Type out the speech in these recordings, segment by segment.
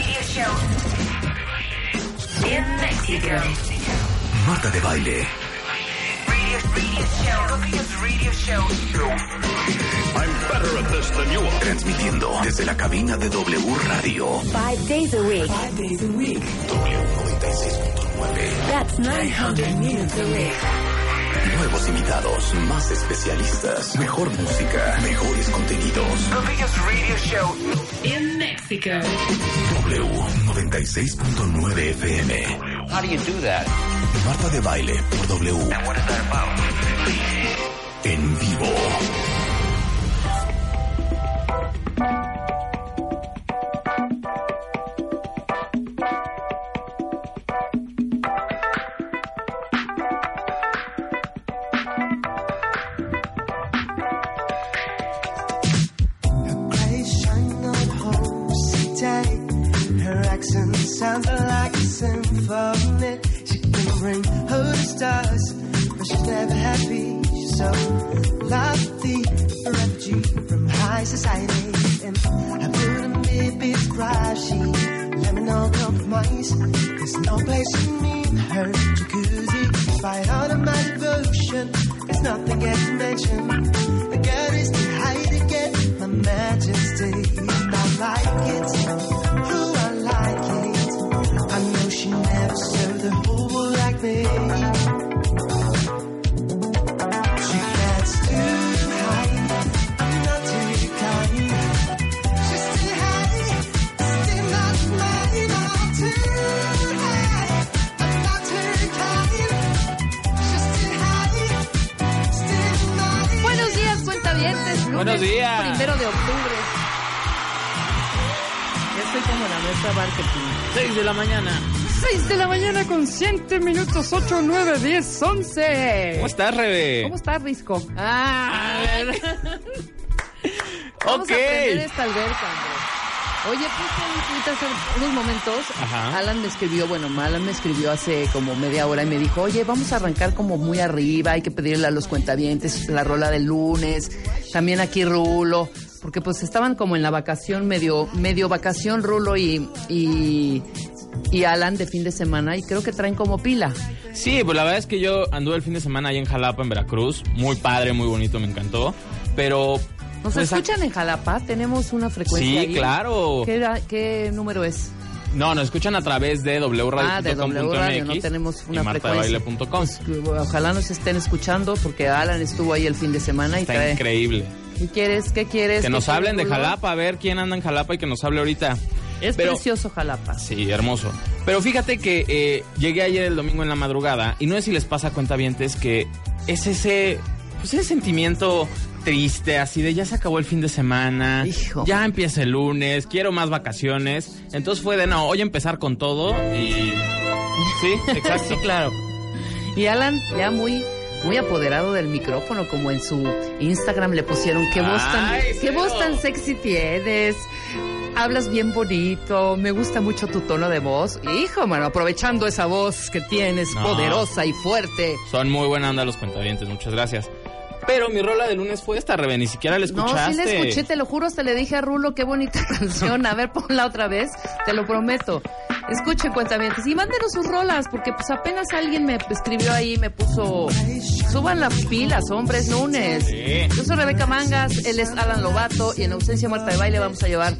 radio show in Mexico. Marta de baile. Radio, radio show. Radio show. I'm better at this than you are. Transmitiendo desde la cabina de W Radio. Five days a week. W96.9. That's 900 minutes a week. Nuevos invitados, más especialistas, mejor música, mejores contenidos. The biggest radio show in Mexico. W96.9 FM. How do you do that? Marta de baile por W. What is that about? En vivo. La nuestra marketing. 6 de la mañana. 6 de la mañana con 7 minutos, 8, 9, 10, 11. ¿Cómo estás, Rebe? ¿Cómo estás, Risco? Ah, a ver. Vamos Ok. a esta alberca. Oye, pues hace unos momentos, Ajá. Alan me escribió, bueno, Alan me escribió hace como media hora y me dijo, oye, vamos a arrancar como muy arriba, hay que pedirle a los cuentavientes la rola del lunes, también aquí Rulo, porque pues estaban como en la vacación, medio, medio vacación Rulo y, y, y Alan de fin de semana y creo que traen como pila. Sí, pues la verdad es que yo anduve el fin de semana ahí en Jalapa, en Veracruz. Muy padre, muy bonito, me encantó. Pero. ¿Nos pues, escuchan en Jalapa? ¿Tenemos una frecuencia Sí, ahí? claro. ¿Qué, número es? No, nos escuchan a través de Ah, de W Radio, no wradio.com.mx tenemos una y frecuencia. Pues, Ojalá nos estén escuchando porque Alan estuvo ahí el fin de semana y Está trae... increíble. ¿Qué quieres? ¿Qué quieres? Que ¿Qué nos hablen de? Jalapa, a ver quién anda en Jalapa y que nos hable ahorita. Es Pero- precioso Jalapa. Sí, hermoso. Pero fíjate que eh, llegué ayer el domingo en la madrugada y no sé si les pasa a cuentavientes que es ese, pues ese sentimiento triste, así de ya se acabó el fin de semana, Hijo. ya empieza el lunes, quiero más vacaciones. Entonces fue de no, hoy empezar con todo y... Sí, exacto. sí, claro. Y Alan ya muy muy apoderado del micrófono, como en su Instagram le pusieron qué voz tan, qué voz tan sexy tienes. Hablas bien bonito, me gusta mucho tu tono de voz. Hijo, mano, aprovechando esa voz que tienes, No. poderosa y fuerte. Son muy buena onda los cuentavientes, muchas gracias. Pero mi rola de lunes fue esta, Rebe, ni siquiera la No, escuchaste. sí la escuché, te lo juro, hasta le dije a Rulo, qué bonita canción. A ver, ponla otra vez, te lo prometo. Escuchen, cuentamientos. Y mándenos sus rolas, porque pues apenas alguien me escribió ahí, me puso... Suban las pilas, hombres, lunes. Sí. Yo soy Rebeca Mangas, él es Alan Lobato, y en ausencia Marta de Baile vamos a llevar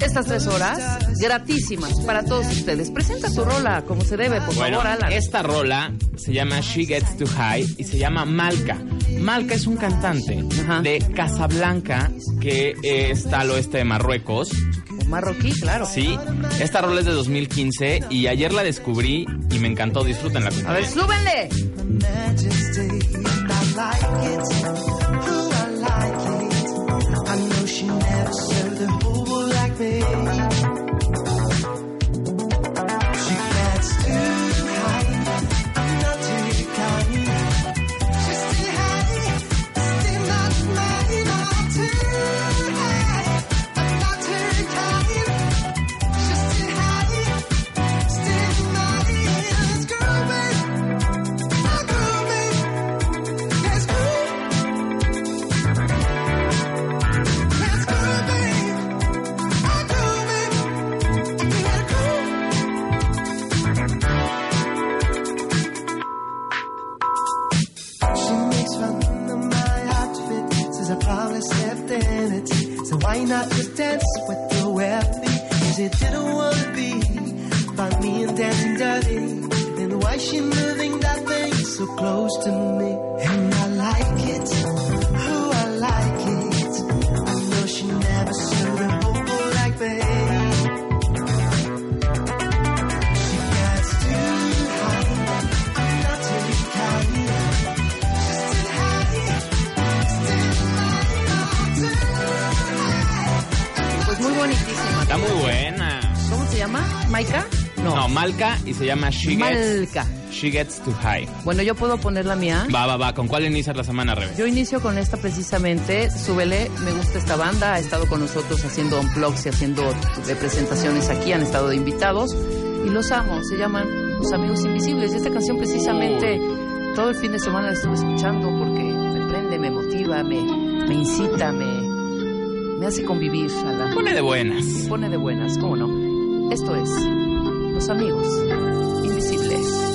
estas tres horas gratísimas para todos ustedes. Presenta tu rola, como se debe, por Bueno, favor, Alan. esta rola se llama She Gets Too High y se llama Malca. Malca es un cantante Ajá. de Casablanca que eh, está al oeste de Marruecos. Marroquí, claro. Sí, esta rola es de 2015 y ayer la descubrí y me encantó. Disfrútenla. A ver, súbenle. majesty, and I like it. I like it. I know she never served the face Why not just dance with the wealthy? Cause it didn't wanna be by me and dancing dirty. And why she moving that thing so close to me? Está muy buena. ¿Cómo se llama? ¿Maika? No, Malca y se llama She Gets, Malca. She Gets Too High. Bueno, yo puedo poner la mía. Va, va, va. ¿Con cuál inicias la semana, Rebe? Yo inicio con esta precisamente, Súbele, me gusta esta banda, ha estado con nosotros haciendo unplugs y haciendo de presentaciones aquí, han estado de invitados y los amo, se llaman Los Amigos Invisibles. Y esta canción precisamente todo el fin de semana la estuve escuchando porque me prende, me motiva, me, me incita, me, me hace convivir a la... Pone de buenas. pone de buenas, ¿cómo no? Esto es Los Amigos Invisibles.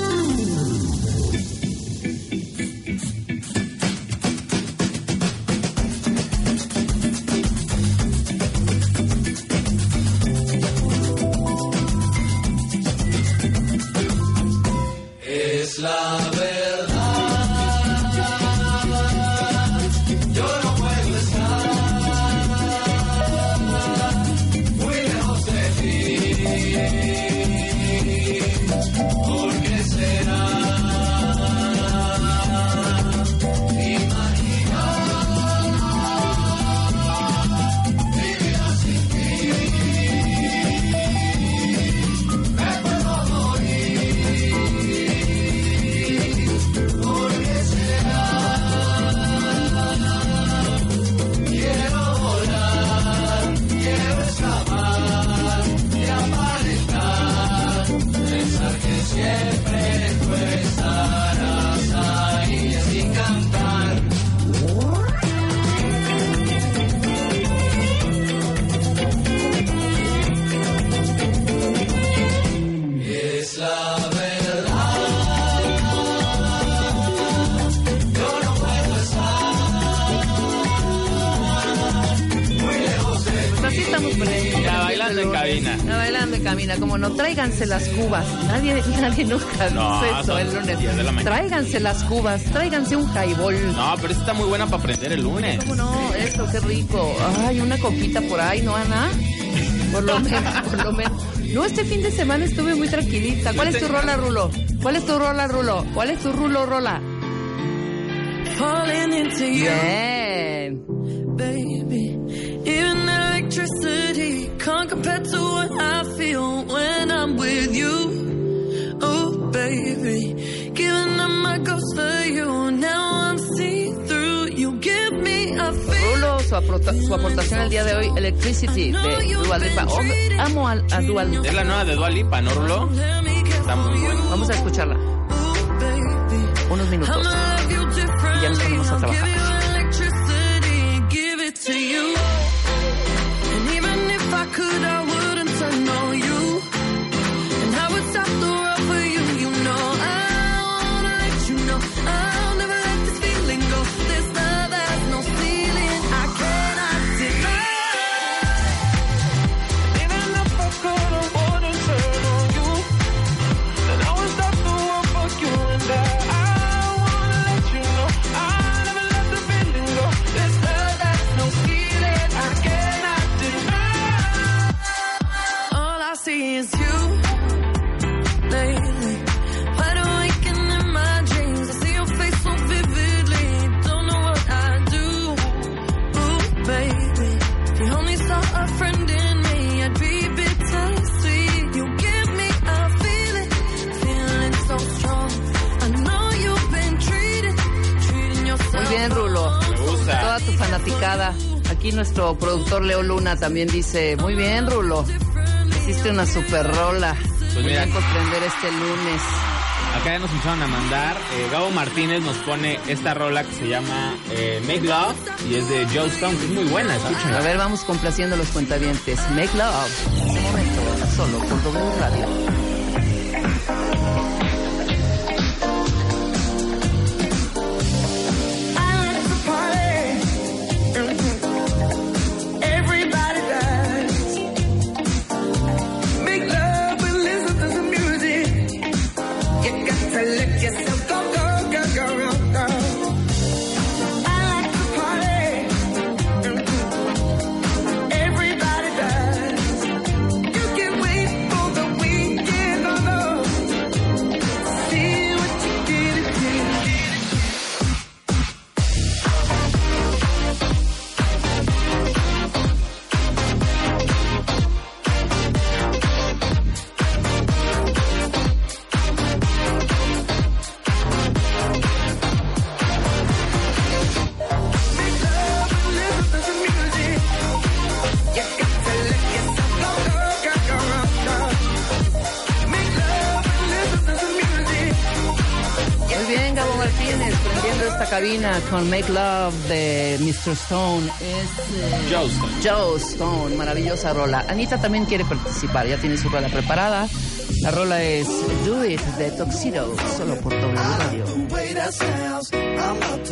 Bailando en cabina. Ya bailando en cabina, como no, tráiganse las cubas. Nadie, nadie nunca No, dice eso el lunes. 10 de la mañana. Tráiganse las cubas, tráiganse un highball. No, pero esta está muy buena para aprender el lunes. ¿Cómo no? Eso, qué rico. Ay, una coquita por ahí, ¿no, Ana? Por lo menos, por lo menos. No, este fin de semana estuve muy tranquilita. ¿Cuál es tu rola, Rulo? ¿Cuál es tu rola, Rulo? ¿Cuál es tu rulo, rola? Falling into you, Bien. Electricity can't compare to what I feel when I'm with you. Oh, baby. Giving up my ghost for you. Now I'm see through. You give me a feel. Rulo, su, aporta- su aportación el día de hoy, Electricity, de Dua Lipa. Oh, amo a, a Dua Lipa. Es la nueva de Dua Lipa, ¿no, Rulo? Está muy buena. Vamos a escucharla. Oh, baby. Unos minutos. Y ya nos ponemos a trabajar. Aquí nuestro productor Leo Luna también dice, muy bien, Rulo. Hiciste una super rola. Pues mira. bien por prender este lunes. Acá ya nos empezaron a mandar. Eh, Gabo Martínez nos pone esta rola que se llama eh, Make Love y es de Joe Stone, que es muy buena, A escúchenla. ver, vamos complaciendo a los cuentavientes. Make love. En este momento, solo por W Radio. Con Make Love de Mr. Stone es eh, Joe Stone. Joe Stone, maravillosa rola. Anita también quiere participar, ya tiene su rola preparada. La rola es Do It de Tuxedo, solo por W Radio. The way that sounds, I'm about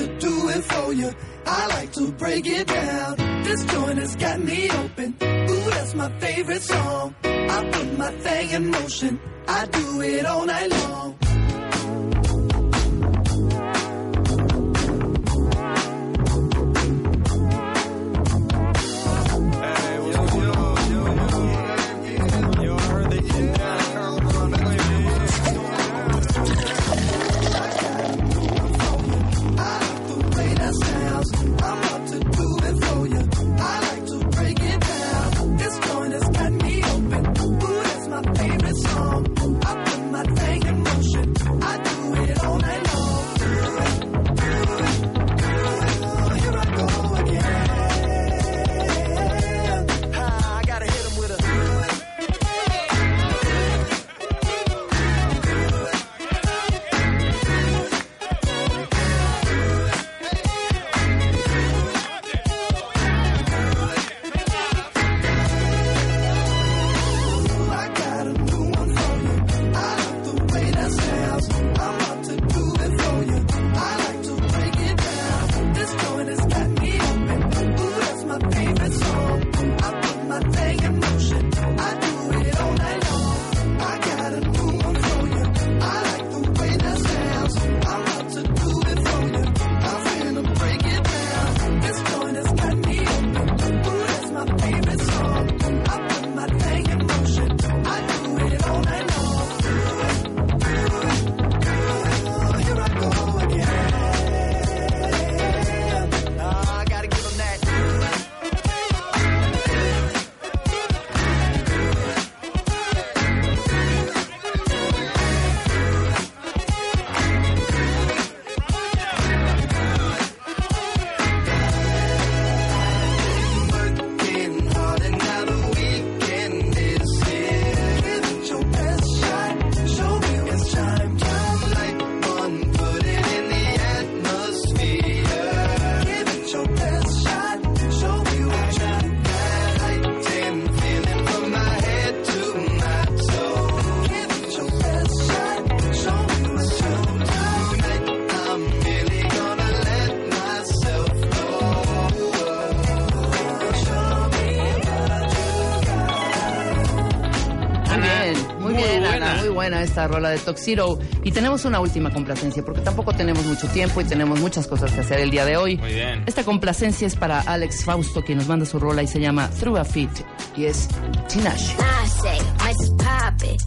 buena. Esta rola de Toxiro. Y tenemos una última complacencia, porque tampoco tenemos mucho tiempo y tenemos muchas cosas que hacer el día de hoy. Muy bien. Esta complacencia es para Alex Fausto, quien nos manda su rola y se llama Through a Fit, y es Tinash. I say, might just pop it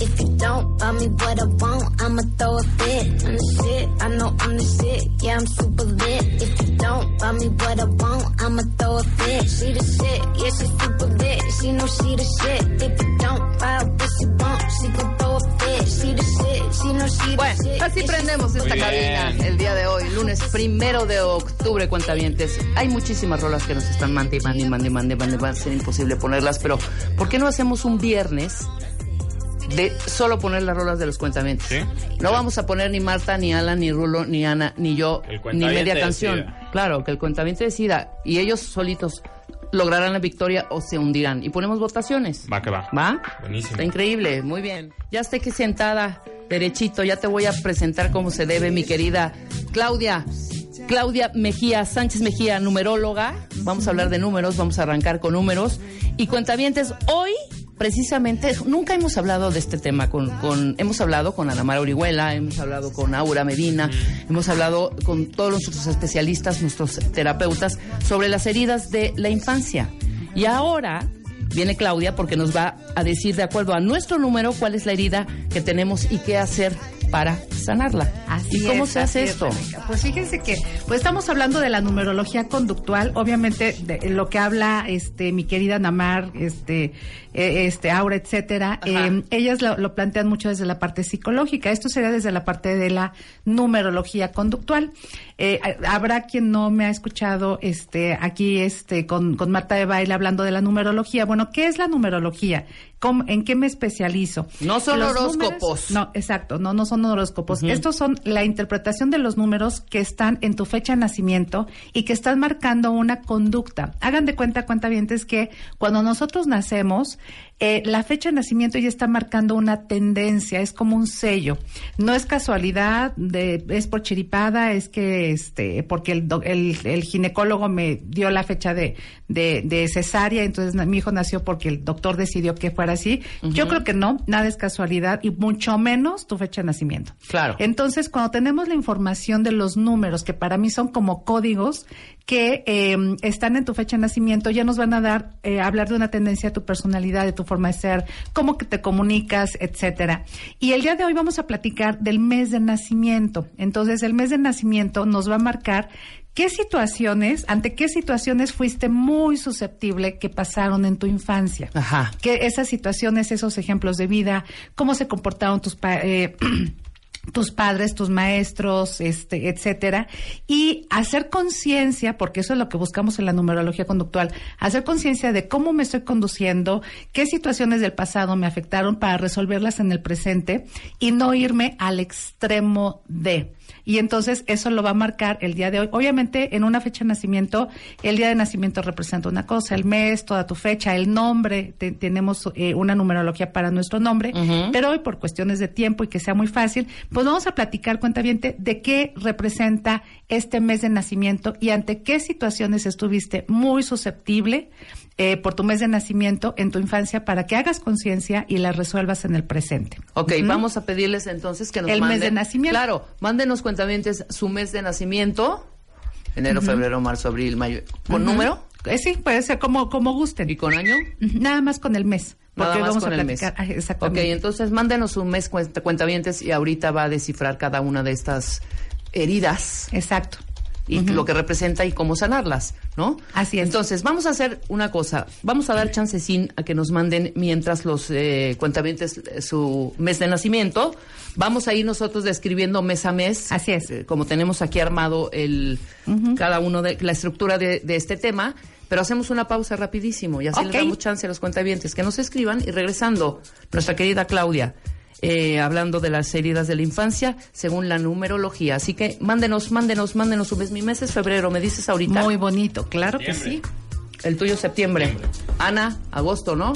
If you don't buy me what I want, I'ma throw a fit. I'm the shit, I know I'm the shit, yeah I'm super lit. If you don't buy me what I want, I'ma throw a fit. She the shit, yeah she super lit. She know she the shit. If you don't buy what she want, she gon' throw a fit. She the shit, she know she the Bueno, shit. así prendemos esta Muy cabina bien. el día de hoy, lunes primero de octubre, cuentavientes. Hay muchísimas rolas que nos están mande mande mande mande, mande, va a ser imposible ponerlas, pero ¿por qué no hacemos un viernes de solo poner las rolas de los cuentavientes? Sí. No vamos a poner ni Marta, ni Alan, ni Rulo, ni Ana, ni yo, ni media canción. decida. Claro, que el cuentaviente decida y ellos solitos lograrán la victoria o se hundirán. Y ponemos votaciones. Va que va. ¿Va? Buenísimo. Está increíble, muy bien. Ya estoy que sentada derechito. Ya te voy a presentar cómo se debe, mi querida Claudia. Claudia Mejía, Sánchez Mejía, numeróloga. Vamos a hablar de números, vamos a arrancar con números. Y cuentavientes, hoy precisamente, nunca hemos hablado de este tema con, con hemos hablado con Ana Mara Orihuela, hemos hablado con Aura Medina, hemos hablado con todos nuestros especialistas, nuestros terapeutas, sobre las heridas de la infancia. Y ahora viene Claudia porque nos va a decir de acuerdo a nuestro número cuál es la herida que tenemos y qué hacer para sanarla. Así ¿Y cómo es, se hace es, esto? Pues fíjense que pues estamos hablando de la numerología conductual, obviamente de lo que habla este mi querida Namar, este eh, este Aura, etcétera. Eh, ellas lo, lo plantean mucho desde la parte psicológica. Esto sería desde la parte de la numerología conductual. Eh, habrá quien no me ha escuchado este aquí este con, con Marta de Baile hablando de la numerología. Bueno, ¿qué es la numerología? ¿Cómo- ¿En qué me especializo? No son Los horóscopos. números- no, exacto, no, no son horóscopos. Estos son la interpretación de los números que están en tu fecha de nacimiento y que están marcando una conducta. Hagan de cuenta, cuentavientes, que cuando nosotros nacemos, eh, la fecha de nacimiento ya está marcando una tendencia, es como un sello. No es casualidad, de, es por chiripada, es que este, porque el, el, el ginecólogo me dio la fecha de, de, de cesárea, entonces mi hijo nació porque el doctor decidió que fuera así. Yo creo que no, nada es casualidad y mucho menos tu fecha de nacimiento. Claro. Entonces, cuando tenemos la información de los números, que para mí son como códigos que eh, están en tu fecha de nacimiento, ya nos van a dar, eh, hablar de una tendencia de tu personalidad, de tu forma de ser, cómo que te comunicas, etcétera. Y el día de hoy vamos a platicar del mes de nacimiento. Entonces, el mes de nacimiento nos va a marcar ¿Qué situaciones, ante qué situaciones fuiste muy susceptible que pasaron en tu infancia? Ajá. Que esas situaciones, esos ejemplos de vida, cómo se comportaron tus pa- eh, tus padres, tus maestros, este, etcétera, y hacer conciencia, porque eso es lo que buscamos en la numerología conductual, hacer conciencia de cómo me estoy conduciendo, qué situaciones del pasado me afectaron para resolverlas en el presente y no irme al extremo de. Y entonces eso lo va a marcar el día de hoy. Obviamente, en una fecha de nacimiento, el día de nacimiento representa una cosa, el mes, toda tu fecha, el nombre, te- tenemos eh, una numerología para nuestro nombre, pero hoy por cuestiones de tiempo y que sea muy fácil, pues vamos a platicar, cuentaviente, de qué representa este mes de nacimiento y ante qué situaciones estuviste muy susceptible eh, por tu mes de nacimiento en tu infancia para que hagas conciencia y la resuelvas en el presente. Ok, vamos a pedirles entonces que nos El mes manden. de nacimiento. Claro, mándenos cuentavientes su mes de nacimiento. Enero, febrero, marzo, abril, mayo. ¿Con número? Eh, sí, puede ser como, como gusten. ¿Y con año? Nada más con el mes. Nada Porque más vamos con a el mes. platicar. Ah, Ok, exactamente. entonces mándenos un mes cuenta, cuentavientes y ahorita va a descifrar cada una de estas heridas Exacto. Y lo que representa y cómo sanarlas, ¿no? Así es. Entonces, vamos a hacer una cosa. Vamos a dar chancecín a que nos manden mientras los eh, cuentavientes eh, su mes de nacimiento. Vamos a ir nosotros describiendo mes a mes. Así es. eh, como tenemos aquí armado el cada uno de la estructura de, de este tema. Pero hacemos una pausa rapidísimo y así Ok. les damos chance a los cuentavientes que nos escriban y regresando, nuestra querida Claudia, eh, hablando de las heridas de la infancia según la numerología. Así que mándenos, mándenos, mándenos su mes. Mi mes es febrero, me dices ahorita. Muy bonito, claro que sí. El tuyo septiembre. Ana, agosto, ¿no?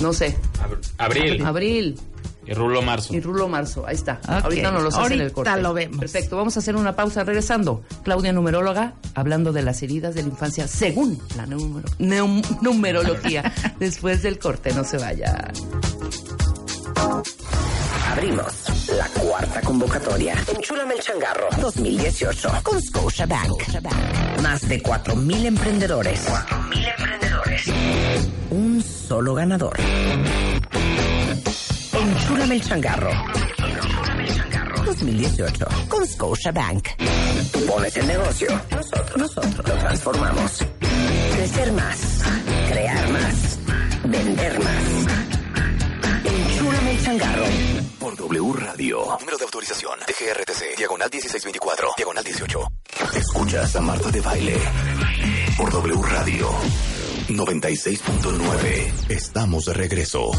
No sé. Ab- Abril. Abril Y Rulo marzo. y Rulo marzo. Ahí está. Ahorita nos los hacen el Ahorita corte. lo vemos. Perfecto. Vamos a hacer una pausa regresando. Claudia numeróloga hablando de las heridas de la infancia según la neum- numerología. Después del corte, no se vaya. Abrimos la cuarta convocatoria. Enchúlame el changarro 2018 con Scotiabank. Más de 4.000 emprendedores. 4.000 emprendedores. Un solo ganador. Enchúlame el changarro. 2018 con Scotiabank. Tú pones el negocio. Nosotros, nosotros lo transformamos. Crecer más. Crear más. Vender más. Por W Radio. Número de autorización. DGRTC. Diagonal 1624. Diagonal 18. Escuchas a Marta de Baile. Por W Radio. 96.9. Estamos de regreso.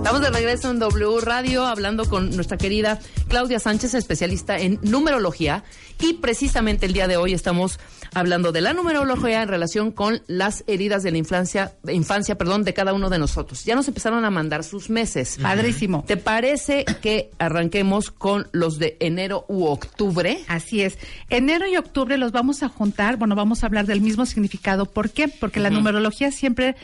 Estamos de regreso en W Radio hablando con nuestra querida Claudia Sánchez, especialista en numerología. Y precisamente el día de hoy estamos hablando de la numerología en relación con las heridas de la infancia, de infancia perdón, de cada uno de nosotros. Ya nos empezaron a mandar sus meses. Padrísimo. ¿Te parece que arranquemos con los de enero u octubre? Así es. Enero y octubre los vamos a juntar. Bueno, vamos a hablar del mismo significado. ¿Por qué? Porque la numerología siempre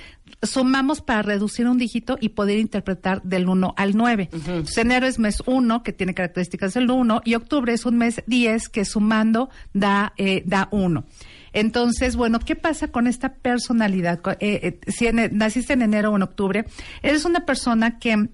sumamos para reducir un dígito y poder interpretar del 1 al 9. Entonces, enero es mes 1, que tiene características del 1, y octubre es un mes 10, que sumando da, eh, da 1. Entonces, bueno, ¿qué pasa con esta personalidad? Eh, eh, si en- naciste en enero o en octubre, eres una persona que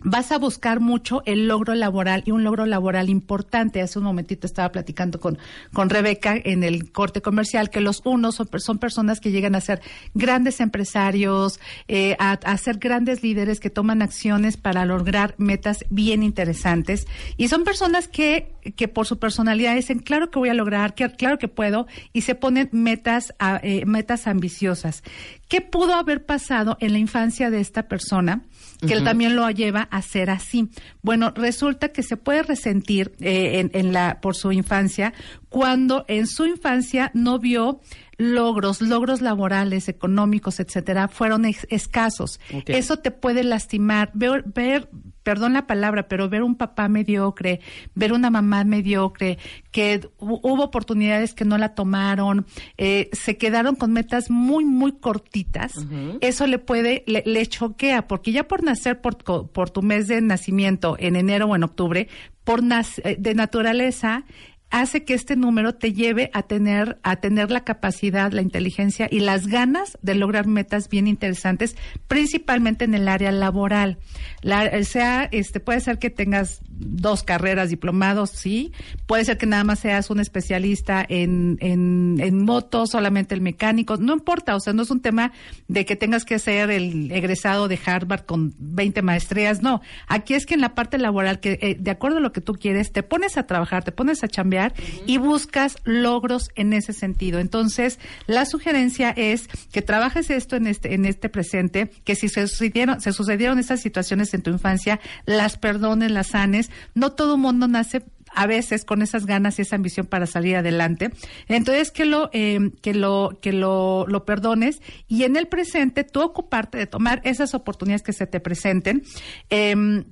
vas a buscar mucho el logro laboral y un logro laboral importante. Hace un momentito estaba platicando con, con Rebeca en el corte comercial que los unos son, per- son personas que llegan a ser grandes empresarios, eh, a, a ser grandes líderes que toman acciones para lograr metas bien interesantes. Y son personas que, que por su personalidad dicen, claro que voy a lograr, que, claro que puedo, y se ponen metas, a- eh, metas ambiciosas. ¿Qué pudo haber pasado en la infancia de esta persona? Que él también lo lleva a ser así. Bueno, resulta que se puede resentir eh, en, en la por su infancia cuando en su infancia no vio logros, logros laborales, económicos, etcétera, fueron ex- escasos. Eso te puede lastimar. Ver, ver, perdón la palabra, pero ver un papá mediocre, ver una mamá mediocre, que hu- hubo oportunidades que no la tomaron, eh, se quedaron con metas muy, muy cortitas, eso le puede, le, le choquea, porque ya por nacer por, por tu mes de nacimiento en enero o en octubre, por eh, de naturaleza, hace que este número te lleve a tener a tener la capacidad, la inteligencia y las ganas de lograr metas bien interesantes, principalmente en el área laboral. La, sea, este, puede ser que tengas dos carreras diplomados, sí. Puede ser que nada más seas un especialista en, en, en motos, solamente el mecánico. No importa, o sea, no es un tema de que tengas que ser el egresado de Harvard con 20 maestrías, no. Aquí es que en la parte laboral, que eh, de acuerdo a lo que tú quieres, te pones a trabajar, te pones a chambear y buscas logros en ese sentido. Entonces, la sugerencia es que trabajes esto en este, en este presente, que si se sucedieron, se sucedieron estas situaciones en tu infancia, las perdones, las sanes. No todo mundo nace a veces con esas ganas y esa ambición para salir adelante. Entonces que lo eh, que lo que lo, lo perdones y en el presente tú ocuparte de tomar esas oportunidades que se te presenten. Em,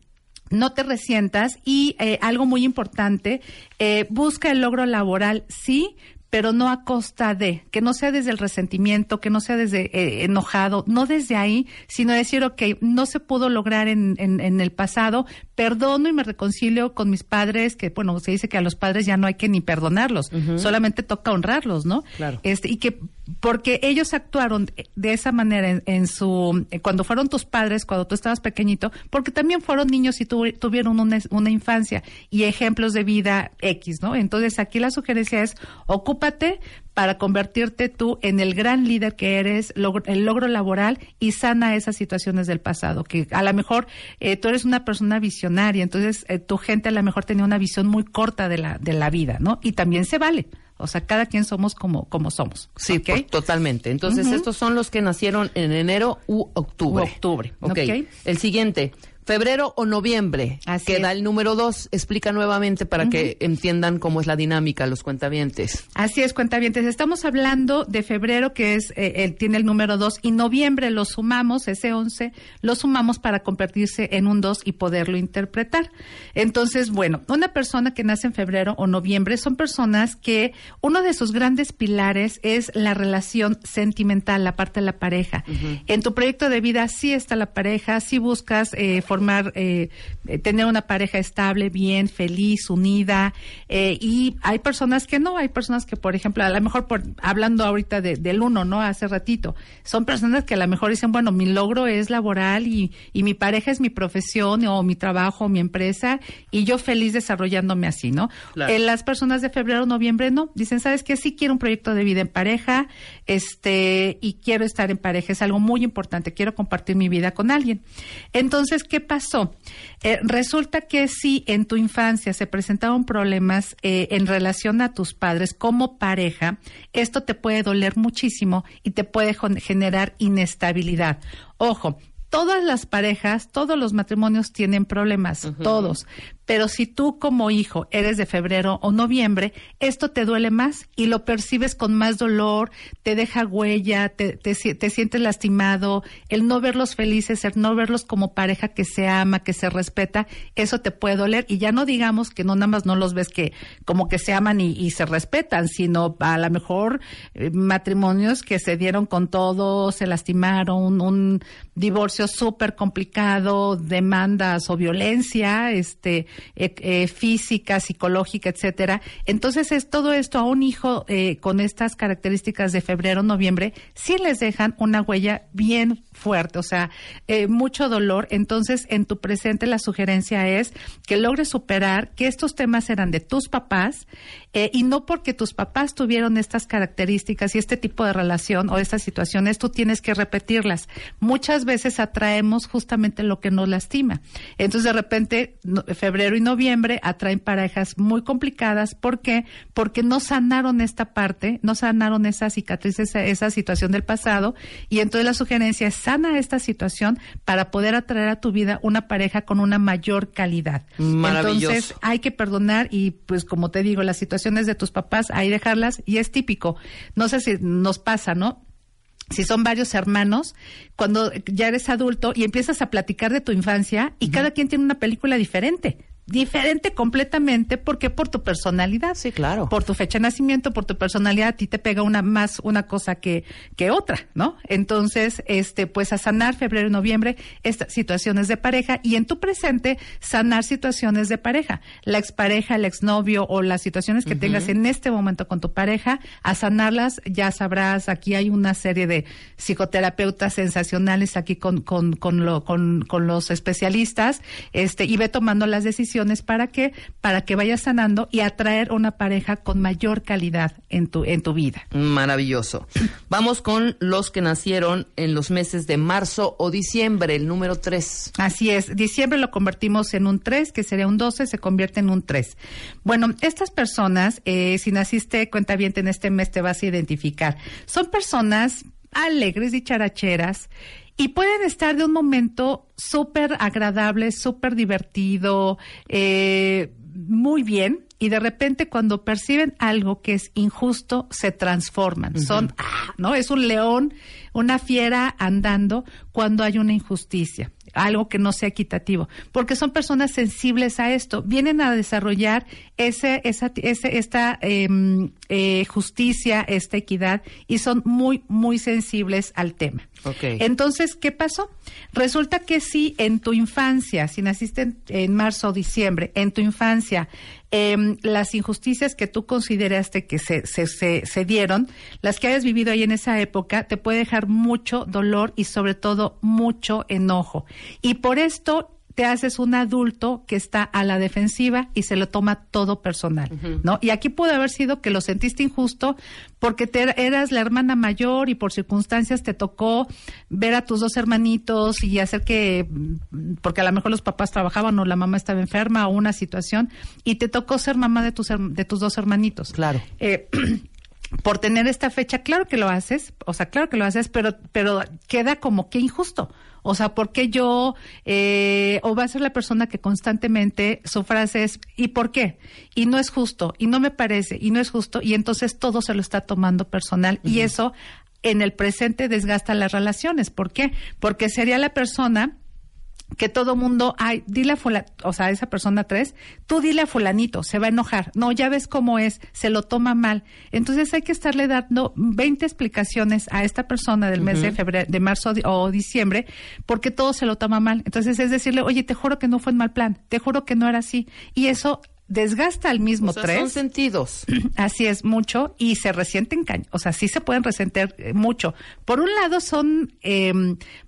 no te resientas y eh, algo muy importante, eh, busca el logro laboral, sí, pero no a costa de, que no sea desde el resentimiento, que no sea desde eh, enojado, no desde ahí, sino decir, ok, no se pudo lograr en, en, en el pasado, perdono y me reconcilio con mis padres, que bueno, se dice que a los padres ya no hay que ni perdonarlos, solamente toca honrarlos, ¿no? Claro. Este, y que porque ellos actuaron de esa manera en, en su cuando fueron tus padres cuando tú estabas pequeñito porque también fueron niños y tuvi- tuvieron una, una infancia y ejemplos de vida X no entonces aquí la sugerencia es ocúpate para convertirte tú en el gran líder que eres el logro laboral y sana esas situaciones del pasado que a lo mejor eh, tú eres una persona visionaria entonces eh, tu gente a lo mejor tenía una visión muy corta de la de la vida no y también se vale o sea, cada quien somos como, como somos. Sí, por- totalmente. Entonces, estos son los que nacieron en enero u octubre. U octubre, ok. El siguiente, febrero o noviembre, Así que es. da el número dos. Explica nuevamente para que entiendan cómo es la dinámica, los cuentavientes. Así es, cuentavientes. Estamos hablando de febrero, que es eh, el- tiene el número 2, y noviembre lo sumamos, ese 11, lo sumamos para convertirse en un 2 y poderlo interpretar. Entonces, bueno, una persona que nace en febrero o noviembre son personas que uno de sus grandes pilares es la relación sentimental, la parte de la pareja. En tu proyecto de vida sí está la pareja, sí buscas eh, formar, eh, eh, tener una pareja estable, bien, feliz, unida, eh, y hay personas que no, hay personas que, por ejemplo, a lo mejor por, hablando ahorita de- del uno, ¿no? Hace ratito, son personas que a lo mejor dicen, bueno, mi logro es laboral y, y mi pareja es mi profesión o mi trabajo o mi empresa y yo feliz desarrollándome así, ¿no? Claro. Eh, las personas de febrero, noviembre, no. Dicen, ¿sabes qué? Sí quiero un proyecto de vida en pareja, este, y quiero estar en pareja. Es algo muy importante. Quiero compartir mi vida con alguien. Entonces, ¿qué pasó? Eh, resulta que si en tu infancia se presentaron problemas eh, en relación a tus padres como pareja, esto te puede doler muchísimo y te puede generar inestabilidad. Ojo, todas las parejas, todos los matrimonios tienen problemas, todos. Pero si tú como hijo eres de febrero o noviembre, esto te duele más y lo percibes con más dolor, te deja huella, te, te si- te sientes lastimado, el no verlos felices, el no verlos como pareja que se ama, que se respeta, eso te puede doler. Y ya no digamos que no nada más no los ves que como que se aman y, y se respetan, sino a lo mejor eh, matrimonios que se dieron con todo, se lastimaron, un divorcio súper complicado, demandas o violencia, este, eh, eh, física, psicológica, etcétera. Entonces es todo esto a un hijo eh, con estas características de febrero, noviembre, sí les dejan una huella bien fuerte, o sea, eh, mucho dolor. Entonces, en tu presente la sugerencia es que logres superar que estos temas eran de tus papás eh, y no porque tus papás tuvieron estas características y este tipo de relación o estas situaciones, tú tienes que repetirlas. Muchas veces atraemos justamente lo que nos lastima. Entonces, de repente, febrero y noviembre atraen parejas muy complicadas. ¿Por qué? Porque no sanaron esta parte, no sanaron esa cicatriz, esa, esa situación del pasado. Y entonces la sugerencia es sana esta situación para poder atraer a tu vida una pareja con una mayor calidad. Maravilloso. Entonces, hay que perdonar y pues como te digo, las situaciones de tus papás, hay dejarlas y es típico. No sé si nos pasa, ¿no? Si son varios hermanos, cuando ya eres adulto y empiezas a platicar de tu infancia y cada quien tiene una película diferente. Diferente completamente porque por tu personalidad. Sí, claro. Por tu fecha de nacimiento, por tu personalidad, a ti te pega una más una cosa que, que otra, ¿no? Entonces, este, pues a sanar febrero y noviembre estas situaciones de pareja y en tu presente sanar situaciones de pareja. La expareja, el exnovio o las situaciones que tengas en este momento con tu pareja, a sanarlas, ya sabrás, aquí hay una serie de psicoterapeutas sensacionales aquí con, con, con, lo, con, con los especialistas, este, y ve tomando las decisiones para que, para que vayas sanando y atraer una pareja con mayor calidad en tu, en tu vida. Maravilloso. Vamos con los que nacieron en los meses de marzo o diciembre, el número 3. Así es, diciembre lo convertimos en un 3, que sería un 12, se convierte en un 3. Bueno, estas personas, eh, si naciste cuenta bien en este mes, te vas a identificar. Son personas alegres y characheras y pueden estar de un momento súper agradable, súper divertido, eh, muy bien. Y de repente cuando perciben algo que es injusto, se transforman. Son, ah, ¿no? Es un león, una fiera andando cuando hay una injusticia algo que no sea equitativo, porque son personas sensibles a esto, vienen a desarrollar ese, esa, ese, esta em, eh, justicia, esta equidad, y son muy, muy sensibles al tema. Entonces, ¿qué pasó? Resulta que si en tu infancia, si naciste en, en marzo o diciembre, en tu infancia, em, las injusticias que tú consideraste que se, se, se, se dieron, las que hayas vivido ahí en esa época, te puede dejar mucho dolor y sobre todo mucho enojo. Y por esto te haces un adulto que está a la defensiva y se lo toma todo personal, ¿no? Y aquí pudo haber sido que lo sentiste injusto porque te, eras la hermana mayor y por circunstancias te tocó ver a tus dos hermanitos y hacer que, porque a lo mejor los papás trabajaban o la mamá estaba enferma o una situación y te tocó ser mamá de tus, de tus dos hermanitos. Claro. Eh, por tener esta fecha, claro que lo haces, o sea, claro que lo haces, pero, pero queda como que injusto. O sea, ¿por qué yo, eh, o va a ser la persona que constantemente su frase es, ¿y por qué? Y no es justo, y no me parece, y no es justo, y entonces todo se lo está tomando personal, y eso en el presente desgasta las relaciones. ¿Por qué? Porque sería la persona que todo mundo, ay, dile a fulano, o sea, esa persona tres, tú dile a fulanito, se va a enojar. No, ya ves cómo es, se lo toma mal. Entonces hay que estarle dando 20 explicaciones a esta persona del mes de febrero, de marzo o diciembre, porque todo se lo toma mal. Entonces es decirle, oye, te juro que no fue en mal plan, te juro que no era así. Y eso desgasta al mismo O sea, tres. son sentidos. Así es, mucho, y se resienten, o sea, sí se pueden resentir eh, mucho. Por un lado, son eh,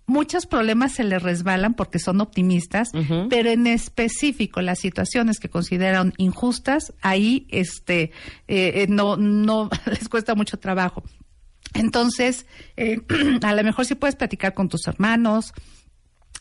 muchos problemas se les resbalan porque son optimistas, pero en específico las situaciones que consideran injustas, ahí este eh, eh, no, no les cuesta mucho trabajo. Entonces, eh, a lo mejor sí puedes platicar con tus hermanos,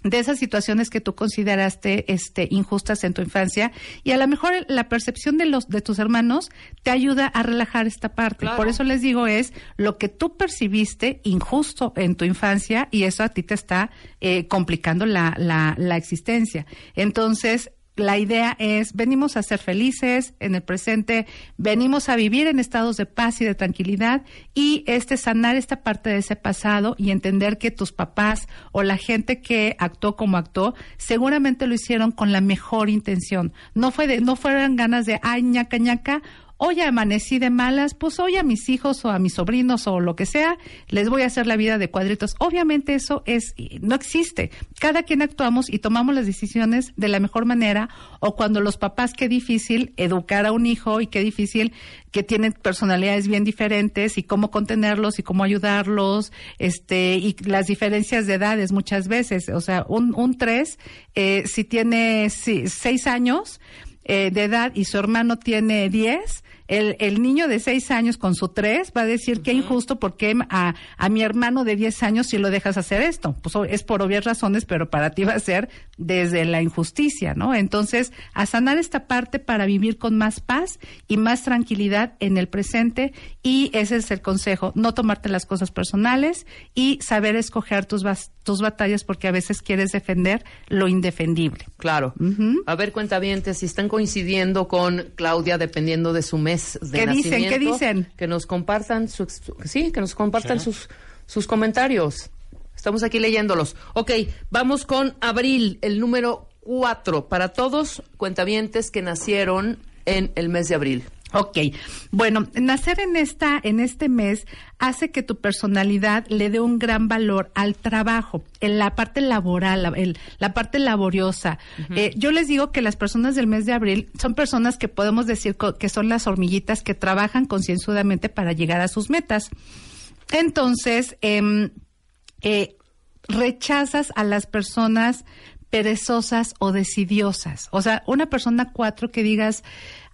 de esas situaciones que tú consideraste este injustas en tu infancia y a lo mejor la percepción de los de tus hermanos te ayuda a relajar esta parte. Claro. Por eso les digo es lo que tú percibiste injusto en tu infancia y eso a ti te está eh, complicando la, la, la existencia. Entonces la idea es, venimos a ser felices en el presente, venimos a vivir en estados de paz y de tranquilidad y este sanar esta parte de ese pasado y entender que tus papás o la gente que actuó como actuó, seguramente lo hicieron con la mejor intención. No fue de, no fueron ganas de, ay, ñaca, ñaca, hoy amanecí de malas, pues hoy a mis hijos o a mis sobrinos o lo que sea, les voy a hacer la vida de cuadritos. Obviamente eso es, no existe. Cada quien actuamos y tomamos las decisiones de la mejor manera o cuando los papás, qué difícil educar a un hijo y qué difícil que tienen personalidades bien diferentes y cómo contenerlos y cómo ayudarlos, este, y las diferencias de edades muchas veces. O sea, un, un tres, eh, si tiene seis años, eh, de edad y su hermano tiene 10, el, el niño de 6 años con su 3 va a decir que injusto porque a, a mi hermano de 10 años si lo dejas hacer esto. Pues es por obvias razones, pero para ti va a ser desde la injusticia, ¿no? Entonces, a sanar esta parte para vivir con más paz y más tranquilidad en el presente y ese es el consejo, no tomarte las cosas personales y saber escoger tus, tus batallas porque a veces quieres defender lo indefendible. Claro. A ver, cuentavientes, si están coincidiendo con Claudia dependiendo de su mes de ¿Qué dicen? nacimiento, ¿Qué dicen? Que nos compartan su, ex- sí, que nos compartan sus sus comentarios. Estamos aquí leyéndolos. Ok, vamos con Abril, el número cuatro para todos cuentavientes que nacieron en el mes de abril. Ok, bueno, nacer en esta, en este mes hace que tu personalidad le dé un gran valor al trabajo, en la parte laboral, la, el- la parte laboriosa. Eh, yo les digo que las personas del mes de abril son personas que podemos decir que son las hormiguitas que trabajan concienzudamente para llegar a sus metas. Entonces, em, eh, rechazas a las personas perezosas o decidiosas. O sea, una persona cuatro que digas,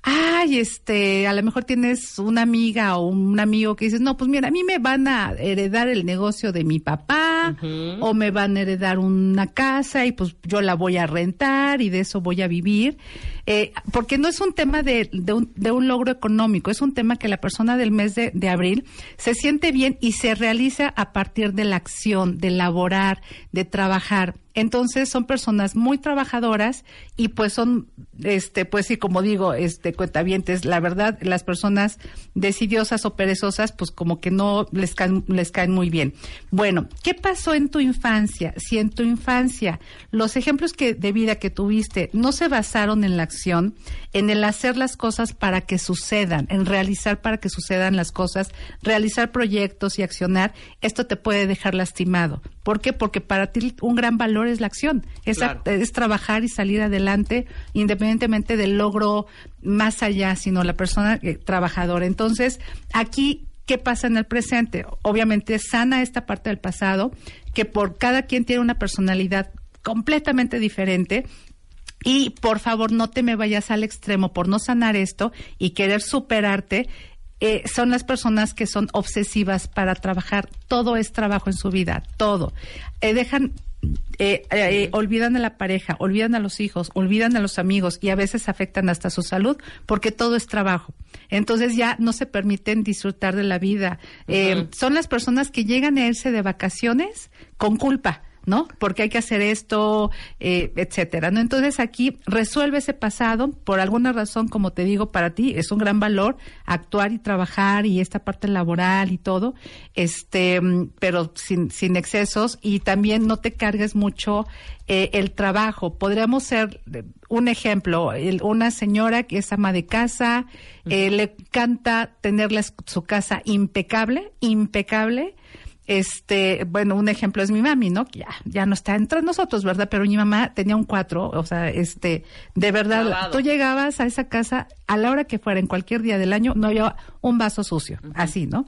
ay, este, a lo mejor tienes una amiga o un amigo que dices, no, pues mira, a mí me van a heredar el negocio de mi papá o me van a heredar una casa y pues yo la voy a rentar y de eso voy a vivir. Eh, porque no es un tema de, de un, de un logro económico, es un tema que la persona del mes de, de abril se siente bien y se realiza a partir de la acción, de laborar, de trabajar. Entonces son personas muy trabajadoras y pues son, este, pues sí, como digo, este, cuentavientes, la verdad, las personas decidiosas o perezosas, pues como que no les caen, les caen muy bien. Bueno, ¿qué pasó en tu infancia? Si en tu infancia los ejemplos que, de vida que tuviste no se basaron en la acción, en el hacer las cosas para que sucedan, en realizar para que sucedan las cosas, realizar proyectos y accionar, esto te puede dejar lastimado. ¿Por qué? Porque para ti un gran valor es la acción, es, Claro. es trabajar y salir adelante independientemente del logro más allá, sino la persona eh, trabajadora. Entonces, aquí ¿Qué pasa en el presente? Obviamente sana esta parte del pasado, que por cada quien tiene una personalidad completamente diferente. Y por favor, no te me vayas al extremo por no sanar esto y querer superarte. Eh, son las personas que son obsesivas para trabajar. Todo es trabajo en su vida, todo. Eh, dejan eh, eh, olvidan a la pareja, olvidan a los hijos, olvidan a los amigos y a veces afectan hasta su salud porque todo es trabajo. Entonces ya no se permiten disfrutar de la vida. Eh, Son las personas que llegan a irse de vacaciones con culpa. ¿No? Porque hay que hacer esto, eh, etcétera, ¿no? Entonces aquí resuelve ese pasado, por alguna razón, como te digo, para ti es un gran valor actuar y trabajar y esta parte laboral y todo, este, pero sin, sin excesos y también no te cargues mucho eh, el trabajo. Podríamos ser eh, un ejemplo, el- una señora que es ama de casa, eh, le encanta tener la- su casa impecable, impecable, este, bueno, un ejemplo es mi mami, ¿no? Que ya, ya no está entre nosotros, ¿verdad? Pero mi mamá tenía un cuatro, o sea, este, de verdad, tú llegabas a esa casa a la hora que fuera, en cualquier día del año, no había un vaso sucio, así, ¿no?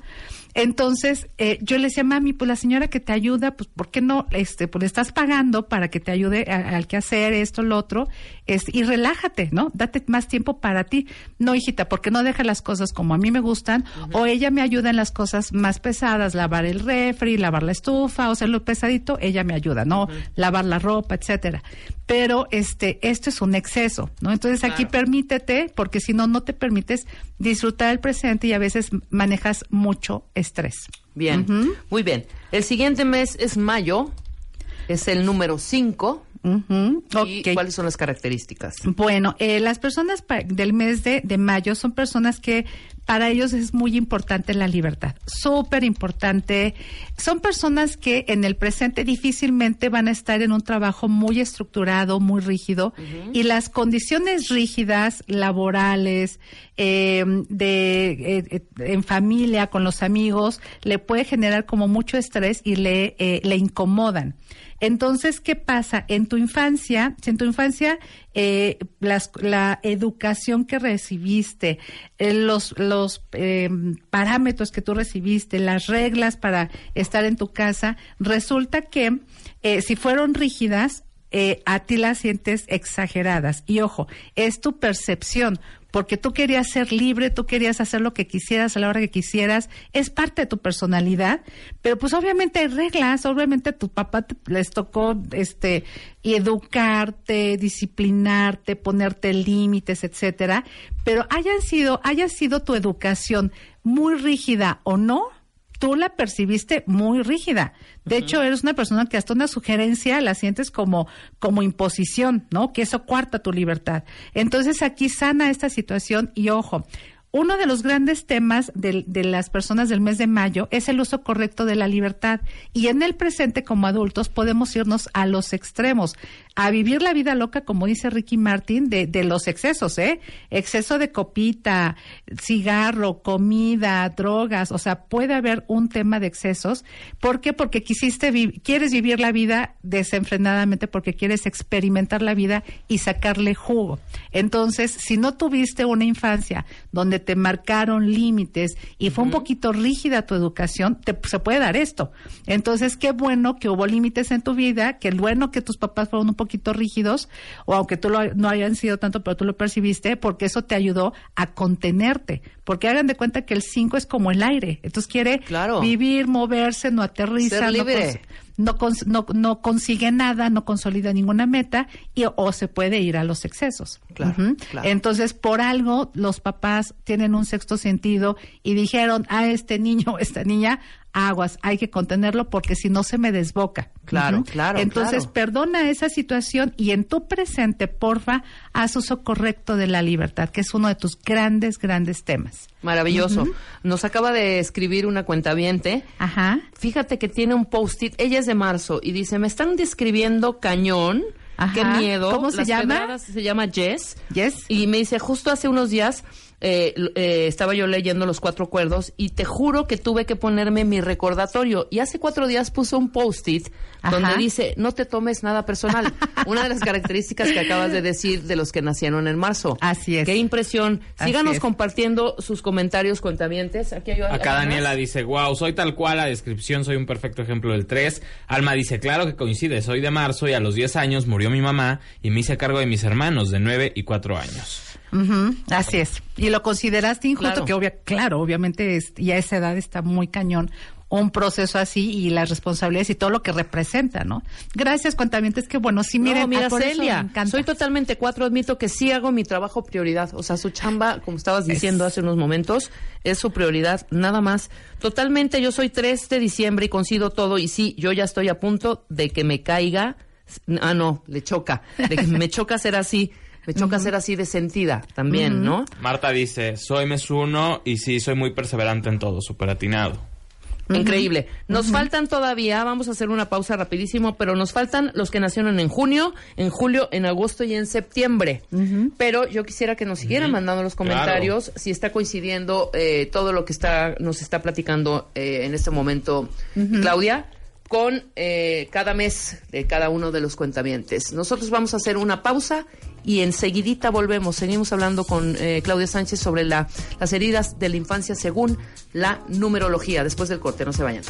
Entonces, eh, yo le decía, mami, pues la señora que te ayuda, pues, ¿por qué no? Este, pues le estás pagando para que te ayude al que hacer esto, lo otro, este, y relájate, ¿no? Date más tiempo para ti. No, hijita, porque no deja las cosas como a mí me gustan, o ella me ayuda en las cosas más pesadas, lavar el refri, lavar la estufa, o sea, lo pesadito, ella me ayuda, ¿no? Lavar la ropa, etcétera. Pero, este, esto es un exceso, ¿no? Entonces aquí permítete, porque si no, no te permites disfrutar el presente y a veces manejas mucho estrés. Bien, muy bien. El siguiente mes es mayo, es el número 5 Ujú, ¿Y ok. cuáles son las características? Bueno, eh, las personas del mes de, de mayo son personas que para ellos es muy importante la libertad, súper importante. Son personas que en el presente difícilmente van a estar en un trabajo muy estructurado, muy rígido, y las condiciones rígidas, laborales, eh, de eh, eh, en familia, con los amigos, le puede generar como mucho estrés y le, eh, le incomodan. Entonces, ¿qué pasa? En tu infancia, si en tu infancia eh, las- la educación que recibiste, eh, los, eh, parámetros que tú recibiste, las reglas para estar en tu casa, resulta que eh, si fueron rígidas, a ti las sientes exageradas. Y ojo, es tu percepción, porque tú querías ser libre, tú querías hacer lo que quisieras a la hora que quisieras, es parte de tu personalidad, pero pues obviamente hay reglas, obviamente a tu papá te- les tocó este educarte, disciplinarte, ponerte límites, etcétera, pero hayan sido, haya sido tu educación muy rígida o no, tú la percibiste muy rígida. De hecho, eres una persona que hasta una sugerencia la sientes como, como imposición, ¿no? Que eso cuarta tu libertad. Entonces aquí sana esta situación y ojo. Uno de los grandes temas de, las personas del mes de mayo es el uso correcto de la libertad. Y en el presente, como adultos, podemos irnos a los extremos, a vivir la vida loca, como dice Ricky Martin, de, de los excesos, ¿eh? Exceso de copita, cigarro, comida, drogas, o sea, puede haber un tema de excesos. ¿Por qué? Porque quisiste vi- quieres vivir la vida desenfrenadamente, porque quieres experimentar la vida y sacarle jugo. Entonces, si no tuviste una infancia donde te marcaron límites y fue un poquito rígida tu educación, te, se puede dar esto. Entonces, qué bueno que hubo límites en tu vida, que bueno que tus papás fueron un poquito rígidos, o aunque tú lo- no hayan sido tanto, pero tú lo percibiste, porque eso te ayudó a contenerte. Porque hagan de cuenta que el 5 es como el aire. Entonces quiere Claro. vivir, moverse, no aterriza, no cons- no, cons- no, no consigue nada, no consolida ninguna meta y o se puede ir a los excesos. Claro. Entonces, por algo, los papás tienen un sexto sentido y dijeron a este niño o esta niña, aguas, hay que contenerlo porque si no se me desboca. Claro, claro, Entonces, claro. perdona esa situación y en tu presente, porfa, haz uso correcto de la libertad, que es uno de tus grandes, grandes temas. Maravilloso. Nos acaba de escribir una cuentaviente. Ajá. Fíjate que tiene un post-it. Ella es de marzo y dice, me están describiendo cañón. Ajá. Qué miedo. ¿Cómo se Las llama? Se llama Jess. Yes. Y me dice, justo hace unos días eh, eh, estaba yo leyendo Los Cuatro Cuerdos y te juro que tuve que ponerme mi recordatorio. Y hace cuatro días puso un post-it Ajá. donde dice, no te tomes nada personal. Una de las características que acabas de decir de los que nacieron en marzo. Así es. Qué impresión. Síganos compartiendo sus comentarios, cuentavientes. Aquí hay Acá. Daniela dice, wow, soy tal cual, la descripción soy un perfecto ejemplo del 3. Alma dice, claro que coincide, soy de marzo y a los 10 años murió mi mamá y me hice cargo de mis hermanos de 9 y 4 años. Ujú, así es. Y lo consideraste injusto, Claro. que obvia, claro, obviamente es, y a esa edad está muy cañón un proceso así y las responsabilidades y todo lo que representa, ¿no? Gracias, cuentamientos, que bueno, sí, miren, no, mira, por eso me Celia, encanta. soy totalmente cuatro. Admito que sí hago mi trabajo prioridad. O sea, su chamba, como estabas diciendo hace unos momentos, es su prioridad, nada más. Totalmente, yo soy 3 de diciembre y coincido todo. Y sí, yo ya estoy a punto de que me caiga. Ah, no, le choca. De que me choca ser así. Me choca ser así de sentida también, ¿no? Marta dice, soy mes 1 y sí, soy muy perseverante en todo, súper atinado. Increíble. Nos faltan todavía, vamos a hacer una pausa rapidísimo, pero nos faltan los que nacieron en junio, en julio, en agosto y en septiembre. Pero yo quisiera que nos siguieran mandando los comentarios si está coincidiendo eh, todo lo que está nos está platicando eh, en este momento Claudia con eh, cada mes de cada uno de los cuentavientes. Nosotros vamos a hacer una pausa y enseguidita volvemos. Seguimos hablando con eh, Claudia Sánchez sobre la, las heridas de la infancia según la numerología. Después del corte, no se vayan.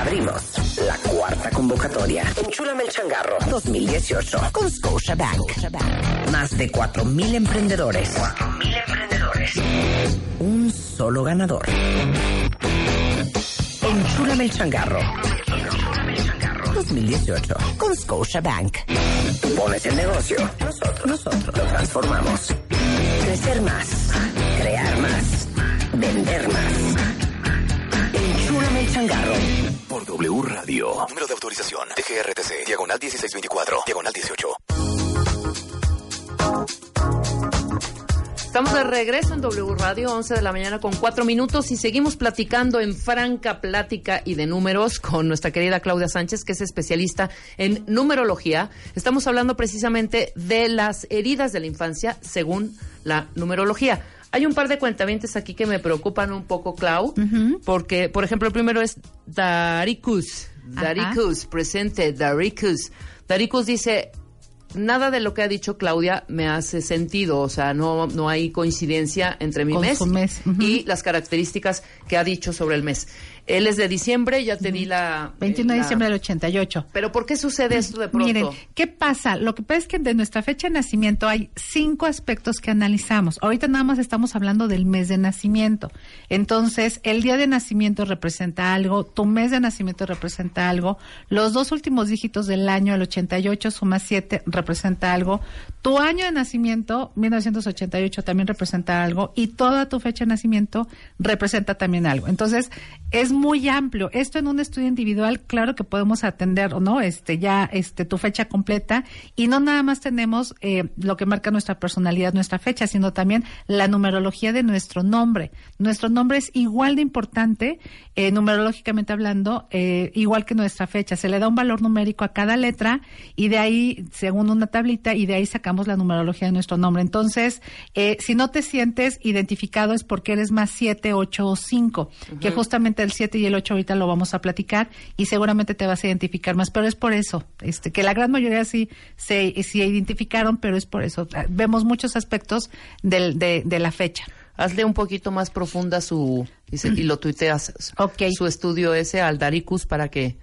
Abrimos la cuarta convocatoria. Enchúlame el changarro 2018 con Scotiabank. Más de 4.000 emprendedores. 4.000 emprendedores. Un solo ganador. Enchúlame el changarro 2018 con Scotiabank. Tú pones el negocio. Nosotros, nosotros lo transformamos. Crecer más. Crear más. Vender más. Enchúlame el changarro. Por W Radio. Número de de autorización. DGRTC, diagonal 1624, diagonal 18. Estamos de regreso en W Radio, 11 de la mañana con 4 minutos y seguimos platicando en franca plática y de números con nuestra querida Claudia Sánchez, que es especialista en numerología. Estamos hablando precisamente de las heridas de la infancia según la numerología. Hay un par de cuentavientes aquí que me preocupan un poco, Clau, porque, por ejemplo, el primero es Daricus. Ajá. Daricus, presente, Daricus. Daricus dice, nada de lo que ha dicho Claudia me hace sentido, o sea, no, no hay coincidencia entre mi Con mes, y las características que ha dicho sobre el mes. Él es de diciembre, ya te di la... 21 de eh, la- diciembre del 88. Pero ¿por qué sucede esto de pronto? Miren, ¿qué pasa? Lo que pasa es que de nuestra fecha de nacimiento hay cinco aspectos que analizamos. Ahorita nada más estamos hablando del mes de nacimiento. Entonces, el día de nacimiento representa algo, tu mes de nacimiento representa algo, los dos últimos dígitos del año, el 88 suma 7, representa algo, tu año de nacimiento, 1988, también representa algo, y toda tu fecha de nacimiento representa también algo. Entonces, es muy amplio. Esto en un estudio individual, claro que podemos atender, ¿o ¿no? Este, ya, este, tu fecha completa, y no nada más tenemos eh, lo que marca nuestra personalidad, nuestra fecha, sino también la numerología de nuestro nombre. Nuestro nombre es igual de importante, eh, numerológicamente hablando, eh, igual que nuestra fecha. Se le da un valor numérico a cada letra y de ahí, según una tablita, y de ahí sacamos la numerología de nuestro nombre. Entonces, eh, si no te sientes identificado es porque eres más 7, 8 o 5, que justamente el 7 y el 8 ahorita lo vamos a platicar y seguramente te vas a identificar más, pero es por eso, este, que la gran mayoría sí se sí identificaron, pero es por eso. Ah, Vemos muchos aspectos del, de, de la fecha. Hazle un poquito más profunda su, dice, y lo tuiteas, su estudio ese al Daricus para que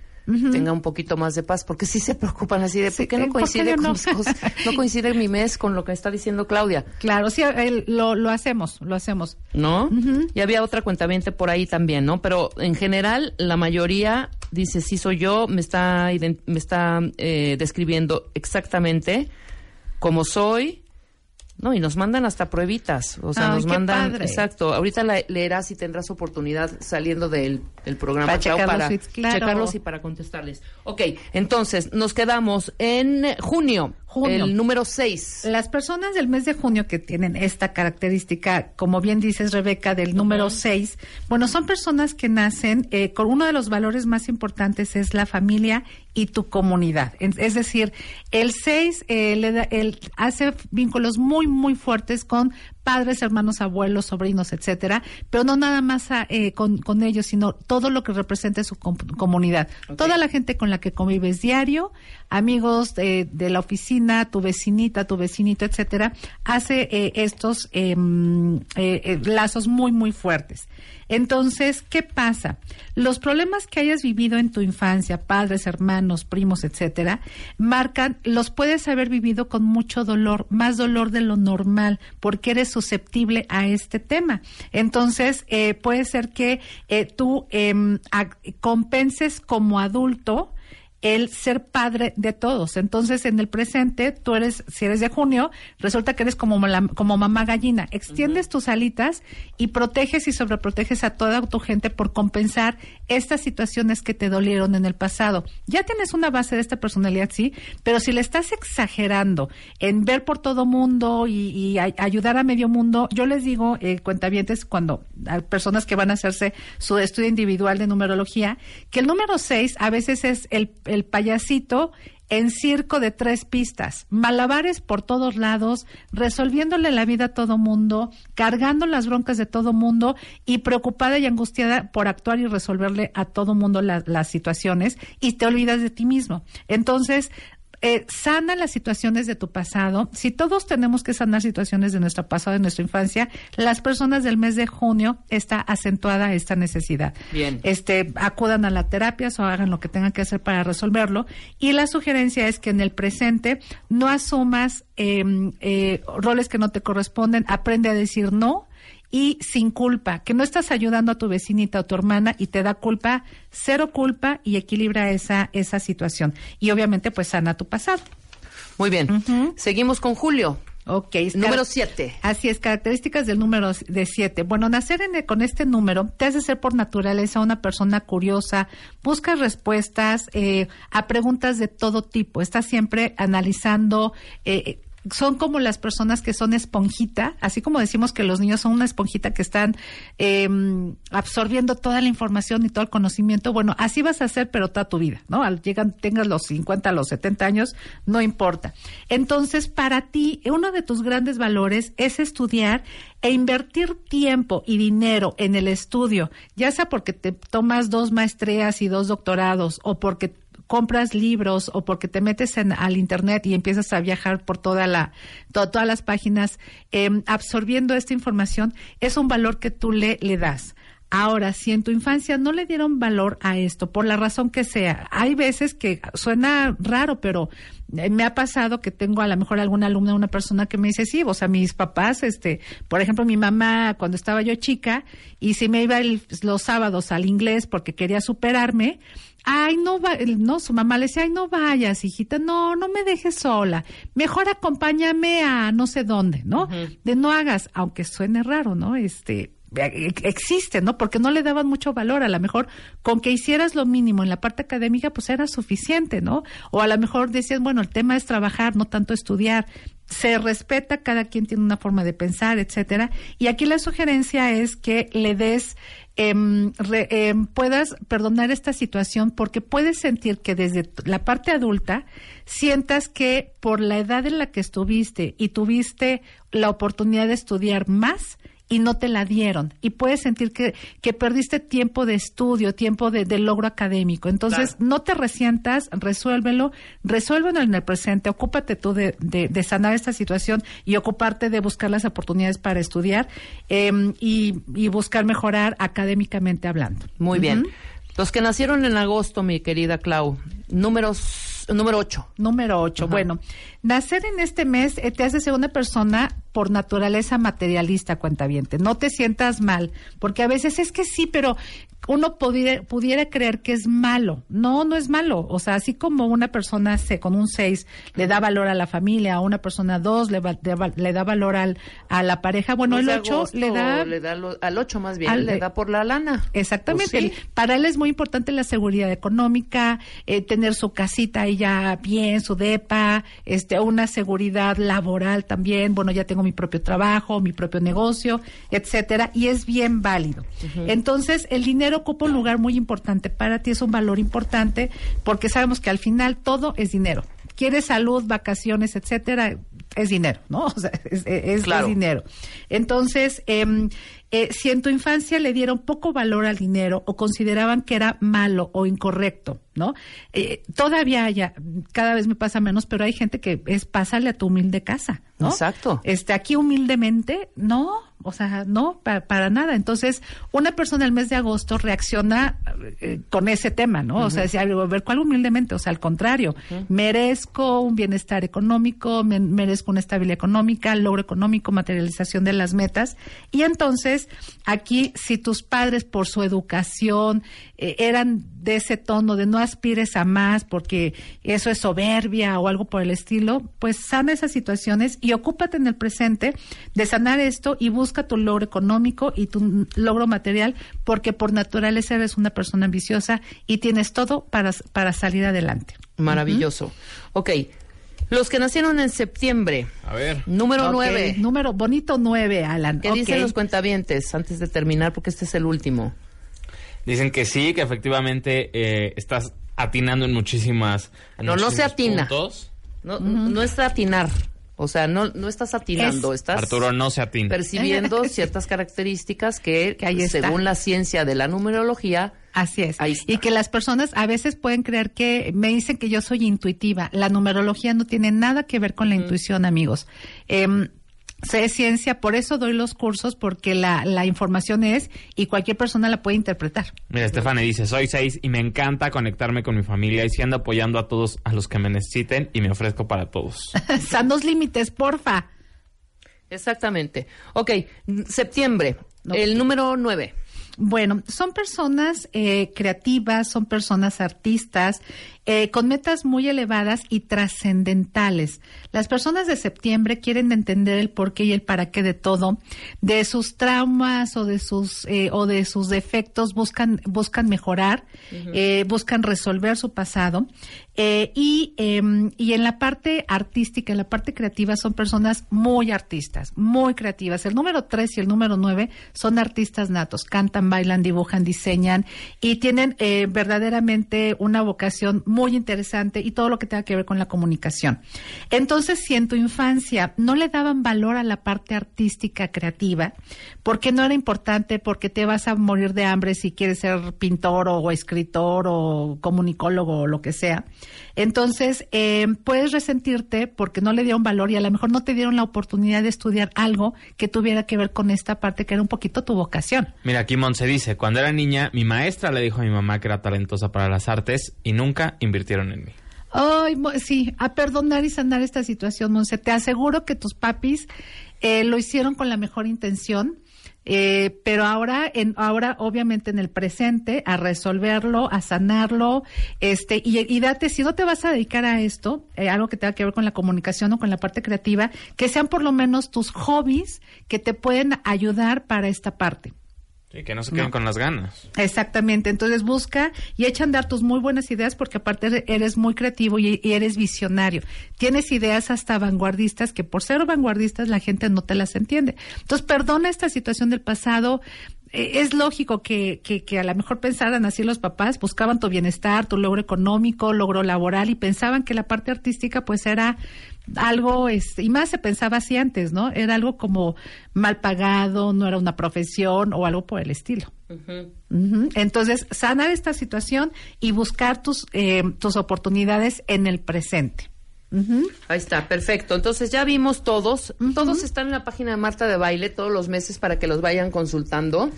tenga un poquito más de paz, porque sí se preocupan así de, ¿por qué no eh, ¿por qué coincide con no? mis cosas? No coincide mi mes con lo que está diciendo Claudia, Claro, sí, el- lo, lo hacemos, lo hacemos. ¿no? Y había otra cuentamiento por ahí también, ¿no? Pero en general, la mayoría dice, sí soy yo, me está, me está eh, describiendo exactamente cómo soy, No, y nos mandan hasta pruebitas. O sea, Ay, nos mandan. padre. Exacto. Ahorita la leerás y tendrás oportunidad saliendo del, del programa. Para Chao, checar los para tweets, claro. checarlos y para contestarles. Ok, entonces nos quedamos en junio. Junio. El número 6. Las personas del mes de junio que tienen esta característica, como bien dices, Rebeca, del número 6, bueno, son personas que nacen eh, con uno de los valores más importantes es la familia y tu comunidad. Es decir, el 6 le da- el- hace vínculos muy, muy fuertes con padres, hermanos, abuelos, sobrinos, etcétera, pero no nada más a, eh, con, con ellos, sino todo lo que representa su com- comunidad. Toda la gente con la que convives diario, amigos eh, de la oficina, tu vecinita, tu vecinito, etcétera, hace eh, estos em, eh, eh, lazos muy, muy fuertes. Entonces, ¿qué pasa? Los problemas que hayas vivido en tu infancia, padres, hermanos, primos, etcétera, marcan, los puedes haber vivido con mucho dolor, más dolor de lo normal, porque eres susceptible a este tema. Entonces, eh, puede ser que eh, tú em, compenses como adulto el ser padre de todos. Entonces, en el presente, tú eres, si eres de junio, resulta que eres como, la- como mamá gallina. Extiendes tus alitas y proteges y sobreproteges a toda tu gente por compensar estas situaciones que te dolieron en el pasado. Ya tienes una base de esta personalidad, sí, pero si le estás exagerando en ver por todo mundo y, y ay- ayudar a medio mundo, yo les digo, eh, cuentavientes, cuando hay personas que van a hacerse su estudio individual de numerología, que el número 6 a veces es el, el payasito en circo de tres pistas, malabares por todos lados, resolviéndole la vida a todo mundo, cargando las broncas de todo mundo y preocupada y angustiada por actuar y resolverle a todo mundo la- las situaciones y te olvidas de ti mismo. Entonces, eh, sana las situaciones de tu pasado. Si todos tenemos que sanar situaciones de nuestro pasado, de nuestra infancia, las personas del mes de junio está acentuada esta necesidad. Bien. Este, acudan a la terapia o hagan lo que tengan que hacer para resolverlo. Y la sugerencia es que en el presente no asumas eh, eh, roles que no te corresponden, aprende a decir no y sin culpa, que no estás ayudando a tu vecinita o tu hermana y te da culpa, cero culpa y equilibra esa, esa situación. Y obviamente pues sana tu pasado. Muy bien. Seguimos con Julio. Ok. Número car- 7. Así es, características del número de siete. Bueno, nacer en- con este número te hace ser por naturaleza una persona curiosa, buscas respuestas eh, a preguntas de todo tipo, estás siempre analizando. eh, son como las personas que son esponjita, así como decimos que los niños son una esponjita que están eh, absorbiendo toda la información y todo el conocimiento. Bueno, así vas a ser, pero toda tu vida, ¿no? Al llegan, tengas los 50, los 70 años, no importa. Entonces, para ti, uno de tus grandes valores es estudiar e invertir tiempo y dinero en el estudio, ya sea porque te tomas dos maestrías y dos doctorados o porque compras libros o porque te metes en, al internet y empiezas a viajar por toda la to- todas las páginas em, absorbiendo esta información es un valor que tú le le das. Ahora, si en tu infancia no le dieron valor a esto, por la razón que sea, hay veces que suena raro, pero eh, me ha pasado que tengo a lo mejor alguna alumna, una persona que me dice, sí, o sea, mis papás, este, por ejemplo, mi mamá, cuando estaba yo chica, y si me iba los sábados al inglés porque quería superarme, ay, no va, no, su mamá le decía, ay, no vayas, hijita, no, no me dejes sola, mejor acompáñame a no sé dónde, ¿no? De no hagas, aunque suene raro, ¿no? Este, e- existe, ¿no? Porque no le daban mucho valor. A lo mejor con que hicieras lo mínimo en la parte académica, pues era suficiente, ¿no? O a lo mejor decían, bueno, el tema es trabajar, no tanto estudiar. Se respeta, cada quien tiene una forma de pensar, etcétera. Y aquí la sugerencia es que le des, em, re- em, puedas perdonar esta situación porque puedes sentir que desde la parte adulta sientas que por la edad en la que estuviste y tuviste la oportunidad de estudiar más, y no te la dieron. Y puedes sentir que, que perdiste tiempo de estudio, tiempo de, de logro académico. Entonces, no te resientas, resuélvelo, resuélvelo en el presente, ocúpate tú de, de- de sanar esta situación y ocuparte de buscar las oportunidades para estudiar em, y, y buscar mejorar académicamente hablando. Muy bien. Los que nacieron en agosto, mi querida Clau, números, número 8. Número 8. Bueno, nacer en este mes eh, te hace ser una persona por naturaleza materialista, cuentaviente. No te sientas mal, porque a veces es que sí, pero uno pudiera, pudiera creer que es malo. No, no es malo. O sea, así como una persona se, con un 6 le da valor a la familia, a una persona 2 le, le da valor al, a la pareja, bueno, el Los de 8 agosto le da... le da lo- al 8 más bien, al le da por la lana. Exactamente. Pues sí. El- Para él es muy importante la seguridad económica, eh, tener su casita ahí ya bien, su depa, este, una seguridad laboral también. Bueno, ya tengo mi propio trabajo, mi propio negocio, etcétera, y es bien válido. Entonces, el dinero ocupa un lugar muy importante para ti, es un valor importante, porque sabemos que al final todo es dinero. Quieres salud, vacaciones, etcétera, es dinero, ¿no? O sea, es, es- es Claro. dinero. Entonces, em, eh, si en tu infancia le dieron poco valor al dinero o consideraban que era malo o incorrecto, ¿no? Eh, todavía haya, cada vez me pasa menos, pero hay gente que es pásale a tu humilde casa, ¿no? Exacto. Este, aquí humildemente, no, o sea, no, pa- para nada. Entonces, una persona el mes de agosto reacciona eh, con ese tema, ¿no? O sea, decía, a ver, ¿cuál humildemente? O sea, al contrario, merezco un bienestar económico, me- merezco una estabilidad económica, logro económico, materialización de las metas. Y entonces, aquí, si tus padres por su educación eh, eran de ese tono de no aspires a más porque eso es soberbia o algo por el estilo, pues sana esas situaciones y ocúpate en el presente de sanar esto y busca tu logro económico y tu logro material porque por naturaleza eres una persona ambiciosa y tienes todo para, para salir adelante. Maravilloso. Ok. Los que nacieron en septiembre, A ver. número 9. Número bonito 9, Alan. ¿Qué dicen los cuentavientes antes de terminar? Porque este es el último. Dicen que sí, que efectivamente eh, estás atinando en muchísimas. en No, no se atina. puntos. No, no es atinar. O sea, no, no estás atinando, Es- estás Arturo no se atina. percibiendo ciertas características que, Que ahí está. según la ciencia de la numerología, Así es. Ahí está. Y que las personas a veces pueden creer que me dicen que yo soy intuitiva. La numerología no tiene nada que ver con la intuición, amigos. Em, sé ciencia, por eso doy los cursos, porque la, la información es y cualquier persona la puede interpretar. Mira, Estefane dice, soy seis y me encanta conectarme con mi familia y si ando apoyando a todos a los que me necesiten y me ofrezco para todos. Sanos límites, porfa. exactamente. Ok, septiembre, No. el número 9. Bueno, son personas eh, creativas, son personas artistas, eh, con metas muy elevadas y trascendentales. Las personas de septiembre quieren entender el porqué y el para qué de todo, de sus traumas o de sus eh, o de sus defectos buscan buscan mejorar, eh, buscan resolver su pasado eh, y em, y en la parte artística, en la parte creativa son personas muy artistas, muy creativas. El número 3 y el número 9 son artistas natos, cantan, bailan, dibujan, diseñan y tienen eh, verdaderamente una vocación muy interesante y todo lo que tenga que ver con la comunicación. Entonces, si en tu infancia no le daban valor a la parte artística creativa, porque no era importante, porque te vas a morir de hambre si quieres ser pintor o, escritor o comunicólogo o lo que sea. Entonces, eh, puedes resentirte porque no le dieron valor y a lo mejor no te dieron la oportunidad de estudiar algo que tuviera que ver con esta parte que era un poquito tu vocación. Mira, aquí Monse dice, cuando era niña, mi maestra le dijo a mi mamá que era talentosa para las artes y nunca invirtieron en mí. Ay, sí, a perdonar y sanar esta situación, Monse. Te aseguro que tus papis eh, lo hicieron con la mejor intención. eh, pero ahora, en, ahora obviamente en el presente, a resolverlo, a sanarlo, este, y, y date, si no te vas a dedicar a esto, eh, algo que tenga que ver con la comunicación o con la parte creativa, que sean por lo menos tus hobbies que te pueden ayudar para esta parte. Sí, que no se queden No. con las ganas. Exactamente, entonces busca y echa a andar tus muy buenas ideas porque aparte eres muy creativo y, y eres visionario. Tienes ideas hasta vanguardistas que por ser vanguardistas la gente no te las entiende. Entonces perdona esta situación del pasado. Eh, Es lógico que, que, que a lo mejor pensaran así los papás, buscaban tu bienestar, tu logro económico, logro laboral y pensaban que la parte artística pues era algo, este, y más se pensaba así antes, ¿no? Era algo como mal pagado, no era una profesión o algo por el estilo. Entonces, sanar esta situación y buscar tus, eh, tus oportunidades en el presente. Ujú. Ahí está, perfecto. Entonces ya vimos todos. Todos están en la página de Marta de Baile todos los meses para que los vayan consultando.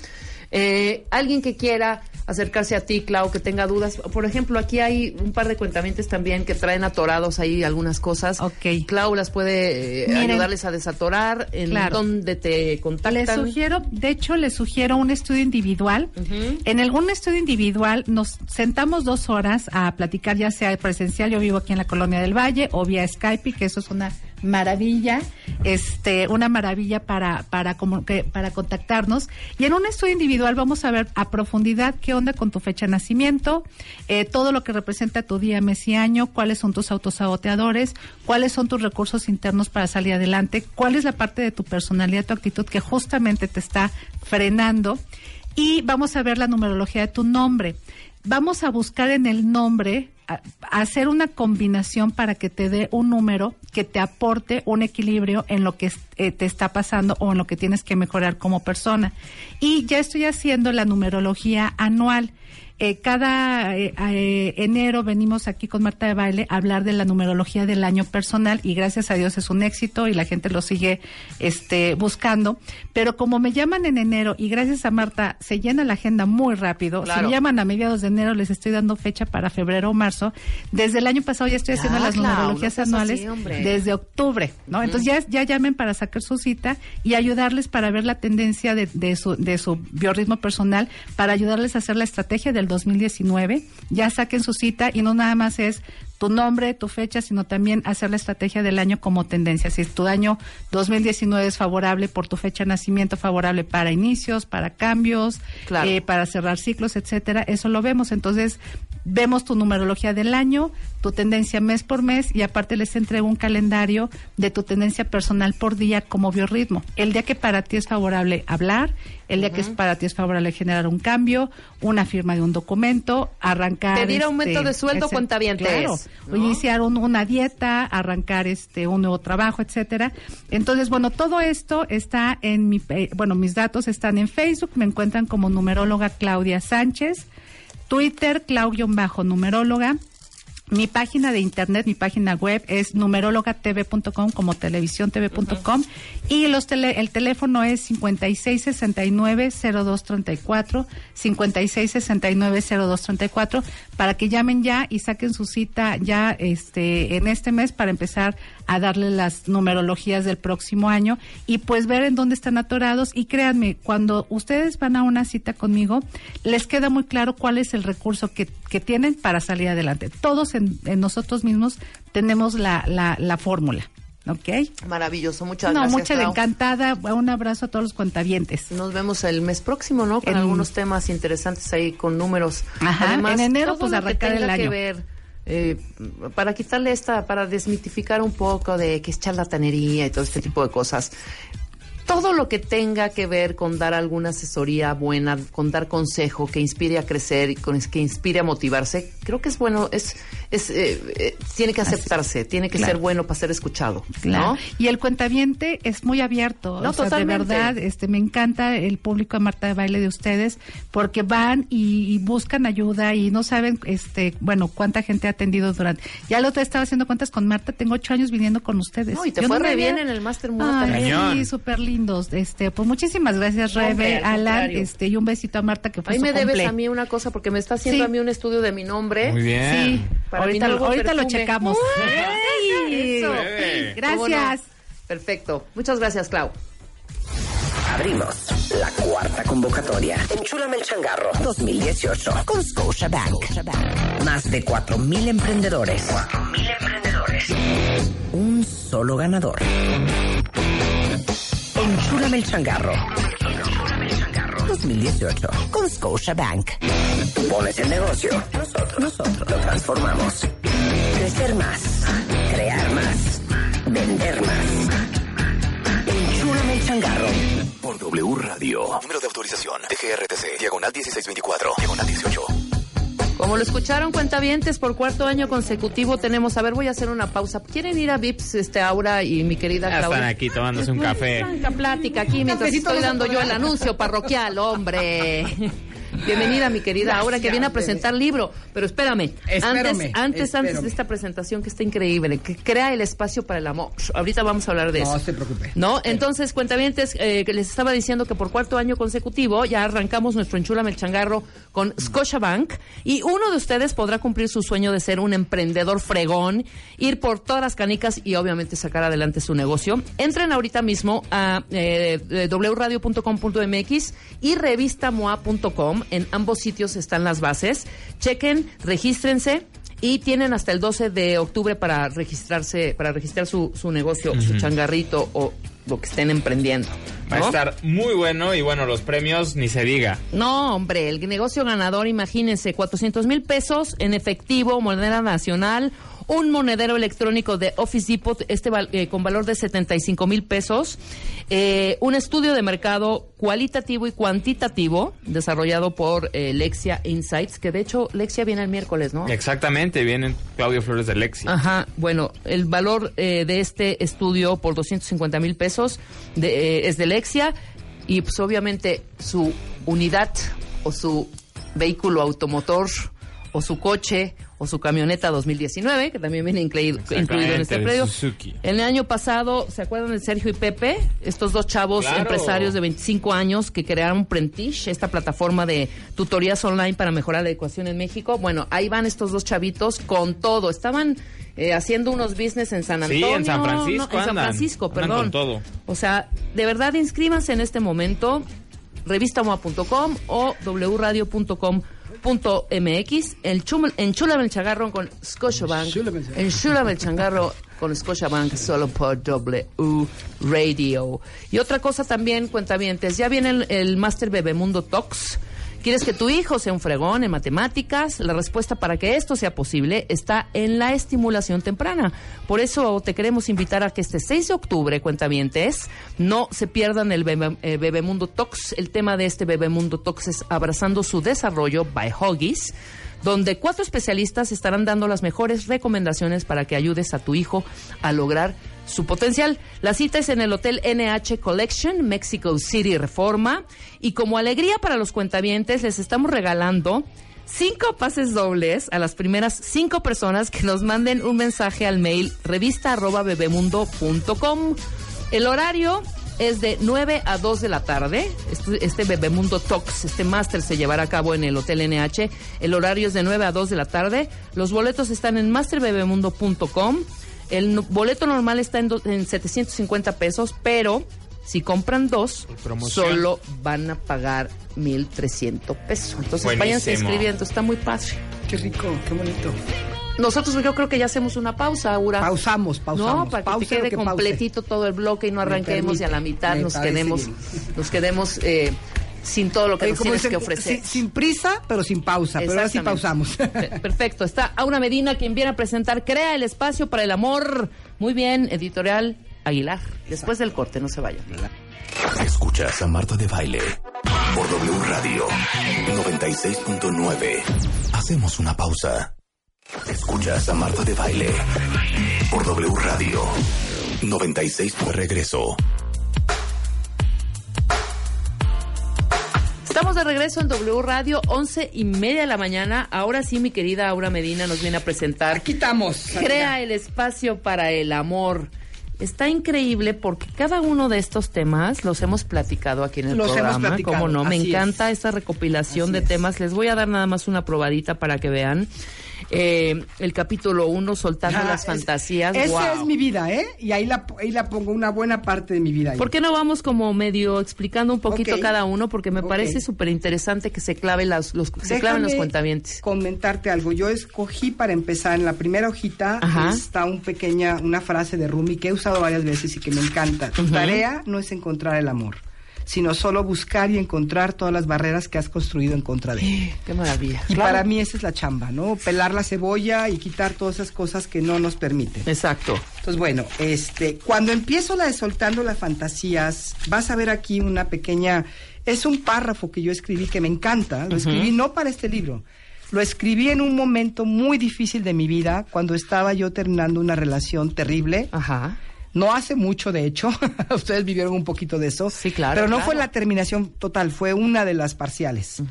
Eh, alguien que quiera acercarse a ti, Clau, que tenga dudas. Por ejemplo, aquí hay un par de cuentamientos también que traen atorados ahí algunas cosas. Ok. Clau las puede eh, Miren. ayudarles a desatorar. ¿En Claro. dónde te Les contactan? sugiero, de hecho, les sugiero un estudio individual. En algún estudio individual nos sentamos dos horas a platicar, ya sea presencial, yo vivo aquí en la Colonia del Valle, o vía Skype, que eso es una maravilla, este, una maravilla para, para, para contactarnos. Y en un estudio individual vamos a ver a profundidad qué onda con tu fecha de nacimiento, eh, todo lo que representa tu día, mes y año, cuáles son tus autosaboteadores, cuáles son tus recursos internos para salir adelante, cuál es la parte de tu personalidad, tu actitud que justamente te está frenando. Y vamos a ver la numerología de tu nombre. Vamos a buscar en el nombre, hacer una combinación para que te dé un número que te aporte un equilibrio en lo que eh, te está pasando o en lo que tienes que mejorar como persona. Y ya estoy haciendo la numerología anual. Eh, cada eh, eh, enero venimos aquí con Marta de Baile a hablar de la numerología del año personal y gracias a Dios es un éxito y la gente lo sigue este, buscando. Pero como me llaman en enero y gracias a Marta se llena la agenda muy rápido, si Claro. me llaman a mediados de enero les estoy dando fecha para febrero o marzo. Desde el año pasado ya estoy haciendo las Clau, numerologías anuales así, desde octubre, ¿no? Entonces ya, ya llamen para sacar su cita y ayudarles para ver la tendencia de, de su, de su biorritmo personal, para ayudarles a hacer la estrategia del 2019. Ya saquen su cita y no nada más es tu nombre, tu fecha, sino también hacer la estrategia del año como tendencia. Si tu año 2019 es favorable por tu fecha de nacimiento, favorable para inicios, para cambios, Claro. eh, para cerrar ciclos, etcétera, eso lo vemos. Entonces, vemos tu numerología del año, tu tendencia mes por mes y aparte les entrego un calendario de tu tendencia personal por día como biorritmo. El día que para ti es favorable hablar, el día que es para ti es favorable generar un cambio, una firma de un documento, arrancar Pedir aumento de sueldo, ese- cuentavientes, Claro, iniciar un- una dieta, arrancar este un nuevo trabajo, etcétera. Entonces, bueno, todo esto está en mi bueno, mis datos están en Facebook, me encuentran como numeróloga Claudia Sánchez, Twitter Clau-numeróloga, Mi página de internet, mi página web es numerologatv.com como televisiontv.com y los tele- el teléfono es 5669-0234, 5669-0234 para que llamen ya y saquen su cita ya este en este mes para empezar a darle las numerologías del próximo año y pues ver en dónde están atorados y créanme, cuando ustedes van a una cita conmigo, les queda muy claro cuál es el recurso que, que tienen para salir adelante. Todos en, en nosotros mismos tenemos la, la, la fórmula. ¿Ok? Maravilloso, muchas no, gracias. mucha Clau. encantada. Un abrazo a todos los cuentavientes. Nos vemos el mes próximo, ¿no? Con En- algunos temas interesantes ahí con números. Ajá, en enero, pues, arrancar el que año. ver, eh, para quitarle esta, para desmitificar un poco de que es charlatanería y todo este tipo de cosas. Todo lo que tenga que ver con dar alguna asesoría buena, con dar consejo que inspire a crecer y con, que inspire a motivarse, creo que es bueno, es, es eh, eh, tiene que aceptarse, tiene que Claro. ser bueno para ser escuchado, Claro. ¿no? Y el cuentaviente es muy abierto. No, o sea, totalmente. De verdad, este, me encanta el público de Marta de Baile de ustedes porque van y, y buscan ayuda y no saben, este, bueno, cuánta gente ha atendido durante. Ya la otra estaba haciendo cuentas con Marta, tengo ocho años viniendo con ustedes. No, y te Yo fue me re bien en el Master Mood Ay, sí, súper lindos. Este, pues muchísimas gracias, No, hombre, Rebe, al Alan, este, y un besito a Marta que fue Ahí me debes a mí una cosa porque me está haciendo Sí. a mí un estudio de mi nombre. Muy bien. Sí, Para ahorita, mi lo- nuevo ahorita lo checamos. ¡Ay! Eso. Gracias. Perfecto. Muchas gracias, Clau. Abrimos la cuarta convocatoria. Enchúlame el changarro 2018 con Scotiabank. Más de 4.000 emprendedores. 4.000 emprendedores. Un solo ganador. Enchúlame el changarro. 2018 con Scotiabank. Tú pones el negocio. Nosotros, nosotros lo transformamos. Crecer más. Crear más. Vender más. Enchúlame el changarro. Por W Radio. Número de autorización. DGRTC. Diagonal 1624. Diagonal 18. Como lo escucharon cuentavientes por cuarto año consecutivo tenemos, a ver, voy a hacer una pausa. ¿Quieren ir a Vips, este Aura y mi querida Ya Claudia? están aquí tomándose un café. Franca plática aquí mientras estoy dando yo el anuncio parroquial, hombre. Bienvenida, mi querida Aura, que viene a presentar libro. Pero espérame, antes, Espérame, antes, antes espérame. de esta presentación que está increíble, que crea el espacio para el amor. Ahorita vamos a hablar de eso. No se preocupe. ¿No? Entonces, cuentavientes, eh, que les estaba diciendo que por cuarto año consecutivo ya arrancamos nuestro Enchúlame el Changarro con Scotiabank y uno de ustedes podrá cumplir su sueño de ser un emprendedor fregón, ir por todas las canicas y obviamente sacar adelante su negocio. Entren ahorita mismo a eh, wradio.com.mx y revistamoa.com. En ambos sitios están las bases. Chequen, regístrense. Y tienen hasta el 12 de octubre para registrarse, para registrar su, su negocio, su changarrito o lo que estén emprendiendo. Va a estar muy bueno y bueno, los premios ni se diga. No, hombre, el negocio ganador, imagínense, 400 mil pesos en efectivo, moneda nacional, un monedero electrónico de Office Depot, este val- eh, con valor de 75 mil pesos, eh, un estudio de mercado cualitativo y cuantitativo desarrollado por eh, Lexia Insights, que de hecho Lexia viene el miércoles, ¿no? Exactamente, vienen Claudio Flores de Lexi. Ajá, bueno, el valor eh, de este estudio por 250 mil pesos de, eh, es de Lexia y pues obviamente su unidad o su vehículo automotor o su coche o su camioneta 2019, que también viene incluido, incluido en este predio. Suzuki. El año pasado, ¿se acuerdan de Sergio y Pepe? Estos dos chavos Claro. empresarios de 25 años que crearon Prentish, esta plataforma de tutorías online para mejorar la educación en México. Bueno, ahí van estos dos chavitos con todo. Estaban eh, haciendo unos business en San Sí, Antonio. en San Francisco no, en San andan. Francisco, Andan perdón. con todo. O sea, de verdad, inscríbanse en este momento, revistamoa.com o wradio.com.mx, el chum- enchúlame el changarro con Scotiabank, enchúlame el changarro con Scotiabank solo por W Radio. Y otra cosa también, cuentavientes, ya viene el, el Master Bebemundo Talks. ¿Quieres que tu hijo sea un fregón en matemáticas? La respuesta para que esto sea posible está en la estimulación temprana. Por eso te queremos invitar a que este 6 de octubre, cuentavientes, no se pierdan el Bebe- eh, Bebemundo Talks. El tema de este Bebemundo Talks es Abrazando su Desarrollo by Huggies donde cuatro especialistas estarán dando las mejores recomendaciones para que ayudes a tu hijo a lograr su potencial. La cita es en el Hotel NH Collection, Mexico City Reforma. Y como alegría para los cuentavientes, les estamos regalando cinco pases dobles a las primeras cinco personas que nos manden un mensaje al mail revista arroba bebemundo.com. El horario es de 9 a 2 de la tarde. Este, este Bebemundo Talks, este máster se llevará a cabo en el Hotel NH. El horario es de 9 a 2 de la tarde. Los boletos están en masterbebemundo.com. El no- boleto normal está en, do- en 750 pesos, pero si compran dos, solo van a pagar 1.300 pesos. Entonces Buenísimo. váyanse inscribiendo, está muy padre. Qué rico, qué bonito. Nosotros yo creo que ya hacemos una pausa, Aura. Pausamos, pausamos. No, para que te lo quede que pause. completito todo el bloque y no arranquemos y a la mitad nos quedemos, nos quedemos eh, sin todo lo que Oye, nos tienes dicen, que ofrecer. Sin, sin prisa, pero sin pausa. Pero ahora sí pausamos. Pe- Perfecto, está Aura Medina quien viene a presentar Crea el espacio para el amor. Muy bien, editorial Aguilar. Después del corte, no se vayan. Escuchas a Marta de Baile por W Radio 96.9. Hacemos una pausa. Escuchas a Marta de Baile por W Radio 96. Por regreso. Estamos de regreso en W Radio, once y media de la mañana. Ahora sí, mi querida Aura Medina nos viene a presentar. Aquí estamos. Crea el espacio para el amor. Está increíble porque cada uno de estos temas los hemos platicado aquí en el Los hemos programa. platicado, Como no, me encanta es. esta recopilación Así de es. temas. Les voy a dar nada más una probadita para que vean. Eh, el capítulo uno, soltando Ah, las es- fantasías. Esa es mi vida, ¿eh? Y ahí la, ahí la pongo una buena parte de mi vida. ahí. ¿Por qué no vamos como medio explicando un poquito Ok. cada uno? Porque me parece súper interesante que se clave las, los, se claven los cuentavientes. comentarte algo. Yo escogí para empezar en la primera hojita Ajá. está un pequeña una frase de Rumi que he usado varias veces y que me encanta. Tu Ujú. tarea no es encontrar el amor, sino solo buscar y encontrar todas las barreras que has construido en contra de él. Qué maravilla. Y Claro. para mí esa es la chamba, ¿no? Pelar la cebolla y quitar todas esas cosas que no nos permiten. Exacto. Entonces, bueno, este, cuando empiezo la de soltando las fantasías, vas a ver aquí una pequeña, es un párrafo que yo escribí que me encanta, lo escribí no para este libro, lo escribí en un momento muy difícil de mi vida, cuando estaba yo terminando una relación terrible. Ajá. No hace mucho, de hecho, ustedes vivieron un poquito de eso. Sí, claro, Pero no claro. fue la terminación total, fue una de las parciales.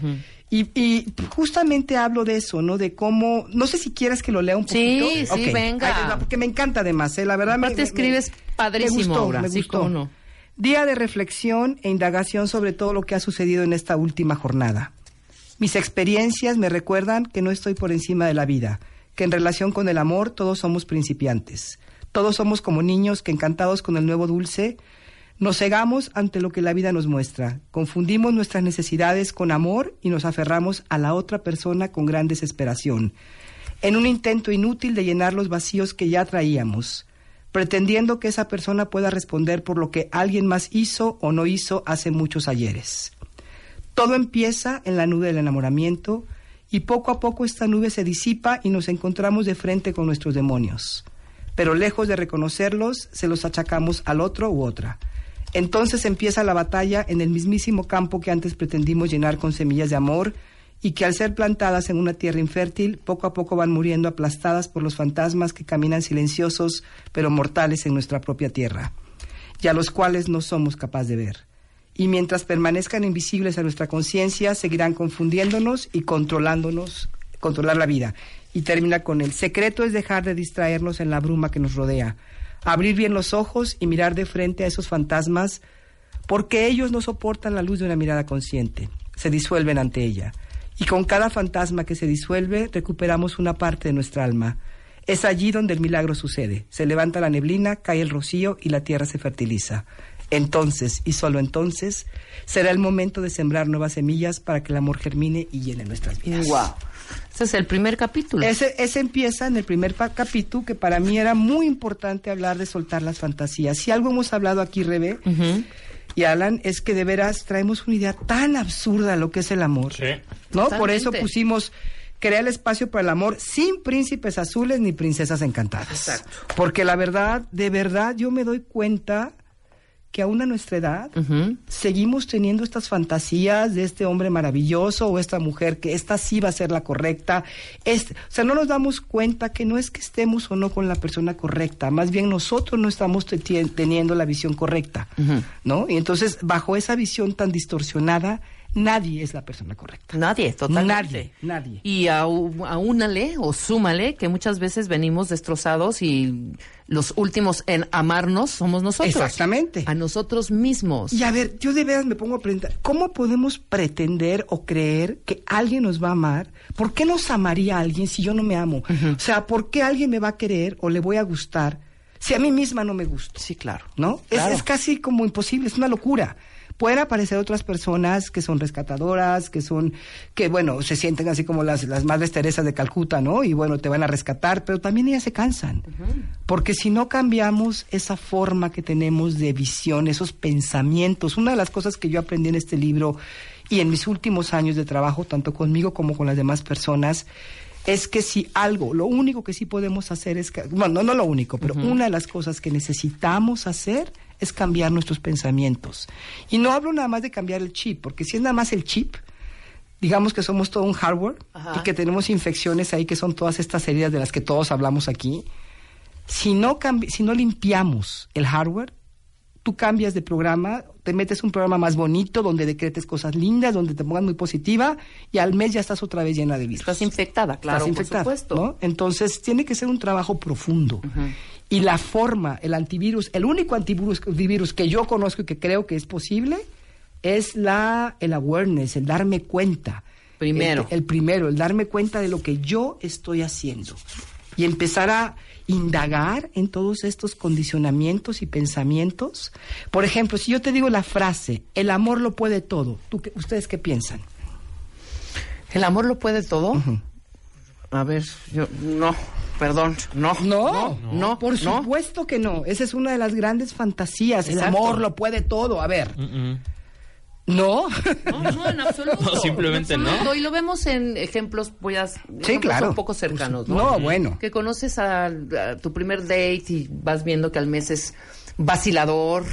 y, y justamente hablo de eso, ¿no? De cómo, no sé si quieres que lo lea un Sí, poquito. sí, Ok, venga. porque me encanta además, ¿eh? la verdad. me- Aparte me- escribes me- padrísimo, Me gustó, Aura, me sí, gustó. cómo no. Día de reflexión e indagación sobre todo lo que ha sucedido en esta última jornada. Mis experiencias me recuerdan que no estoy por encima de la vida, que en relación con el amor todos somos principiantes. Todos somos como niños que encantados con el nuevo dulce, nos cegamos ante lo que la vida nos muestra, confundimos nuestras necesidades con amor y nos aferramos a la otra persona con gran desesperación, en un intento inútil de llenar los vacíos que ya traíamos, pretendiendo que esa persona pueda responder por lo que alguien más hizo o no hizo hace muchos ayeres. Todo empieza en la nube del enamoramiento y poco a poco esta nube se disipa y nos encontramos de frente con nuestros demonios. Pero lejos de reconocerlos, se los achacamos al otro u otra. Entonces empieza la batalla en el mismísimo campo que antes pretendimos llenar con semillas de amor y que al ser plantadas en una tierra infértil, poco a poco van muriendo aplastadas por los fantasmas que caminan silenciosos pero mortales en nuestra propia tierra, y a los cuales no somos capaces de ver y mientras permanezcan invisibles a nuestra conciencia, seguirán confundiéndonos y controlándonos, controlar la vida. Y termina con el secreto es dejar de distraernos en la bruma que nos rodea, abrir bien los ojos y mirar de frente a esos fantasmas, porque ellos no soportan la luz de una mirada consciente, se disuelven ante ella. Y con cada fantasma que se disuelve, recuperamos una parte de nuestra alma. Es allí donde el milagro sucede. Se levanta la neblina, cae el rocío y la tierra se fertiliza. Entonces, y solo entonces, será el momento de sembrar nuevas semillas para que el amor germine y llene nuestras vidas. Wow. Ese es el primer capítulo. Ese, ese empieza en el primer capítulo, que para mí era muy importante hablar de soltar las fantasías. Si algo hemos hablado aquí, Rebe y Alan, es que de veras traemos una idea tan absurda de lo que es el amor. ¿No? Por eso pusimos crear el espacio para el amor sin príncipes azules ni princesas encantadas. Exacto. Porque la verdad, de verdad, yo me doy cuenta que aún a nuestra edad seguimos teniendo estas fantasías de este hombre maravilloso o esta mujer que esta sí va a ser la correcta. Este, o sea, no nos damos cuenta que no es que estemos o no con la persona correcta, más bien nosotros no estamos te- teniendo la visión correcta. ¿no? Y entonces, bajo esa visión tan distorsionada, nadie es la persona correcta. Nadie, totalmente. Nadie, nadie. Y aúnale o súmale que muchas veces venimos destrozados y los últimos en amarnos somos nosotros. Exactamente. A nosotros mismos. Y a ver, yo de veras me pongo a preguntar, ¿cómo podemos pretender o creer que alguien nos va a amar? ¿Por qué nos amaría alguien si yo no me amo? O sea, ¿por qué alguien me va a querer o le voy a gustar si a mí misma no me gusto? Sí, claro. ¿No? Es-. Es, casi como imposible, es una locura. Pueden aparecer otras personas que son rescatadoras, que son, que bueno, se sienten así como las, las madres Teresas de Calcuta, ¿no? Y bueno, te van a rescatar, pero también ellas se cansan. Porque si no cambiamos esa forma que tenemos de visión, esos pensamientos, una de las cosas que yo aprendí en este libro y en mis últimos años de trabajo, tanto conmigo como con las demás personas, es que si algo, lo único que sí podemos hacer es, que- bueno, no, no lo único, pero una de las cosas que necesitamos hacer es cambiar nuestros pensamientos. Y no hablo nada más de cambiar el chip, porque si es nada más el chip, digamos que somos todo un hardware Ajá. y que tenemos infecciones ahí que son todas estas heridas de las que todos hablamos aquí. Si no, cambi- si no limpiamos el hardware, tú cambias de programa, te metes un programa más bonito donde decretes cosas lindas, donde te pongas muy positiva y al mes ya estás otra vez llena de virus. Estás infectada, claro, Estás infectada, por supuesto. ¿no? Entonces tiene que ser un trabajo profundo. Y la forma, el antivirus, el único antivirus, antivirus que yo conozco y que creo que es posible es la el awareness, el darme cuenta. Primero. El, el primero, el darme cuenta de lo que yo estoy haciendo y empezar a indagar en todos estos condicionamientos y pensamientos. Por ejemplo, si yo te digo la frase, el amor lo puede todo, ¿tú qué- ¿ustedes qué piensan? ¿El amor lo puede todo? A ver, yo no, perdón, no. No, no, por no. supuesto que no. Esa es una de las grandes fantasías. El amor lo puede todo. A ver, no. No, no, en absoluto. No, simplemente En no. Y lo vemos en ejemplos, voy a, ejemplos claro. un poco cercanos, ¿no? No, bueno. Que conoces a, a tu primer date y vas viendo que al mes es vacilador.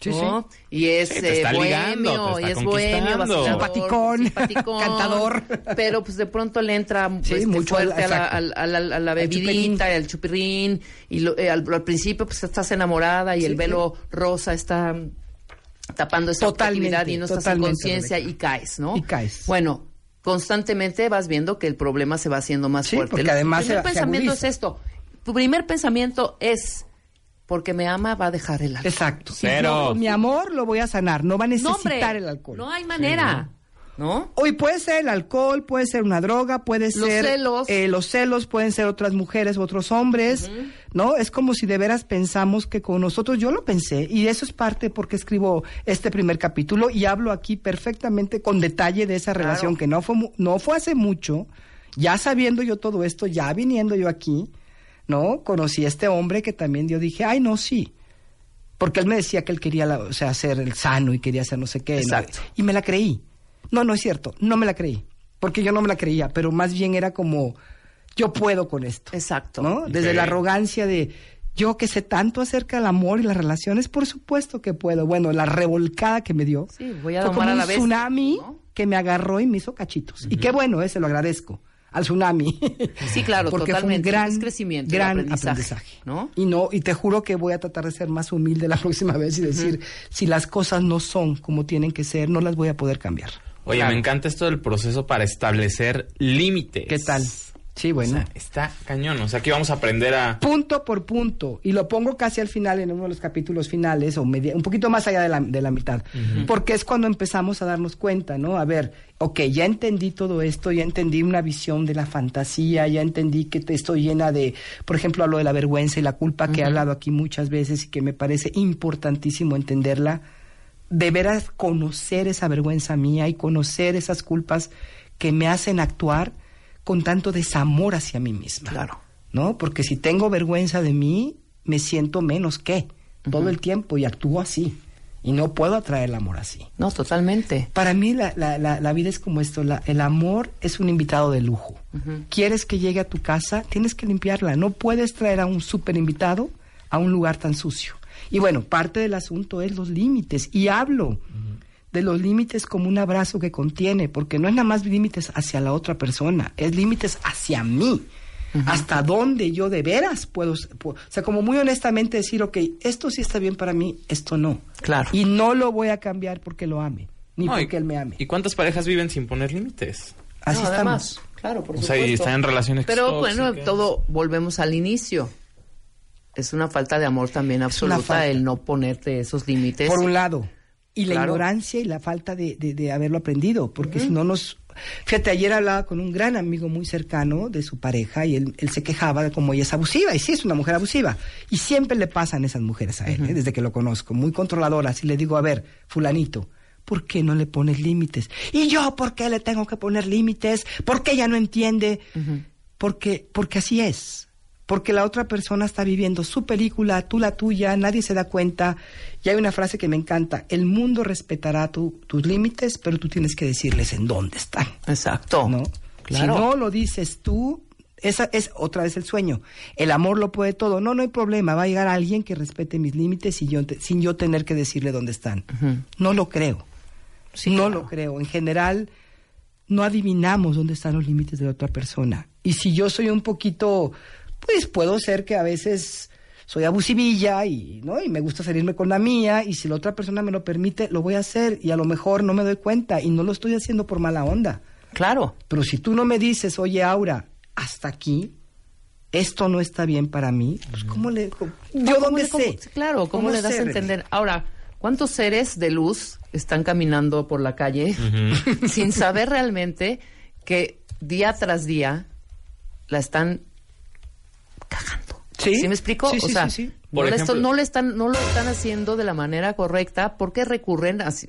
Sí, ¿no? Y es Sí, eh, bohemio, ligando, y es bohemio, vacilador, Simpaticón, simpaticón, cantador. Pero pues de pronto le entra Sí, este, mucho al- fuerte a la, a la- a la Al bebidita, al chupirrín, y lo- eh, al, al principio pues estás enamorada y Sí, el velo rosa está tapando esa actividad y no estás en conciencia y caes, ¿no? Y caes. Bueno, constantemente vas viendo que el problema se va haciendo más Sí, fuerte. porque El además primer se- se pensamiento es esto. Tu primer pensamiento es porque me ama va a dejar el alcohol. Exacto. Si yo- mi amor lo voy a sanar. No va a No, necesitar hombre, el alcohol. No hay manera, ¿no? Hoy puede ser el alcohol, puede ser una droga, puede Los ser celos. eh, los celos, pueden ser otras mujeres u otros hombres, ¿no? Es como si de veras pensamos que con nosotros, yo lo pensé, y eso es parte porque escribo este primer capítulo y hablo aquí perfectamente con detalle de esa relación que no fue, no fue hace mucho, ya sabiendo yo todo esto, ya viniendo yo aquí, ¿no? Conocí a este hombre que también yo dije, ay, no, sí. Porque él me decía que él quería, la- o sea, ser el sano y quería hacer no sé qué. Y me la creí. No, no es cierto, no me la creí. Porque yo no me la creía, pero más bien era como, yo puedo con esto. Exacto. ¿No? Desde la arrogancia de, yo que sé tanto acerca del amor y las relaciones, por supuesto que puedo. Bueno, la revolcada que me dio Sí, voy a fue como a la un bestia, tsunami ¿no? que me agarró y me hizo cachitos. Y qué bueno, eh, se lo agradezco al tsunami. Sí, claro, Porque totalmente. Fue un gran, Es crecimiento y gran aprendizaje, aprendizaje. ¿no? Y no, y te juro que voy a tratar de ser más humilde la próxima vez y decir, si las cosas no son como tienen que ser, no las voy a poder cambiar. Oye, Claro. me encanta esto del proceso para establecer límites. ¿Qué tal? Sí, O bueno. sea, está cañón. O sea, aquí vamos a aprender a... punto por punto y lo pongo casi al final en uno de los capítulos finales o media- un poquito más allá de la, de la mitad porque es cuando empezamos a darnos cuenta no a ver ok ya entendí todo esto ya entendí una visión de la fantasía ya entendí que te estoy llena de por ejemplo hablo de la vergüenza y la culpa que he hablado aquí muchas veces y que me parece importantísimo entenderla de veras conocer esa vergüenza mía y conocer esas culpas que me hacen actuar con tanto desamor hacia mí misma. Claro. ¿No? Porque si tengo vergüenza de mí, me siento menos que todo el tiempo y actúo así. Y no puedo atraer el amor así. No, totalmente. Para mí la, la, la, la vida es como esto, la- el amor es un invitado de lujo. Quieres que llegue a tu casa, tienes que limpiarla. No puedes traer a un super invitado a un lugar tan sucio. Y bueno, parte del asunto es los límites. Y hablo de los límites como un abrazo que contiene, porque no es nada más límites hacia la otra persona, es límites hacia mí. Hasta dónde yo de veras puedo, pu- o sea, como muy honestamente decir, ok, esto sí está bien para mí, esto no. Claro. Y no lo voy a cambiar porque lo ame. ni No, y- porque él me ame. ¿Y cuántas parejas viven sin poner límites? Así No, estamos. además, claro, por O sea, y están en relaciones Pero bueno, todo volvemos al inicio. Es una falta de amor también absoluta el no ponerte esos límites. Por un lado. Y la ignorancia y la falta de, de- de haberlo aprendido. Porque si no nos. Fíjate, ayer hablaba con un gran amigo muy cercano de su pareja y él, él se quejaba de cómo ella es abusiva. Y sí, es una mujer abusiva. Y siempre le pasan esas mujeres a él, ¿eh? desde que lo conozco. Muy controladoras. Y le digo, a ver, Fulanito. ¿Por qué no le pones límites? ¿Y yo por qué le tengo que poner límites? ¿Por qué ella no entiende? Porque, porque así es. Porque la otra persona está viviendo su película, tú la tuya, nadie se da cuenta. Y hay una frase que me encanta, el mundo respetará tu- tus límites, pero tú tienes que decirles en dónde están. Exacto. ¿no? Claro. Si no lo dices tú, esa es otra vez el sueño. El amor lo puede todo. No, no hay problema. Va a llegar alguien que respete mis límites y yo, sin yo tener que decirle dónde están. No lo creo. no lo creo. En general, no adivinamos dónde están los límites de la otra persona. Y si yo soy un poquito, pues puedo ser que a veces soy abusivilla y, ¿no? y me gusta salirme con la mía y si la otra persona me lo permite, lo voy a hacer y a lo mejor no me doy cuenta y no lo estoy haciendo por mala onda. Claro. Pero si tú no me dices, oye Aura, hasta aquí, esto no está bien para mí, pues ¿cómo le... cómo- No, ¿Yo ¿cómo dónde le- cómo- sé? claro, ¿cómo, le das a entender? Ahora, ¿cuántos seres de luz están caminando por la calle sin saber realmente que día tras día la están cagando? Sí. me explico? Sí, o sí, sea, sí, sí. No, ejemplo- esto- no le están, no lo están haciendo de la manera correcta. ¿Por qué recurren, así,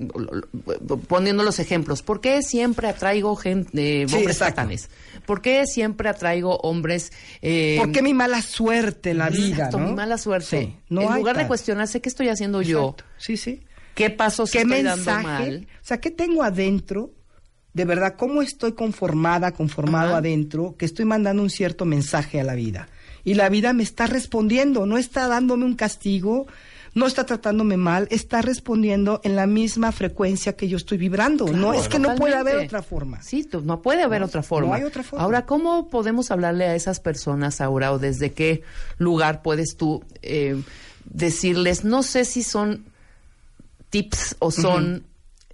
poniendo los ejemplos? ¿Por qué siempre atraigo gente, Sí, hombres satanes? ¿Por qué siempre atraigo hombres... eh, ¿Por qué mi mala suerte en la vida? Exacto, ¿no? mi mala suerte. Sí, no en lugar de cuestionarse qué estoy haciendo yo. Sí, sí. qué pasos ¿Qué estoy mensaje? dando mal. O sea, ¿qué tengo adentro? De verdad, ¿cómo estoy conformada, conformado Ajá. adentro? Que estoy mandando un cierto mensaje a la vida. Y la vida me está respondiendo, no está dándome un castigo, no está tratándome mal, está respondiendo en la misma frecuencia que yo estoy vibrando. no, es que no puede haber otra forma. Sí, no puede haber No, otra forma. no hay otra forma. Ahora, ¿cómo podemos hablarle a esas personas, Aura, o desde qué lugar puedes tú eh, decirles, no sé si son tips o son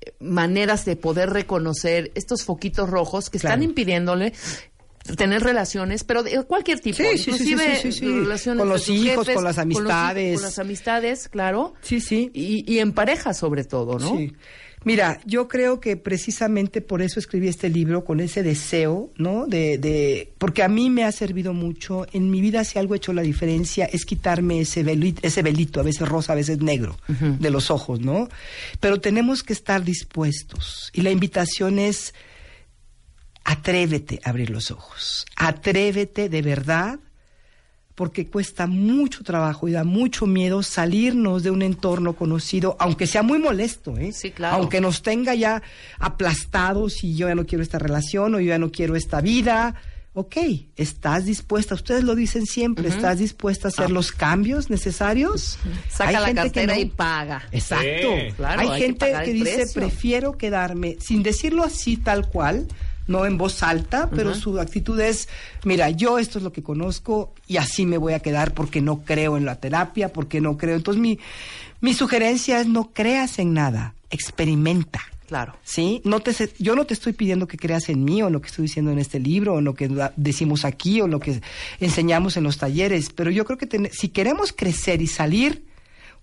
eh, maneras de poder reconocer estos foquitos rojos que están impidiéndole tener relaciones, pero de cualquier tipo, Sí, sí, sí, sí, inclusive sí, sí, relaciones Con los hijos, con las amistades. con las amistades, claro, Sí, sí. y, y en pareja sobre todo, ¿no? Sí. Mira, yo creo que precisamente por eso escribí este libro, con ese deseo, ¿no? De, de, porque a mí me ha servido mucho. En mi vida, si algo ha hecho la diferencia, es quitarme ese velito, ese velito a veces rosa, a veces negro, de los ojos, ¿no? Pero tenemos que estar dispuestos. Y la invitación es, atrévete a abrir los ojos. Atrévete de verdad porque cuesta mucho trabajo y da mucho miedo salirnos de un entorno conocido, aunque sea muy molesto, ¿eh? Sí, claro. Aunque nos tenga ya aplastados y yo ya no quiero esta relación o yo ya no quiero esta vida. Ok, ¿estás dispuesta? Ustedes lo dicen siempre, ¿estás dispuesta a hacer los cambios necesarios? Saca Hay la gente que no. y paga. Exacto. Sí. Claro, hay, gente que, dice, precio. prefiero quedarme, sin decirlo así tal cual, no en voz alta, pero su actitud es, mira, yo esto es lo que conozco y así me voy a quedar porque no creo en la terapia, porque no creo. Entonces mi, mi sugerencia es no creas en nada, experimenta. Claro. ¿Sí? No te, yo no te estoy pidiendo que creas en mí o en lo que estoy diciendo en este libro o en lo que decimos aquí o en lo que enseñamos en los talleres, pero yo creo que ten- si queremos crecer y salir,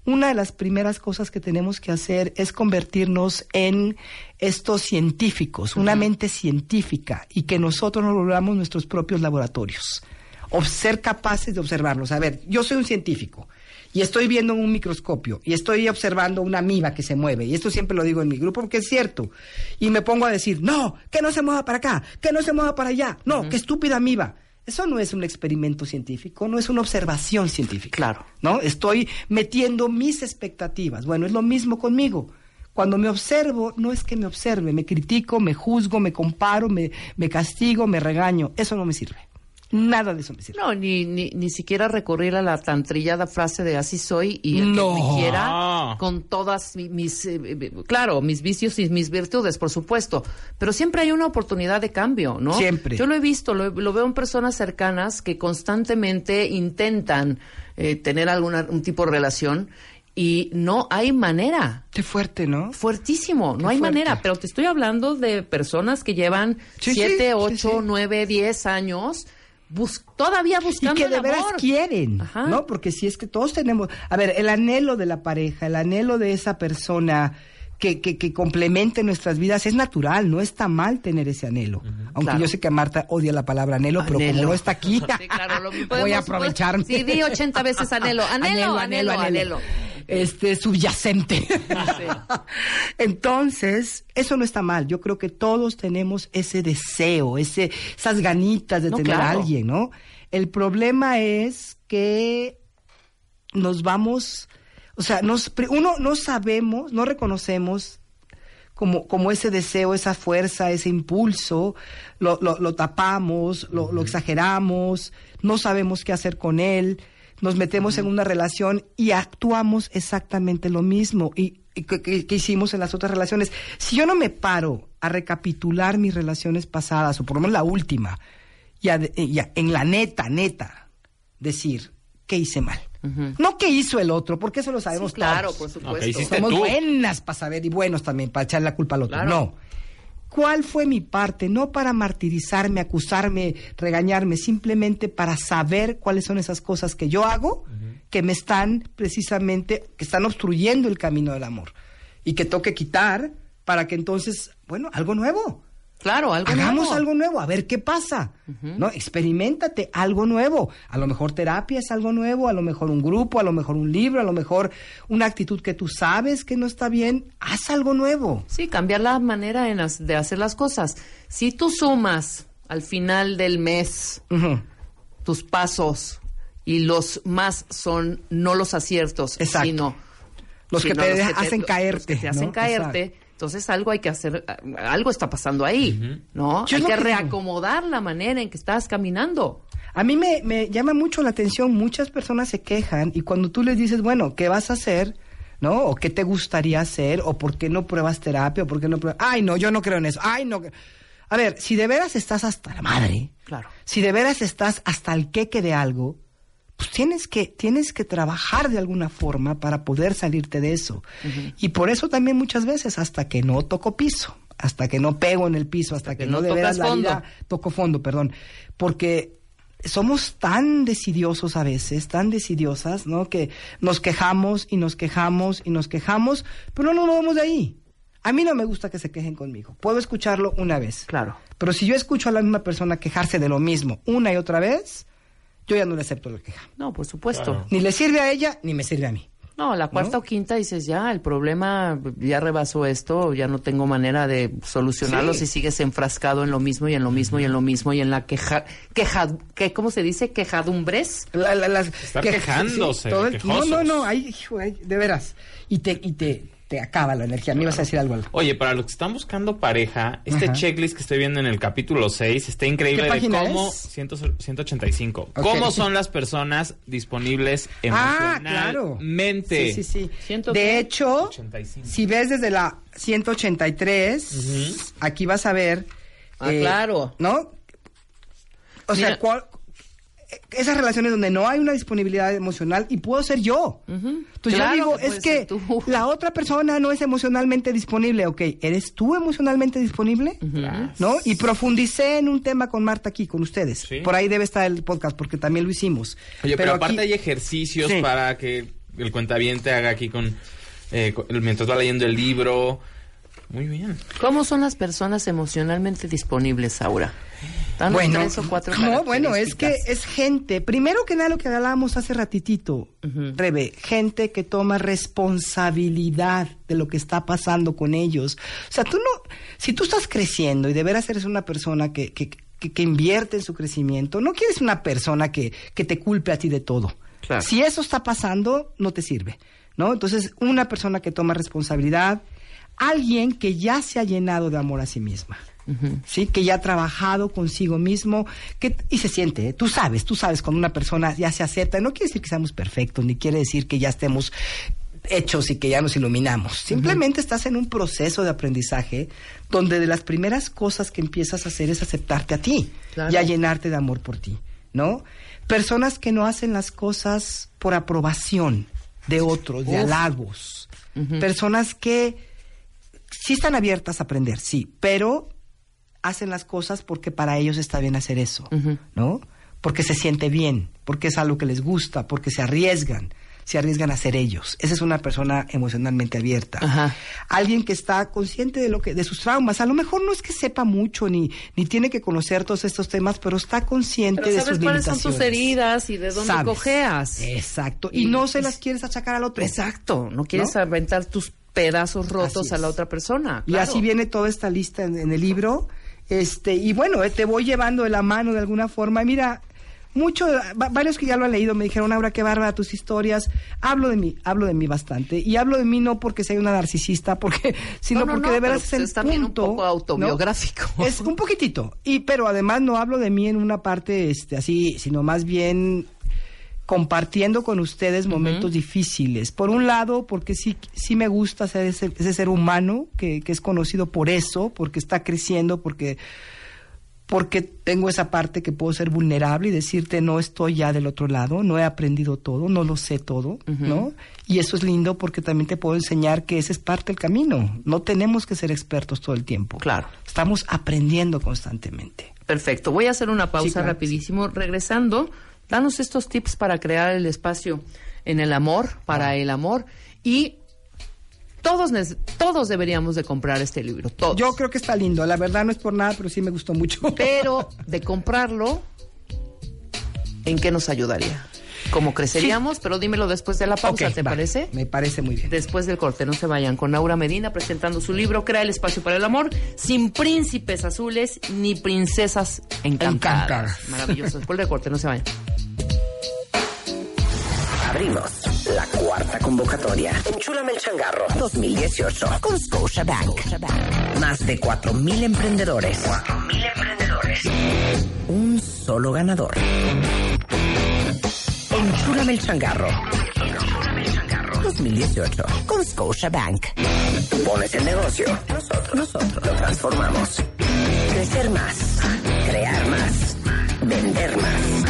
una de las primeras cosas que tenemos que hacer es convertirnos en estos científicos, una mente científica y que nosotros nos volvamos nuestros propios laboratorios. O ser capaces de observarlos. A ver, yo soy un científico y estoy viendo en un microscopio y estoy observando una amiba que se mueve. Y esto siempre lo digo en mi grupo porque es cierto. Y me pongo a decir, no, que no se mueva para acá, que no se mueva para allá. No, qué estúpida amiba. Eso no es un experimento científico, no es una observación científica. Claro. ¿No? Estoy metiendo mis expectativas. Bueno, es lo mismo conmigo. Cuando me observo, no es que me observe, me critico, me juzgo, me comparo, me, me castigo, me regaño. Eso no me sirve. Nada de eso me sirve. No, ni, ni, ni siquiera recurrir a la tan trillada frase de así soy y el No. que me quiera con todas mi- mis, eh, eh, claro, mis vicios y mis virtudes, por supuesto. Pero siempre hay una oportunidad de cambio, ¿no? Siempre. Yo lo he visto, lo, lo veo en personas cercanas que constantemente intentan eh, tener algún un tipo de relación y no hay manera. Qué fuerte, ¿no? Fuertísimo, Qué no hay fuerte. manera, pero te estoy hablando de personas que llevan Sí, sí, siete, sí, ocho, sí. nueve, diez años bus- todavía y buscando que de el veras amor. quieren, Ajá. ¿no? Porque si es que todos tenemos, a ver, el anhelo de la pareja, el anhelo de esa persona que, que, que complemente nuestras vidas es natural, no está mal tener ese anhelo. Aunque Claro. yo sé que Marta odia la palabra anhlo, pero como Anhelo. no está aquí, Sí, claro, lo voy a aprovecharme. Sí, di 80 veces anhelo. Anhelo, anhelo, anhelo. Este, subyacente. Entonces, eso no está mal. Yo creo que todos tenemos ese deseo, ese, esas ganitas de No, tener a alguien, ¿no? El problema es que nos vamos, o sea, nos, uno no sabemos, no reconocemos como, como ese deseo, esa fuerza, ese impulso, lo, lo, lo tapamos, lo, lo exageramos, no sabemos qué hacer con él, nos metemos en una relación y actuamos exactamente lo mismo y, y que, que- que hicimos en las otras relaciones. Si yo no me paro a recapitular mis relaciones pasadas, o por lo menos la última, y, a- y a- en la neta, neta, decir, ¿qué hice mal? No qué hizo el otro, porque eso lo sabemos Sí, claro, todos. por supuesto. que Somos tú. buenas para saber y buenos también para echar la culpa al otro. Claro. No. ¿Cuál fue mi parte? No para martirizarme, acusarme, regañarme, simplemente para saber cuáles son esas cosas que yo hago que me están precisamente, que están obstruyendo el camino del amor y que toque quitar para que entonces, bueno, algo nuevo. Claro, algo Hagamos nuevo. algo nuevo, a ver qué pasa. ¿No? Experimentate algo nuevo. A lo mejor terapia es algo nuevo, a lo mejor un grupo, a lo mejor un libro, a lo mejor una actitud que tú sabes que no está bien. Haz algo nuevo. Sí, cambiar la manera en de hacer las cosas. Si tú sumas al final del mes tus pasos y los más son no los aciertos, Exacto. sino Los que te hacen los caerte, que te caerte. Entonces algo hay que hacer, algo está pasando ahí, ¿no? Yo hay que reacomodar la manera en que estás caminando. A mí me, me llama mucho la atención, muchas personas se quejan y cuando tú les dices, bueno, ¿qué vas a hacer? ¿No? ¿O qué te gustaría hacer? ¿O por qué no pruebas terapia? ¿O por qué no pruebas? Ay, no, yo no creo en eso. Ay, no. A ver, si de veras estás hasta la madre, Claro. si de veras estás hasta el queque de algo, pues tienes que, tienes que trabajar de alguna forma para poder salirte de eso. Y por eso también muchas veces, hasta que no toco piso, hasta que no pego en el piso, hasta, que, que no, no de veras la fondo. vida toco fondo, perdón, porque somos tan decidiosos a veces, tan decidiosas, ¿no? Que nos quejamos y nos quejamos y nos quejamos, pero no nos vamos de ahí. A mí no me gusta que se quejen conmigo. Puedo escucharlo una vez. Claro. Pero si yo escucho a la misma persona quejarse de lo mismo una y otra vez, yo ya no le acepto la queja. No, por supuesto. Ni le sirve a ella, ni me sirve a mí. No, la cuarta ¿No? o quinta dices ya, el problema ya rebasó esto, ya no tengo manera de solucionarlo Sí. si sigues enfrascado en lo mismo y en lo mismo y en lo mismo y en la queja, queja, que, ¿cómo se dice? Quejadumbres. La- la- las- Estar que- quejándose, todo el- no, no, no, ay, de veras. Y te, y te, te acaba la energía. Me ibas a decir algo. Oye, para los que están buscando pareja, este Ajá. checklist que estoy viendo en el capítulo 6 está increíble ¿Qué de página cómo es? 100 185. Ok. ¿Cómo son las personas disponibles Ah, claro. emocionalmente? Sí, sí, sí. Siento de hecho, 85. si ves desde la 183, aquí vas a ver. Ah, claro. ¿No? O sea, cuál- esas relaciones donde no hay una disponibilidad emocional y puedo ser yo. Entonces Claro yo digo, que es puedes que la otra persona no es emocionalmente disponible, ok, ¿eres tú emocionalmente disponible? ¿No? Y profundicé en un tema con Marta aquí, con ustedes. Sí. Por ahí debe estar el podcast porque también lo hicimos. Oye, pero, aparte hay ejercicios Sí. para que el cuentaviente haga aquí con, eh, con- mientras va leyendo el libro. Muy bien. ¿Cómo son las personas emocionalmente disponibles, Aura? Danos Bueno, tres o cuatro no, bueno, es que es gente, primero que nada lo que hablábamos hace ratitito, Rebe, gente que toma responsabilidad de lo que está pasando con ellos. O sea, tú no, si tú estás creciendo y de veras eres una persona que, que, que, que invierte en su crecimiento, no quieres una persona que, que te culpe a ti de todo. Claro. Si eso está pasando, no te sirve, ¿no? Entonces, una persona que toma responsabilidad, alguien que ya se ha llenado de amor a sí misma. ¿Sí? Que ya ha trabajado consigo mismo, que, y se siente, ¿eh? tú sabes, tú sabes cuando una persona ya se acepta, no quiere decir que seamos perfectos, ni quiere decir que ya estemos hechos y que ya nos iluminamos. Simplemente estás en un proceso de aprendizaje donde de las primeras cosas que empiezas a hacer es aceptarte a ti Claro. y a llenarte de amor por ti, ¿no? Personas que no hacen las cosas por aprobación, de otros, de Uf. halagos. Personas que sí están abiertas a aprender, sí, pero hacen las cosas porque para ellos está bien hacer eso, ¿no? Porque se siente bien, porque es algo que les gusta, porque se arriesgan, se arriesgan a ser ellos. Esa es una persona emocionalmente abierta. Ajá. Alguien que está consciente de lo que de sus traumas. A lo mejor no es que sepa mucho ni ni tiene que conocer todos estos temas, pero está consciente Pero de sabes sus cuáles son limitaciones. tus heridas y de dónde Sabes. cojeas. Exacto. Y, no se las quieres achacar al otro. Exacto. No quieres ¿No? aventar tus pedazos rotos a la otra persona. Y así viene toda esta lista en, en el libro. Este, y bueno, eh, te voy llevando de la mano de alguna forma. Y Mira, mucho, va- varios que ya lo han leído me dijeron, Aura, qué bárbara tus historias. Hablo de mí, hablo de mí bastante. Y hablo de mí no porque sea una narcisista, porque, sino No, no, porque no, de veras es pues el también un poco autobiográfico. Es un poquitito. Y, pero además no hablo de mí en una parte, este, así, sino más bien compartiendo con ustedes momentos difíciles. Por un lado, porque sí, sí me gusta ser ese, ese ser humano que, que es conocido por eso, porque está creciendo, porque, porque tengo esa parte que puedo ser vulnerable y decirte no estoy ya del otro lado, no he aprendido todo, no lo sé todo, ¿no? Y eso es lindo porque también te puedo enseñar que ese es parte del camino. No tenemos que ser expertos todo el tiempo. Claro. Estamos aprendiendo constantemente. Perfecto. Voy a hacer una pausa Sí, claro que rapidísimo. Regresando, danos estos tips para crear el espacio en el amor, para el amor. Y todos, todos deberíamos de comprar este libro. Todos. Yo creo que está lindo. La verdad no es por nada, pero sí me gustó mucho. Pero de comprarlo, ¿en qué nos ayudaría? ¿Cómo creceríamos? Pero dímelo después de la pausa, ¿te va. parece? Me parece muy bien. Después del corte, no se vayan con Aura Medina presentando su libro Crea el espacio para el amor, sin príncipes azules ni princesas encantadas. Encantadas. Maravilloso. Después del corte, no se vayan. Abrimos la cuarta convocatoria. Enchúlame el changarro 2018 con Scotiabank. Más de 4.000 emprendedores. 4.000 emprendedores. Un solo ganador. Enchúlame el changarro. 2018 con Scotiabank. Pones el negocio. Nosotros, nosotros lo transformamos. Crecer más. Crear más. Vender más.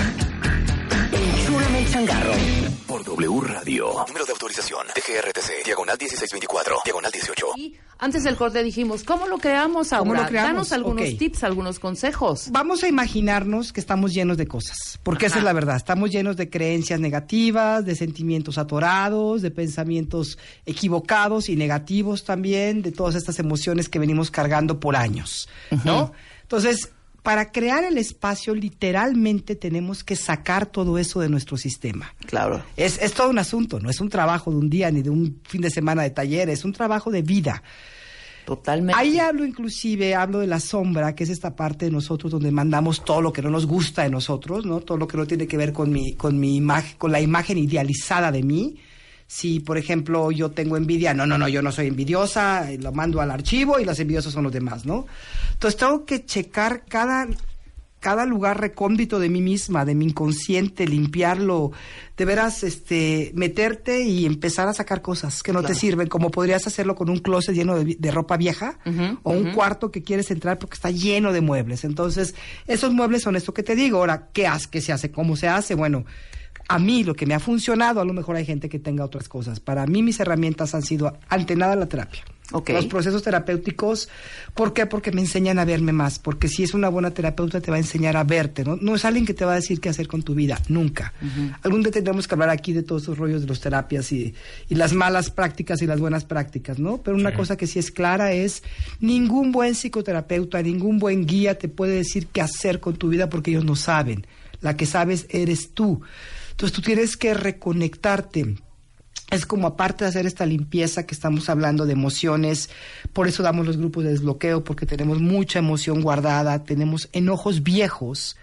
Enchúlame el changarro. Por W Radio. Número de autorización. DGRTC. Diagonal 1624. Diagonal 18. Y antes del corte dijimos, ¿cómo lo creamos ahora? ¿Cómo lo creamos? Danos algunos tips, algunos consejos. Vamos a imaginarnos que estamos llenos de cosas, porque esa es la verdad. Estamos llenos de creencias negativas, de sentimientos atorados, de pensamientos equivocados y negativos también, de todas estas emociones que venimos cargando por años, ¿no? Entonces, para crear el espacio, literalmente tenemos que sacar todo eso de nuestro sistema. Claro. Es, es todo un asunto, no es un trabajo de un día ni de un fin de semana de taller, es un trabajo de vida. Totalmente. Ahí hablo inclusive, hablo de la sombra, que es esta parte de nosotros donde mandamos todo lo que no nos gusta de nosotros, ¿no? Todo lo que no tiene que ver con mi, con mi imagen, con la imagen idealizada de mí. Si, por ejemplo, yo tengo envidia, no, no, no, yo no soy envidiosa, lo mando al archivo y los envidiosos son los demás, ¿no? Entonces tengo que checar cada, cada lugar recóndito de mí misma, de mi inconsciente, limpiarlo, de veras, este, meterte y empezar a sacar cosas que no te sirven, como podrías hacerlo con un closet lleno de, ropa vieja o un cuarto que quieres entrar porque está lleno de muebles. Entonces, esos muebles son esto que te digo. Ahora, ¿qué, hace, ¿qué se hace? ¿Cómo se hace? Bueno, a mí lo que me ha funcionado, a lo mejor hay gente que tenga otras cosas. Para mí mis herramientas han sido ante nada la terapia. Los procesos terapéuticos, ¿por qué? Porque me enseñan a verme más, porque si es una buena terapeuta te va a enseñar a verte, ¿no? No es alguien que te va a decir qué hacer con tu vida, nunca. Algún día tendremos que hablar aquí de todos esos rollos de las terapias y, y las malas prácticas y las buenas prácticas, ¿no? Pero una cosa que sí es clara es, ningún buen psicoterapeuta, ningún buen guía te puede decir qué hacer con tu vida porque ellos no saben. La que sabes eres tú. Entonces tú tienes que reconectarte es como aparte de hacer esta limpieza que estamos hablando de emociones, por eso damos los grupos de desbloqueo, porque tenemos mucha emoción guardada, tenemos enojos viejos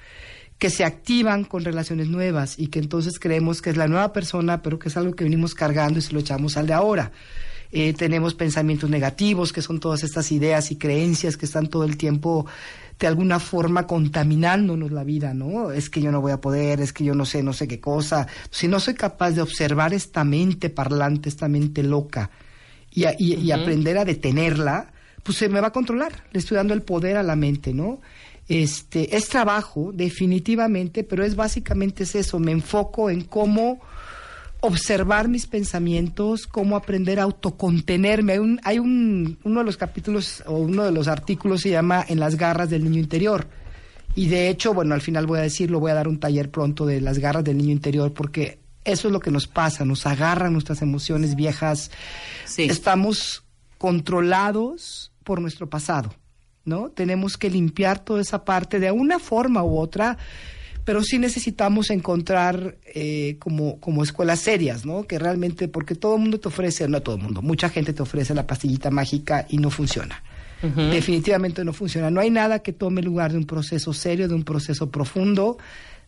que se activan con relaciones nuevas y que entonces creemos que es la nueva persona, pero que es algo que venimos cargando y se lo echamos al de ahora. Eh, tenemos pensamientos negativos, que son todas estas ideas y creencias que están todo el tiempo de alguna forma contaminándonos la vida, ¿no? Es que yo no voy a poder, es que yo no sé, no sé qué cosa. Si no soy capaz de observar esta mente parlante, esta mente loca, y, a- y- aprender a detenerla, pues se me va a controlar. Le estoy dando el poder a la mente, ¿no? Este, es trabajo, definitivamente, pero es básicamente es eso. Me enfoco en cómo observar mis pensamientos, cómo aprender a autocontenerme. Hay, un, hay un, uno de los capítulos o uno de los artículos se llama En las garras del niño interior. Y de hecho, bueno, al final voy a decirlo, voy a dar un taller pronto de las garras del niño interior porque eso es lo que nos pasa, nos agarran nuestras emociones viejas. Estamos controlados por nuestro pasado, ¿no? Tenemos que limpiar toda esa parte de una forma u otra pero sí necesitamos encontrar eh, como, como escuelas serias, ¿no? Que realmente, porque todo el mundo te ofrece, no todo el mundo, mucha gente te ofrece la pastillita mágica y no funciona. Definitivamente no funciona. No hay nada que tome lugar de un proceso serio, de un proceso profundo,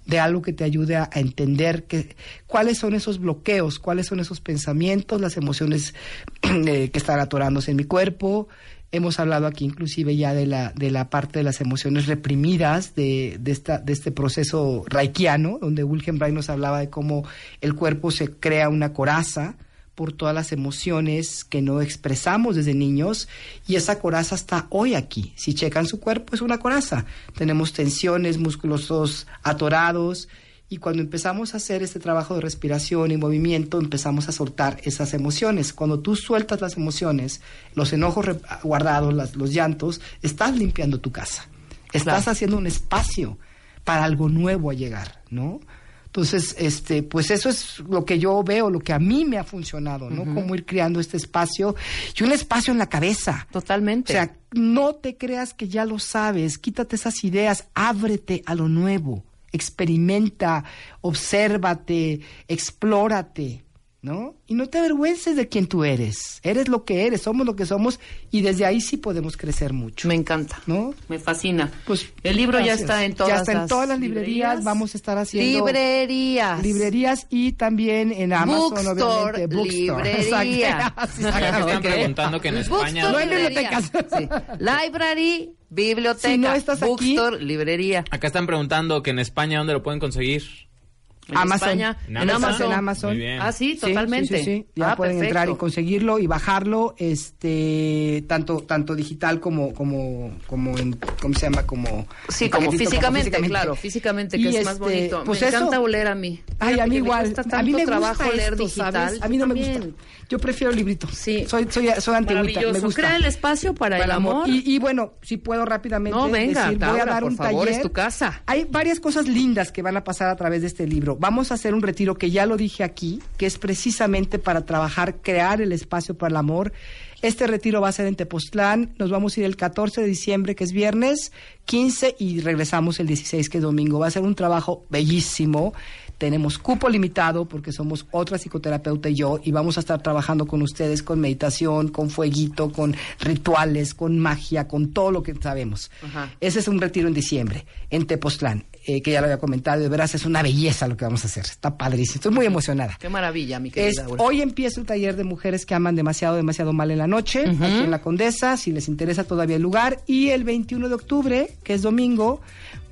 de algo que te ayude a, a entender que, cuáles son esos bloqueos, cuáles son esos pensamientos, las emociones eh, que están atorándose en mi cuerpo, Hemos hablado aquí inclusive ya de la, de la parte de las emociones reprimidas de, de, esta, de este proceso reikiano, donde Wilhelm Reich nos hablaba de cómo el cuerpo se crea una coraza por todas las emociones que no expresamos desde niños y esa coraza está hoy aquí. Si checan su cuerpo es una coraza. Tenemos tensiones, músculos atorados, y cuando empezamos a hacer este trabajo de respiración y movimiento, empezamos a soltar esas emociones. Cuando tú sueltas las emociones, los enojos guardados, los llantos, estás limpiando tu casa. Estás haciendo un espacio para algo nuevo a llegar, ¿no? Entonces, este, pues eso es lo que yo veo, lo que a mí me ha funcionado, ¿no? Cómo ir creando este espacio y un espacio en la cabeza. Totalmente. O sea, no te creas que ya lo sabes, quítate esas ideas, ábrete a lo nuevo experimenta, obsérvate, explórate, ¿no? Y no te avergüences de quién tú eres. Eres lo que eres, somos lo que somos y desde ahí sí podemos crecer mucho. Me encanta. ¿No? Me fascina. Pues el libro ya está en todas Ya está en las todas las librerías, vamos a estar haciendo Librerías. librerías y también en Amazon Bookstore, obviamente, Bookstore. librería. Exacto. Están preguntando que en España. Bookstore, No en librería. bibliotecas. Sí. Library, biblioteca. Si no estás aquí- bookstore, librería. Acá están preguntando que en España dónde lo pueden conseguir. En Amazon. España, En Amazon. Amazon. En Amazon. Ah, sí, totalmente. Sí, sí, sí. Ya Ah, pueden perfecto. entrar y conseguirlo y bajarlo, este, tanto, tanto digital como, como, como en, ¿cómo se llama? Como Sí, como paquetito, físicamente, claro, físicamente, que Y es más este, bonito. pues me eso- encanta oler a mí. Ay, Mira, a mí igual. Me a mí me gusta trabajo leer esto, digital. ¿sabes? A mí no me También. gusta. Yo prefiero librito. Sí. Soy, soy, soy antigüita, me gusta. Crea el espacio para, el amor. Y, y bueno, si puedo rápidamente No, venga, decir, voy a dar por un favor, taller. es tu casa. Hay varias cosas lindas que van a pasar a través de este libro. Vamos a hacer un retiro que ya lo dije aquí, que es precisamente para trabajar, crear el espacio para el amor. Este retiro va a ser en Tepoztlán. Nos vamos a ir el 14 de diciembre, que es viernes, 15 y regresamos el 16, que es domingo. Va a ser un trabajo bellísimo. Tenemos cupo limitado porque somos otra psicoterapeuta y yo y vamos a estar trabajando con ustedes con meditación, con fueguito, con rituales, con magia, con todo lo que sabemos. Ajá. Ese es un retiro en diciembre, en Tepoztlán, eh, que ya lo había comentado. De veras es una belleza lo que vamos a hacer. Está padrísimo. Estoy muy emocionada. Qué maravilla, mi Es, querida Laura. hoy empieza el taller de mujeres que aman demasiado, demasiado mal en la noche, aquí en la Condesa, si les interesa todavía el lugar. Y el 21 de octubre, que es domingo,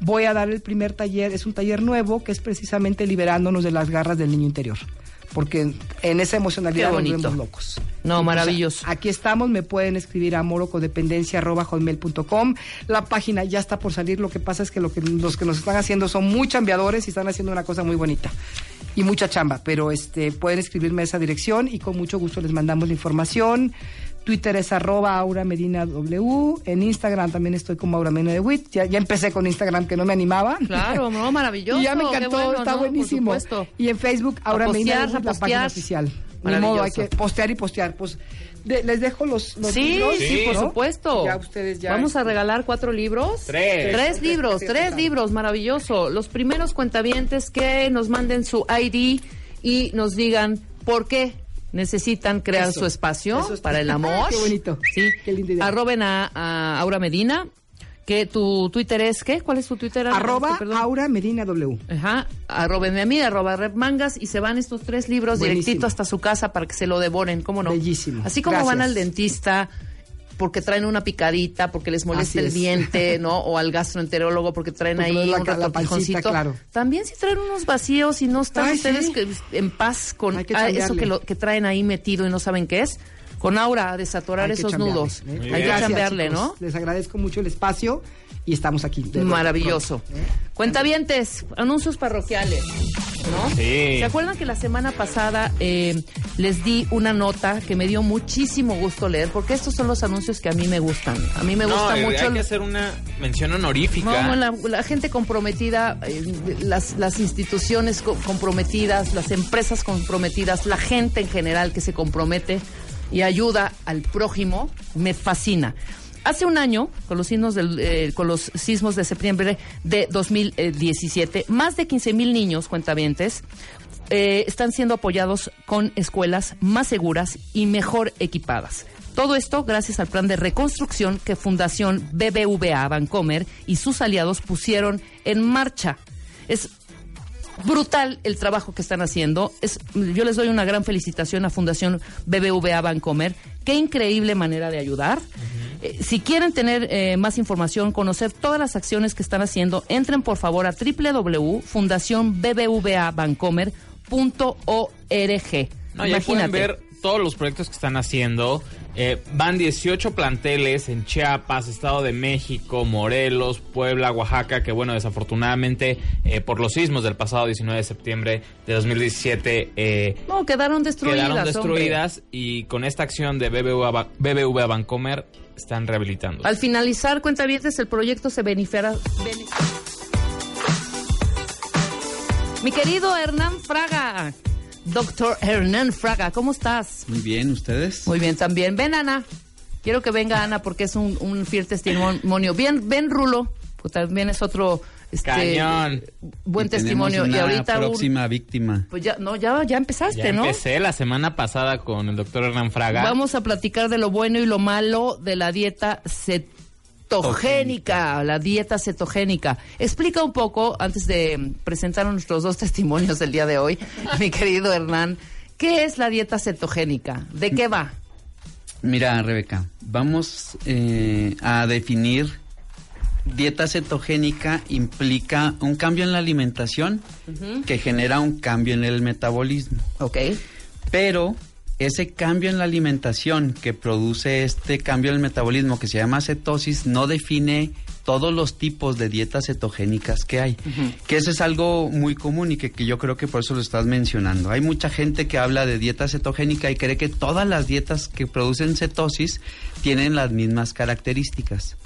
voy a dar el primer taller, es un taller nuevo, que es precisamente liberándonos de las garras del niño interior. Porque en esa emocionalidad nos bonito. vemos locos. No, maravilloso. Aquí estamos, me pueden escribir a morocodependencia.com. La página ya está por salir, lo que pasa es que, lo que los que nos están haciendo son muy chambeadores y están haciendo una cosa muy bonita. Y mucha chamba, pero este pueden escribirme a esa dirección y con mucho gusto les mandamos la información. Twitter es arroba Aura Medina W. En Instagram también estoy como Aura Medina de Wit. Ya, ya empecé con Instagram que no me animaba. Claro, no, maravilloso. Y ya me encantó, bueno, está buenísimo. Y en Facebook, Aura Medina de la página oficial. Ni Maravilloso. modo, hay que postear y postear. Pues de- les dejo los, los Sí, libros, sí, por ¿no? supuesto. Ya ustedes ya. Vamos a regalar cuatro libros. Tres. Tres libros, tres libros, maravilloso. Los primeros cuentavientes que nos manden su ID y nos digan por qué necesitan crear Eso, su espacio eso para el amor. Qué bonito. Sí. Qué idea. Arroben a, a Aura Medina. Que tu Twitter es, ¿qué? ¿Cuál es tu Twitter? Arroba Perdón. Aura Medina W. Ajá, arrobenme a mí, arroba Rep Mangas y se van estos tres libros Buenísimo. directito hasta su casa para que se lo devoren, ¿cómo no? Bellísimo. Así como van al dentista porque traen una picadita, porque les molesta el diente, ¿no? O al gastroenterólogo porque traen Porque ahí la- un pancita, retortijoncito. claro. También si traen unos vacíos y no están Ay, ustedes sí. que- en paz con que ah, eso que, lo, que traen ahí metido y no saben qué es, con Aura a desatorar esos nudos. ¿eh? Hay que Gracias, chambearle, chicos. ¿no? Les agradezco mucho el espacio y estamos aquí. de- Maravilloso. ¿eh? Cuentavientes, anuncios parroquiales. ¿no? Sí. ¿Se acuerdan que la semana pasada eh, les di una nota que me dio muchísimo gusto leer? Porque estos son los anuncios que a mí me gustan. A mí me no, gusta hay mucho. que hacer una mención honorífica. No, la, la gente comprometida, eh, las, las instituciones co- comprometidas, las empresas comprometidas, la gente en general que se compromete y ayuda al prójimo, me fascina. Hace un año, con los sismos, del, eh, con los sismos de septiembre de 2017, más de 15 mil niños, cuentavientes, eh, están siendo apoyados con escuelas más seguras y mejor equipadas. Todo esto gracias al plan de reconstrucción que Fundación BBVA Bancomer y sus aliados pusieron en marcha. Es brutal el trabajo que están haciendo. Es, yo les doy una gran felicitación a Fundación BBVA Bancomer. Qué increíble manera de ayudar. Eh, si quieren tener eh, más información, conocer todas las acciones que están haciendo, entren por favor a www.fundacionbbvabancomer.org. No, ya pueden ver todos los proyectos que están haciendo. Eh, van 18 planteles en Chiapas, Estado de México, Morelos, Puebla, Oaxaca, que bueno, desafortunadamente eh, por los sismos del pasado 19 de septiembre de 2017 eh, No, quedaron destruidas. quedaron hombre. destruidas y con esta acción de BBVA, Ba- BBVA Bancomer están rehabilitando. Al finalizar, cuenta el proyecto se beneficiará. bene- Mi querido Hernán Fraga, doctor Hernán Fraga, ¿cómo estás? Muy bien, ¿ustedes? Muy bien también. Ven, Ana. Quiero que venga Ana porque es un, un fiel testimonio. Bien, ven, Rulo, pues también es otro este, Cañón. buen Y testimonio. Y ahorita un- próxima víctima. pues ya, no, ya, ya empezaste, Ya ¿no? empecé la semana pasada con el doctor Hernán Fraga. Vamos a platicar de lo bueno y lo malo de la dieta cetogénica, la dieta cetogénica. Explica un poco, antes de presentar nuestros dos testimonios del día de hoy, mi querido Hernán, ¿qué es la dieta cetogénica? ¿De qué va? Mira, Rebeca, vamos eh, a definir dieta cetogénica implica un cambio en la alimentación que genera un cambio en el metabolismo. Ok. Pero ese cambio en la alimentación que produce este cambio en el metabolismo que se llama cetosis no define todos los tipos de dietas cetogénicas que hay. Que eso es algo muy común y que, que yo creo que por eso lo estás mencionando. Hay mucha gente que habla de dieta cetogénica y cree que todas las dietas que producen cetosis tienen las mismas características.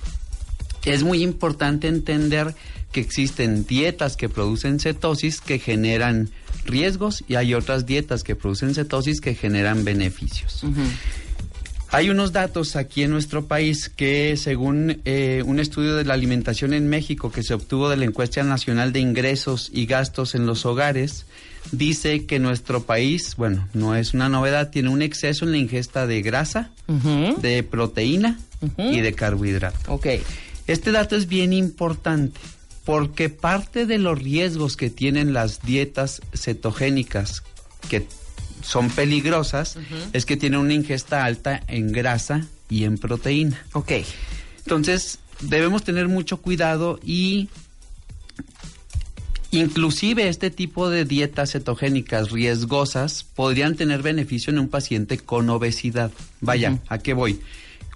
Es muy importante entender que existen dietas que producen cetosis que generan riesgos y hay otras dietas que producen cetosis que generan beneficios. Hay unos datos aquí en nuestro país que según eh, un estudio de la alimentación en México que se obtuvo de la encuesta nacional de ingresos y gastos en los hogares, dice que nuestro país, bueno, no es una novedad, tiene un exceso en la ingesta de grasa, de proteína y de carbohidrato. Ok. Este dato es bien importante porque parte de los riesgos que tienen las dietas cetogénicas que son peligrosas es que tienen una ingesta alta en grasa y en proteína. Ok. Entonces, debemos tener mucho cuidado y inclusive este tipo de dietas cetogénicas riesgosas podrían tener beneficio en un paciente con obesidad. Vaya, ¿a qué voy?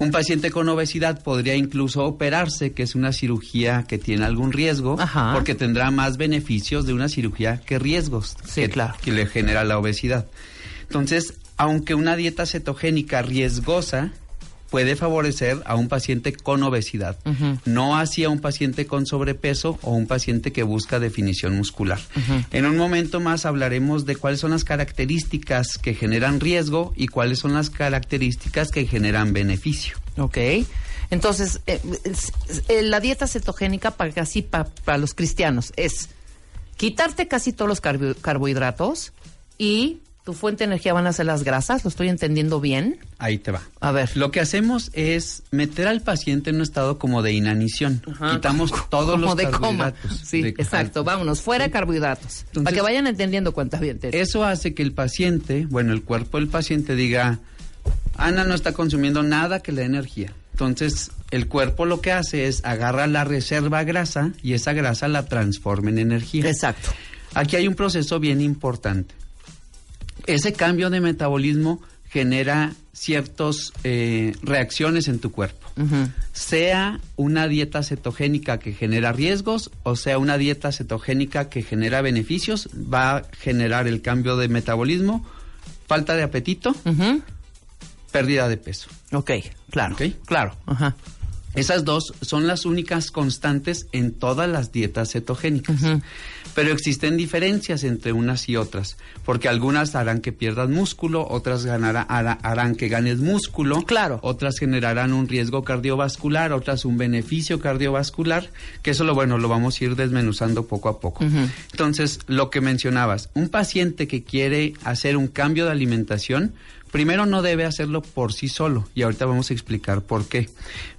Un paciente con obesidad podría incluso operarse, que es una cirugía que tiene algún riesgo, porque tendrá más beneficios de una cirugía que riesgos que, que le genera la obesidad. Entonces, aunque una dieta cetogénica riesgosa puede favorecer a un paciente con obesidad, no así a un paciente con sobrepeso o un paciente que busca definición muscular. En un momento más hablaremos de cuáles son las características que generan riesgo y cuáles son las características que generan beneficio. Ok. Entonces, eh, eh, la dieta cetogénica para casi para los cristianos es quitarte casi todos los carbo- carbohidratos y tu fuente de energía van a ser las grasas. ¿Lo estoy entendiendo bien? Ahí te va. A ver. Lo que hacemos es meter al paciente en un estado como de inanición. Quitamos todos Como los de coma. carbohidratos. Sí, De- exacto. Vámonos, fuera de carbohidratos. para que vayan entendiendo cuánta bien Eso hace que el paciente, bueno, el cuerpo del paciente diga, Ana no está consumiendo nada que le dé energía. Entonces, el cuerpo lo que hace es agarra la reserva grasa y esa grasa la transforma en energía. Exacto. Aquí hay un proceso bien importante. Ese cambio de metabolismo genera ciertas reacciones en tu cuerpo. Sea una dieta cetogénica que genera riesgos o sea una dieta cetogénica que genera beneficios, va a generar el cambio de metabolismo, falta de apetito, pérdida de peso. Ok, claro. ¿Ok? Claro. Ajá. Esas dos son las únicas constantes en todas las dietas cetogénicas. Pero existen diferencias entre unas y otras, porque algunas harán que pierdas músculo, otras ganará- hará- harán que ganes músculo, Claro. otras generarán un riesgo cardiovascular, otras un beneficio cardiovascular, que eso lo bueno, lo vamos a ir desmenuzando poco a poco. Entonces, lo que mencionabas, un paciente que quiere hacer un cambio de alimentación, primero no debe hacerlo por sí solo, y ahorita vamos a explicar por qué.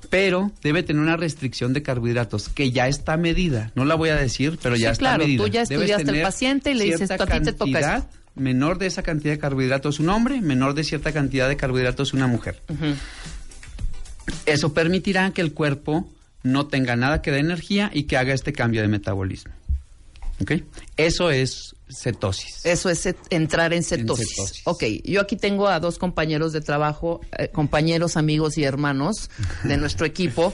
Pero debe tener una restricción de carbohidratos que ya está medida. No la voy a decir, pero ya Sí, está claro, medida. tú ya estudiaste al paciente y le dices, "Tú a ti te toca cantidad esto". menor de esa cantidad de carbohidratos un hombre, menor de cierta cantidad de carbohidratos una mujer. Eso permitirá que el cuerpo no tenga nada que dé energía y que haga este cambio de metabolismo. ¿Ok? Eso es cetosis. Eso es entrar en cetosis. cetosis. Ok, yo aquí tengo a dos compañeros de trabajo, eh, compañeros, amigos y hermanos de nuestro equipo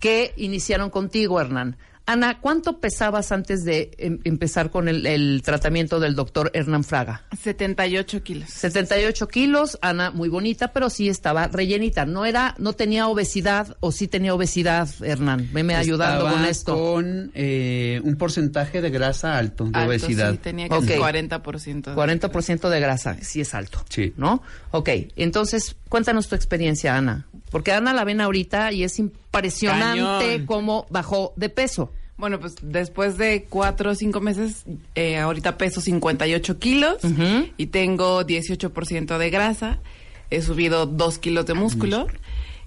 que iniciaron contigo, Hernán. Ana, ¿cuánto pesabas antes de em- empezar con el, el tratamiento del doctor Hernán Fraga? 78 kilos. 78 kilos, Ana, muy bonita, pero sí estaba rellenita. No era, no tenía obesidad o sí tenía obesidad, Hernán. Veme ayudando Estaba con esto. Con eh, un porcentaje de grasa alto, de Alto, obesidad. sí, tenía casi Ok. 40%. 40% de grasa, sí es alto. Sí. ¿No? Ok, entonces cuéntanos tu experiencia, Ana. Porque Ana la ven ahorita y es impresionante Cañón. cómo bajó de peso. Bueno, pues después de cuatro o cinco meses, eh, ahorita peso 58 kilos y tengo 18% de grasa. He subido 2 kilos de músculo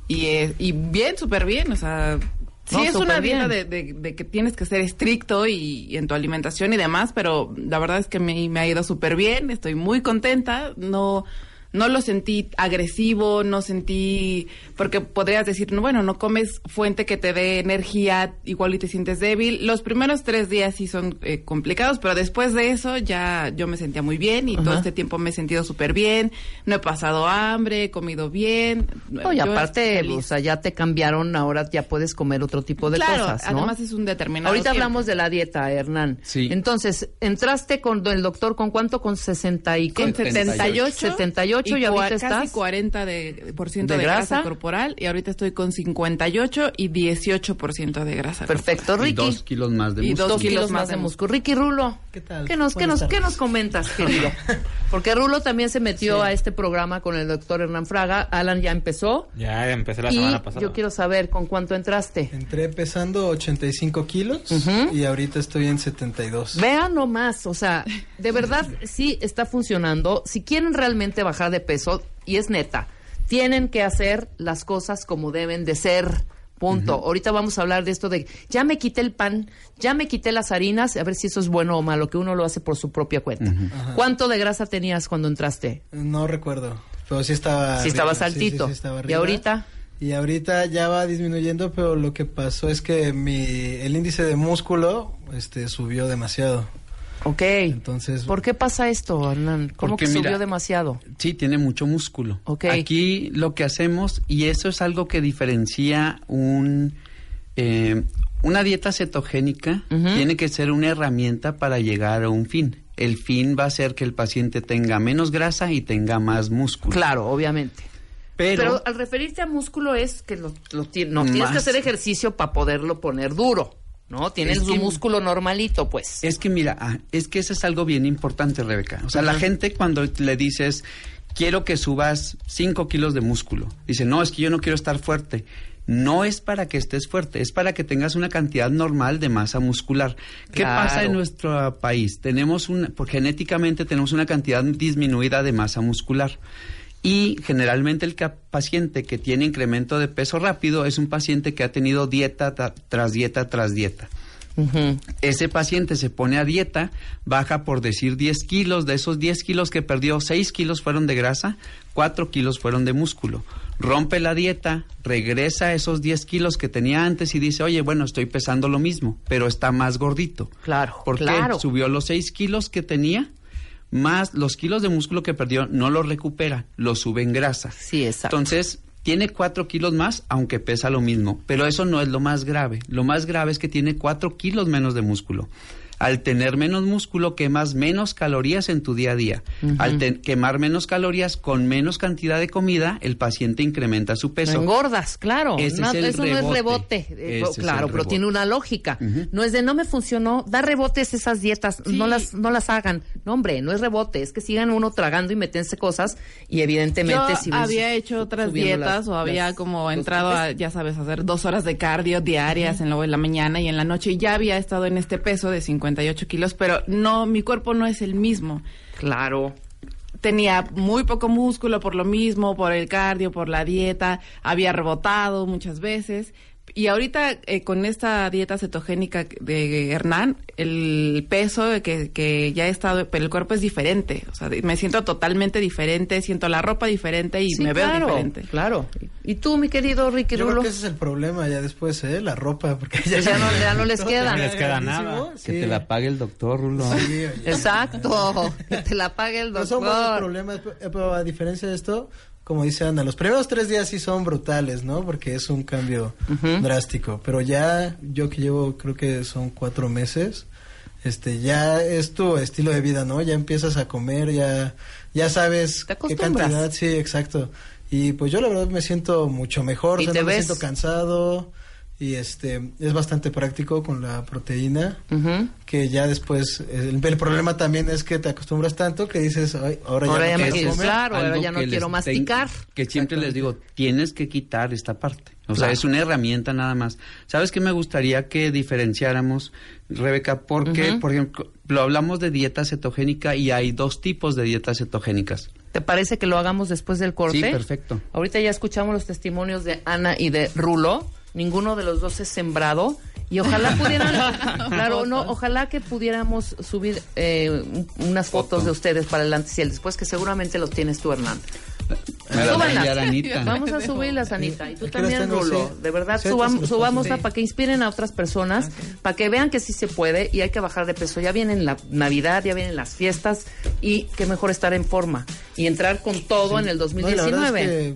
y, eh, y bien, súper bien. O sea, sí No, es una dieta bien. de, de- de que tienes que ser estricto y, y en tu alimentación y demás, pero la verdad es que me, me ha ido súper bien. Estoy muy contenta. No... No lo sentí agresivo, no sentí, porque podrías decir, no, bueno, no comes fuente que te dé energía, igual y te sientes débil. Los primeros tres días sí son eh, complicados, pero después de eso ya yo me sentía muy bien y todo este tiempo me he sentido súper bien, no he pasado hambre, he comido bien. No, y Yo aparte, o sea, ya te cambiaron, ahora ya puedes comer otro tipo de Claro, cosas, ¿no? además es un determinado Ahorita tiempo. hablamos de la dieta, Hernán. Sí. Entonces, entraste con el doctor con cuánto? Con 60 y Con 78, 78 y, cua- ahorita casi estás 40 de, por ciento ¿De de, grasa? grasa? corporal y ahorita estoy con 58 y 18% de grasa. Perfecto, Y Ricky. dos kilos más de Y músculo. dos kilos más de músculo. Ricky Rulo. ¿Qué tal? ¿Qué nos, qué nos, qué nos comentas, querido? Porque Rulo también se metió Sí. a este programa con el doctor Hernán Fraga. Alan ya empezó. Ya empecé la y semana pasada. yo quiero saber con cuánto entraste. Entré pesando 85 kilos Ujú. y ahorita estoy en 72. Vean nomás, o sea, de verdad sí está funcionando. Si quieren realmente bajar de peso, y es neta, tienen que hacer las cosas como deben de ser. Punto. Ahorita vamos a hablar de esto de ya me quité el pan, ya me quité las harinas, a ver si eso es bueno o malo, que uno lo hace por su propia cuenta. ¿Cuánto de grasa tenías cuando entraste? No recuerdo, pero sí estaba. Sí estaba ¿Y arriba. ahorita? Y ahorita ya va disminuyendo, pero lo que pasó es que mi el índice de músculo este subió demasiado. Ok. Entonces, ¿Por qué pasa esto, Hernán? ¿Cómo Porque que subió mira, demasiado? Sí, tiene mucho músculo. Ok. Aquí lo que hacemos, y eso es algo que diferencia un, eh, una dieta cetogénica, tiene que ser una herramienta para llegar a un fin. El fin va a ser que el paciente tenga menos grasa y tenga más músculo. Claro, obviamente. Pero, Pero al referirte a músculo es que lo, lo no, tienes que hacer ejercicio para poderlo poner duro, ¿no? Tienes Es su que- músculo normalito, pues. Es que mira, ah, es que eso es algo bien importante, Rebeca. O sea, la gente cuando le dices, quiero que subas 5 kilos de músculo, dice, no, es que yo no quiero estar fuerte. No es para que estés fuerte, es para que tengas una cantidad normal de masa muscular. ¿Qué Claro. pasa en nuestro país? Tenemos una, por genéticamente tenemos una cantidad disminuida de masa muscular. Y generalmente el paciente que tiene incremento de peso rápido es un paciente que ha tenido dieta ta- tras dieta tras dieta ese paciente se pone a dieta, baja por decir 10 kilos, de esos 10 kilos que perdió, 6 kilos fueron de grasa, 4 kilos fueron de músculo. Rompe la dieta, regresa a esos 10 kilos que tenía antes y dice, oye, bueno, estoy pesando lo mismo, pero está más gordito. Claro, ¿Por claro. qué? Subió los 6 kilos que tenía, más los kilos de músculo que perdió no los recupera, los sube en grasa. Sí, exacto. Entonces, tiene cuatro kilos más, aunque pesa lo mismo. Pero eso no es lo más grave. Lo más grave es que tiene cuatro kilos menos de músculo. Al tener menos músculo, quemas menos calorías en tu día a día. Al te- quemar menos calorías con menos cantidad de comida, el paciente incrementa su peso. Engordas, claro. Ese No, es el eso no es rebote. Eh, Ese es el claro, pero tiene una lógica. No es de no me funcionó, da rebotes esas dietas, no las no las hagan. No, hombre, no es rebote, es que sigan uno tragando y metense cosas y evidentemente Yo si había hecho otras dietas las- o había las- como entrado a, ya sabes, a hacer dos horas de cardio diarias en, la, en la mañana y en la noche y ya había estado en este peso de 58 kilos, pero no, mi cuerpo no es el mismo. Claro. Tenía muy poco músculo por lo mismo, por el cardio, por la dieta, había rebotado muchas veces. Y ahorita eh, con esta dieta cetogénica de Hernán, el peso que, que ya he estado, pero el cuerpo es diferente. O sea, me siento totalmente diferente, siento la ropa diferente y Sí, me veo diferente. Claro. ¿Y tú, mi querido Ricky Yo creo que ese es el problema ya después, ¿eh? La ropa, porque ya, Pues ya no- ya no les queda. No les queda nada. sí. Que te la pague el doctor, Rulo. Sí. Exacto. Que te la pague el No doctor. problemas, pe- pero a diferencia de esto, como dice Ana, los primeros tres días sí son brutales, ¿no? Porque es un cambio drástico. Pero ya, yo que llevo, creo que son cuatro meses, este, ya es tu estilo de vida, ¿no? Ya empiezas a comer, ya, ya sabes qué cantidad, sí, exacto. Y pues yo la verdad me siento mucho mejor, ¿Y o sea, te no me ves? siento cansado. Y este es bastante práctico con la proteína Ujú. que ya después el, el problema también es que te acostumbras tanto que dices "Ay, ahora, Ahora ya ya no quiero comer". claro, ahora ya no que quiero masticar. ten- que siempre les digo, tienes que quitar esta parte. O sea, Claro. es una herramienta nada más. ¿Sabes qué me gustaría que diferenciáramos, Rebeca? Porque, Ujú. por ejemplo, lo hablamos de dieta cetogénica y hay dos tipos de dietas cetogénicas. ¿Te parece que lo hagamos después del corte? Sí, perfecto. Ahorita ya escuchamos los testimonios de Ana y de Rulo. Ninguno de los dos es sembrado. Y ojalá pudieran, claro, no, ojalá que pudiéramos subir eh, un- unas fotos de ustedes para el antes y el después, que seguramente los tienes tú, Hernán. Anita. Vamos a subirlas, Anita. Y tú también, Rulo. De verdad, Sí, subam- sí, sí, sí. subámosla para que inspiren a otras personas, para que vean que sí se puede y hay que bajar de peso. Ya viene la Navidad, ya vienen las fiestas y qué mejor estar en forma y entrar con todo en el No, y la verdad 2019. es que,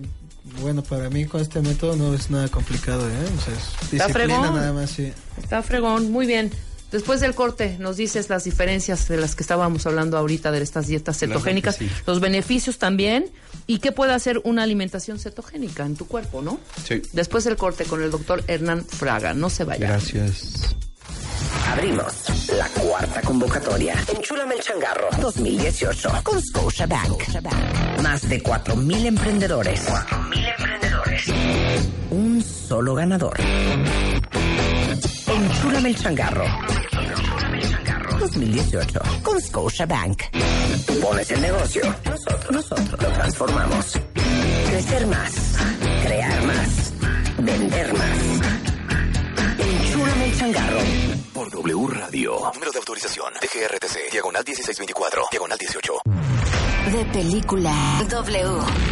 bueno, para mí con este método no es nada complicado, ¿eh? O sea, es Está fregón. nada más, sí. Está fregón, muy bien. Después del corte nos dices las diferencias de las que estábamos hablando ahorita de estas dietas Claro cetogénicas, sí. los beneficios también y qué puede hacer una alimentación cetogénica en tu cuerpo, ¿no? Sí. Después del corte con el doctor Hernán Fraga, no se vaya. Gracias. Abrimos la cuarta convocatoria. Enchúlame el changarro 2018 con Scotiabank. Más de 4.000 emprendedores. 4.000 emprendedores. Un solo ganador. Enchúlame el changarro 2018 con Scotiabank. Pones el negocio. Nosotros, nosotros lo transformamos. Crecer más. Crear más. Vender más. El changarro. Por W Radio. Número de autorización. DGRTC. Diagonal 1624. Diagonal 18. De película W.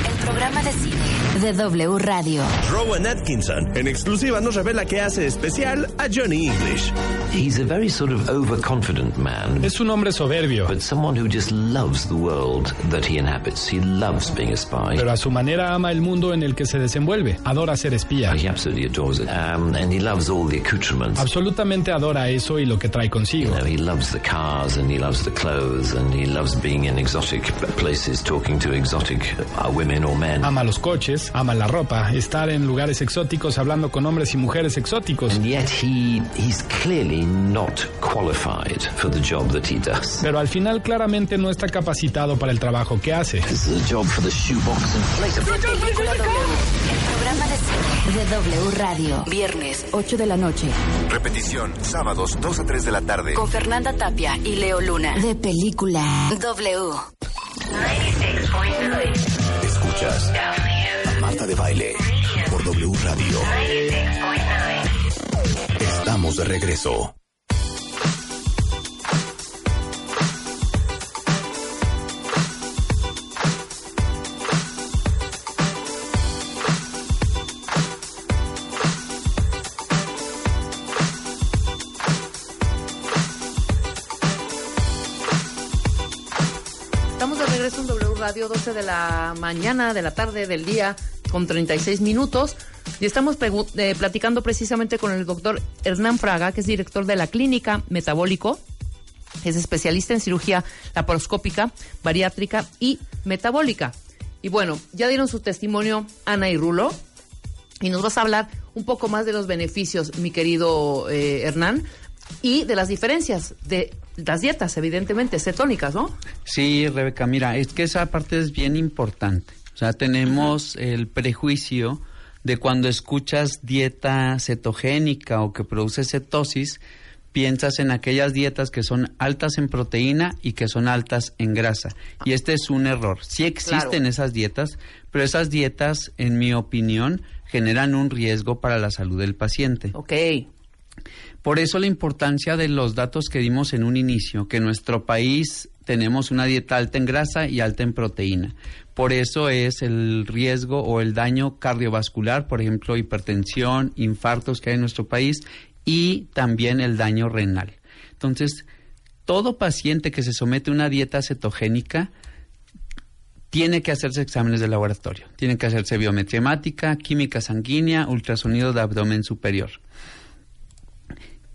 El programa de cine de W Radio. Rowan Atkinson en exclusiva nos revela que hace especial a Johnny English. He's a very sort of overconfident man. Es un hombre soberbio. But someone who just loves the world that he inhabits. He loves being a spy. Pero a su manera ama el mundo en el que se desenvuelve. Adora ser espía. He absolutely adores it. Um, and he loves all the accoutrements. Absolutamente adora eso y lo que trae You consigo. know, he loves the cars and he loves the clothes and he loves being in exotic places talking to exotic uh, women or men. Ama los coches, ama la ropa, estar en lugares exóticos hablando con hombres y mujeres exóticos. And yet he he's clearly not qualified for the job that he does. Pero al final claramente no está capacitado para el trabajo que hace. This is a job for the shoebox De de W Radio. Viernes, 8 de la noche. Repetición. Sábados 2 a 3 de la tarde. Con Fernanda Tapia y Leo Luna. De película W. Escuchas a Marta de Baile por W Radio. Estamos de regreso. Radio, 12 de la mañana, de la tarde, del día, con 36 minutos. Y estamos eh, platicando precisamente con el doctor Hernán Fraga, que es director de la Clínica Metabólico. Es especialista en cirugía laparoscópica, bariátrica y metabólica. Y bueno, ya dieron su testimonio Ana y Rulo. Y nos vas a hablar un poco más de los beneficios, mi querido eh, Hernán, y de las diferencias de las dietas, evidentemente, cetónicas, ¿no? Sí, Rebeca, mira, es que esa parte es bien importante. O sea, tenemos el prejuicio de cuando escuchas dieta cetogénica o que produce cetosis, piensas en aquellas dietas que son altas en proteína y que son altas en grasa. Y este es un error. Sí existen Claro. esas dietas, pero esas dietas, en mi opinión, generan un riesgo para la salud del paciente. Ok. Por eso la importancia de los datos que dimos en un inicio, que en nuestro país tenemos una dieta alta en grasa y alta en proteína. Por eso es el riesgo o el daño cardiovascular, por ejemplo, hipertensión, infartos que hay en nuestro país y también el daño renal. Entonces, todo paciente que se somete a una dieta cetogénica tiene que hacerse exámenes de laboratorio. Tiene que hacerse biometría química sanguínea, ultrasonido de abdomen superior.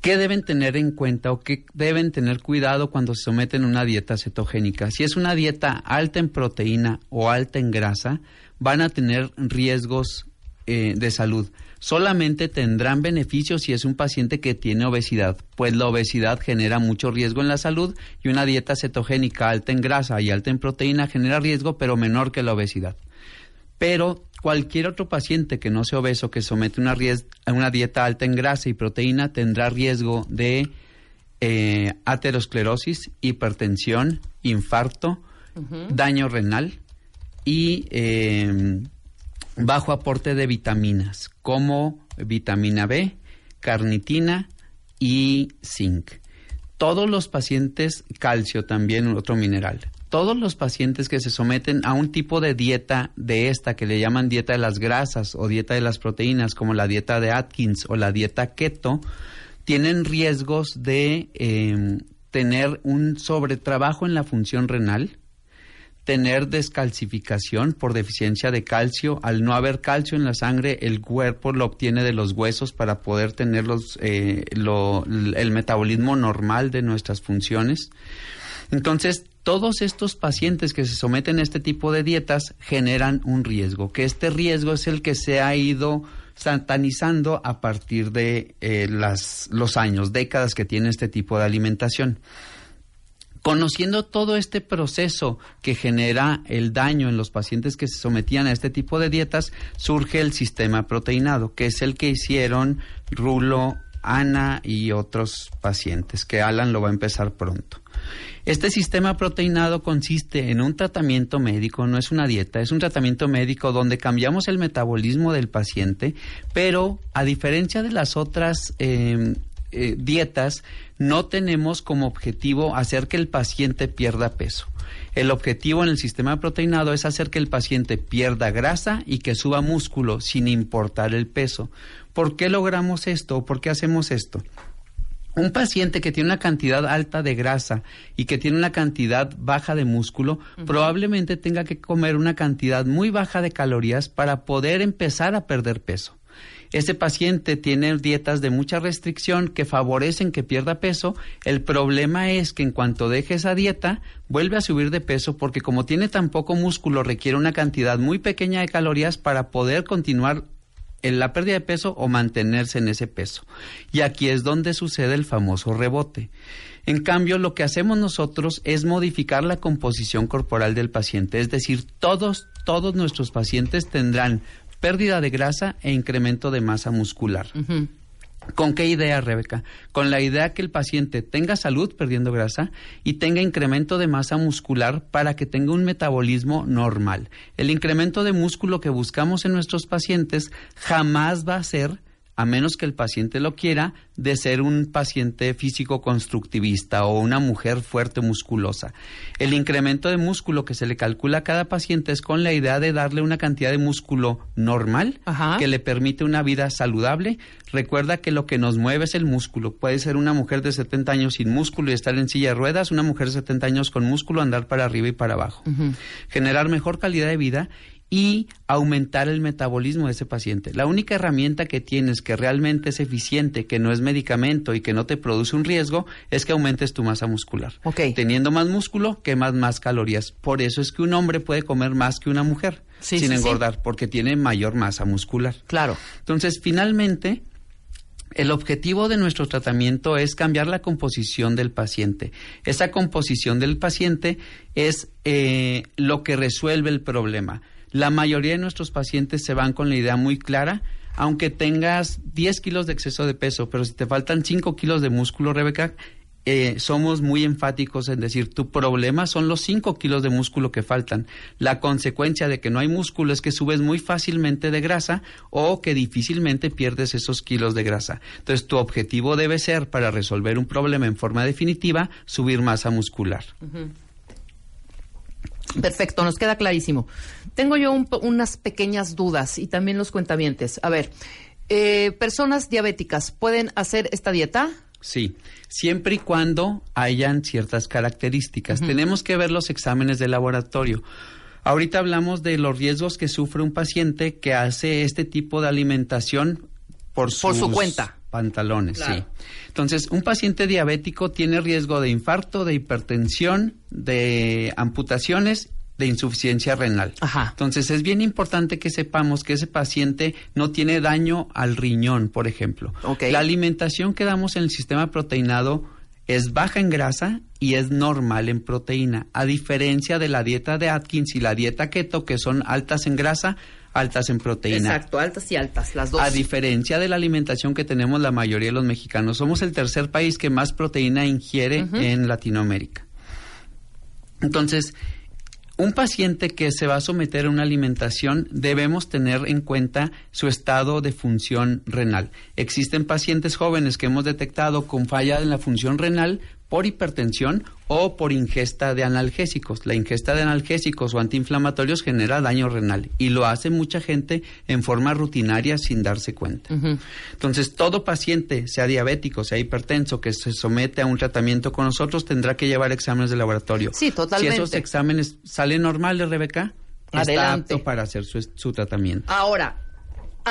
¿Qué deben tener en cuenta o qué deben tener cuidado cuando se someten a una dieta cetogénica? Si es una dieta alta en proteína o alta en grasa, van a tener riesgos eh, de salud. Solamente tendrán beneficios si es un paciente que tiene obesidad, pues la obesidad genera mucho riesgo en la salud y una dieta cetogénica alta en grasa y alta en proteína genera riesgo, pero menor que la obesidad. Pero cualquier otro paciente que no sea obeso, que somete una, a una dieta alta en grasa y proteína, tendrá riesgo de eh, aterosclerosis, hipertensión, infarto, daño renal y eh, bajo aporte de vitaminas como vitamina B, carnitina y zinc. Todos los pacientes, calcio también, otro mineral. Todos los pacientes que se someten a un tipo de dieta de esta que le llaman dieta de las grasas o dieta de las proteínas, como la dieta de Atkins o la dieta keto, tienen riesgos de eh, tener un sobretrabajo en la función renal, tener descalcificación por deficiencia de calcio. Al no haber calcio en la sangre, el cuerpo lo obtiene de los huesos para poder tener los, eh, el metabolismo normal de nuestras funciones. Entonces, todos estos pacientes que se someten a este tipo de dietas generan un riesgo, que este riesgo es el que se ha ido satanizando a partir de eh, las, los años, décadas que tiene este tipo de alimentación. Conociendo todo este proceso que genera el daño en los pacientes que se sometían a este tipo de dietas, surge el sistema proteinado, que es el que hicieron Rulo, Ana y otros pacientes, que Alan lo va a empezar pronto. Este sistema proteinado consiste en un tratamiento médico, no es una dieta, es un tratamiento médico donde cambiamos el metabolismo del paciente, pero a diferencia de las otras eh, eh, dietas, no tenemos como objetivo hacer que el paciente pierda peso. El objetivo en el sistema proteinado es hacer que el paciente pierda grasa y que suba músculo sin importar el peso. ¿Por qué logramos esto? ¿Por qué hacemos esto? Un paciente que tiene una cantidad alta de grasa y que tiene una cantidad baja de músculo, probablemente tenga que comer una cantidad muy baja de calorías para poder empezar a perder peso. Este paciente tiene dietas de mucha restricción que favorecen que pierda peso. El problema es que en cuanto deje esa dieta, vuelve a subir de peso porque como tiene tan poco músculo, requiere una cantidad muy pequeña de calorías para poder continuar en la pérdida de peso o mantenerse en ese peso. Y aquí es donde sucede el famoso rebote. En cambio, lo que hacemos nosotros es modificar la composición corporal del paciente, es decir, todos todos nuestros pacientes tendrán pérdida de grasa e incremento de masa muscular. ¿Con qué idea, Rebeca? Con la idea que el paciente tenga salud perdiendo grasa y tenga incremento de masa muscular para que tenga un metabolismo normal. El incremento de músculo que buscamos en nuestros pacientes jamás va a ser a menos que el paciente lo quiera, de ser un paciente físico constructivista o una mujer fuerte musculosa. El incremento de músculo que se le calcula a cada paciente es con la idea de darle una cantidad de músculo normal que le permite una vida saludable. Recuerda que lo que nos mueve es el músculo. Puede ser una mujer de 70 años sin músculo y estar en silla de ruedas, una mujer de 70 años con músculo andar para arriba y para abajo. Generar mejor calidad de vida y aumentar el metabolismo de ese paciente. La única herramienta que tienes que realmente es eficiente, que no es medicamento y que no te produce un riesgo, es que aumentes tu masa muscular. Teniendo más músculo, quemas más calorías. Por eso es que un hombre puede comer más que una mujer Sí, sin sí, sí. engordar, porque tiene mayor masa muscular. Claro. Entonces, finalmente, el objetivo de nuestro tratamiento es cambiar la composición del paciente. Esa composición del paciente es eh, lo que resuelve el problema. La mayoría de nuestros pacientes se van con la idea muy clara, aunque tengas 10 kilos de exceso de peso, pero si te faltan 5 kilos de músculo, Rebeca, eh, somos muy enfáticos en decir, tu problema son los 5 kilos de músculo que faltan. La consecuencia de que no hay músculo es que subes muy fácilmente de grasa o que difícilmente pierdes esos kilos de grasa. Entonces, tu objetivo debe ser, para resolver un problema en forma definitiva, subir masa muscular. Perfecto, nos queda clarísimo. Tengo yo un unas pequeñas dudas y también los cuentavientes. A ver, eh, personas diabéticas, ¿pueden hacer esta dieta? Sí, siempre y cuando hayan ciertas características. Tenemos que ver los exámenes de laboratorio. Ahorita hablamos de los riesgos que sufre un paciente que hace este tipo de alimentación por, Por su sus cuenta. pantalones, Claro. sí. Entonces, un paciente diabético tiene riesgo de infarto, de hipertensión, de amputaciones, de insuficiencia renal. Entonces, es bien importante que sepamos que ese paciente no tiene daño al riñón, por ejemplo. La alimentación que damos en el sistema proteinado es baja en grasa y es normal en proteína, a diferencia de la dieta de Atkins y la dieta keto, que son altas en grasa, altas en proteína. Exacto, altas y altas, las dos. A diferencia de la alimentación que tenemos la mayoría de los mexicanos, somos el tercer país que más proteína ingiere en Latinoamérica. Entonces, un paciente que se va a someter a una alimentación debemos tener en cuenta su estado de función renal. Existen pacientes jóvenes que hemos detectado con falla en la función renal por hipertensión o por ingesta de analgésicos. La ingesta de analgésicos o antiinflamatorios genera daño renal y lo hace mucha gente en forma rutinaria sin darse cuenta. Entonces, todo paciente, sea diabético, sea hipertenso, que se somete a un tratamiento con nosotros, tendrá que llevar exámenes de laboratorio. Sí, totalmente. Si esos exámenes salen normales, Rebeca, está Adelante. apto para hacer su, su tratamiento. Ahora,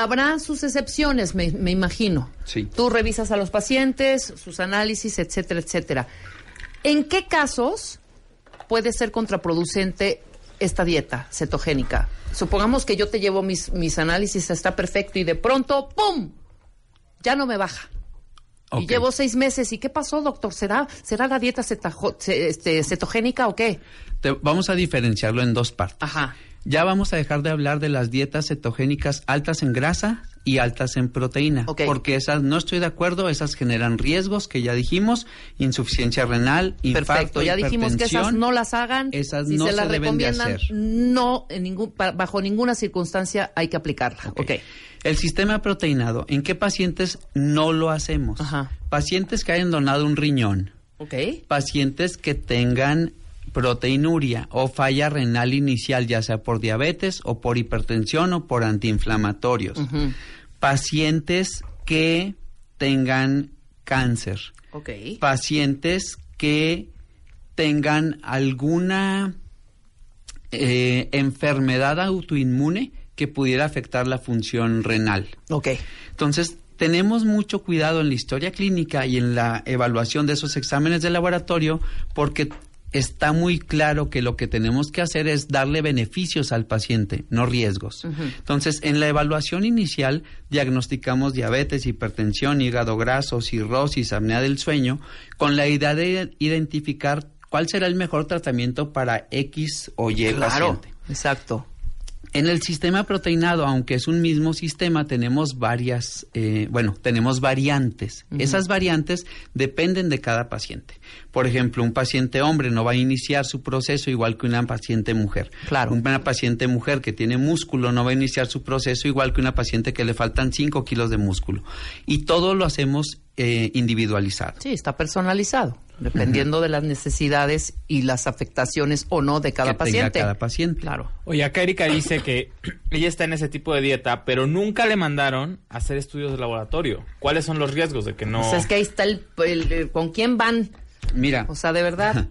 habrá sus excepciones, me, me imagino. Sí. Tú revisas a los pacientes, sus análisis, etcétera, etcétera. ¿En qué casos puede ser contraproducente esta dieta cetogénica? Supongamos que yo te llevo mis, mis análisis, está perfecto, y de pronto, ¡pum! Ya no me baja. Y Ok. llevo seis meses. ¿Y qué pasó, doctor? ¿Será, será la dieta cetajo- este, cetogénica o qué? Te- vamos a diferenciarlo en dos partes. Ajá. Ya vamos a dejar de hablar de las dietas cetogénicas altas en grasa y altas en proteína, porque esas no estoy de acuerdo, esas generan riesgos que ya dijimos, insuficiencia renal, infarto, Perfecto, ya dijimos que esas no las hagan. Esas si no se las se deben de recomiendan, hacer. no, en ningún, bajo ninguna circunstancia hay que aplicarla. Ok. El sistema proteinado, ¿en qué pacientes no lo hacemos? Pacientes que hayan donado un riñón, pacientes que tengan proteinuria o falla renal inicial, ya sea por diabetes o por hipertensión o por antiinflamatorios. Pacientes que tengan cáncer. Pacientes que tengan alguna eh, enfermedad autoinmune que pudiera afectar la función renal. Ok. Entonces, tenemos mucho cuidado en la historia clínica y en la evaluación de esos exámenes de laboratorio porque está muy claro que lo que tenemos que hacer es darle beneficios al paciente, no riesgos. Entonces, en la evaluación inicial diagnosticamos diabetes, hipertensión, hígado graso, cirrosis, apnea del sueño, con la idea de identificar cuál será el mejor tratamiento para X o Y Claro, paciente. exacto. En el sistema proteinado, aunque es un mismo sistema, tenemos varias, eh, bueno, tenemos variantes. Esas variantes dependen de cada paciente. Por ejemplo, un paciente hombre no va a iniciar su proceso igual que una paciente mujer. Claro. Una paciente mujer que tiene músculo no va a iniciar su proceso igual que una paciente que le faltan 5 kilos de músculo. Y todo lo hacemos eh, individualizado. Sí, está personalizado, dependiendo de las necesidades y las afectaciones o no de cada Que tenga paciente. cada paciente. Claro. Oye, acá Erika dice que ella está en ese tipo de dieta, pero nunca le mandaron a hacer estudios de laboratorio. ¿Cuáles son los riesgos de que no? O sea, es que ahí está el, el- el- con quién van. Mira. O sea, de verdad.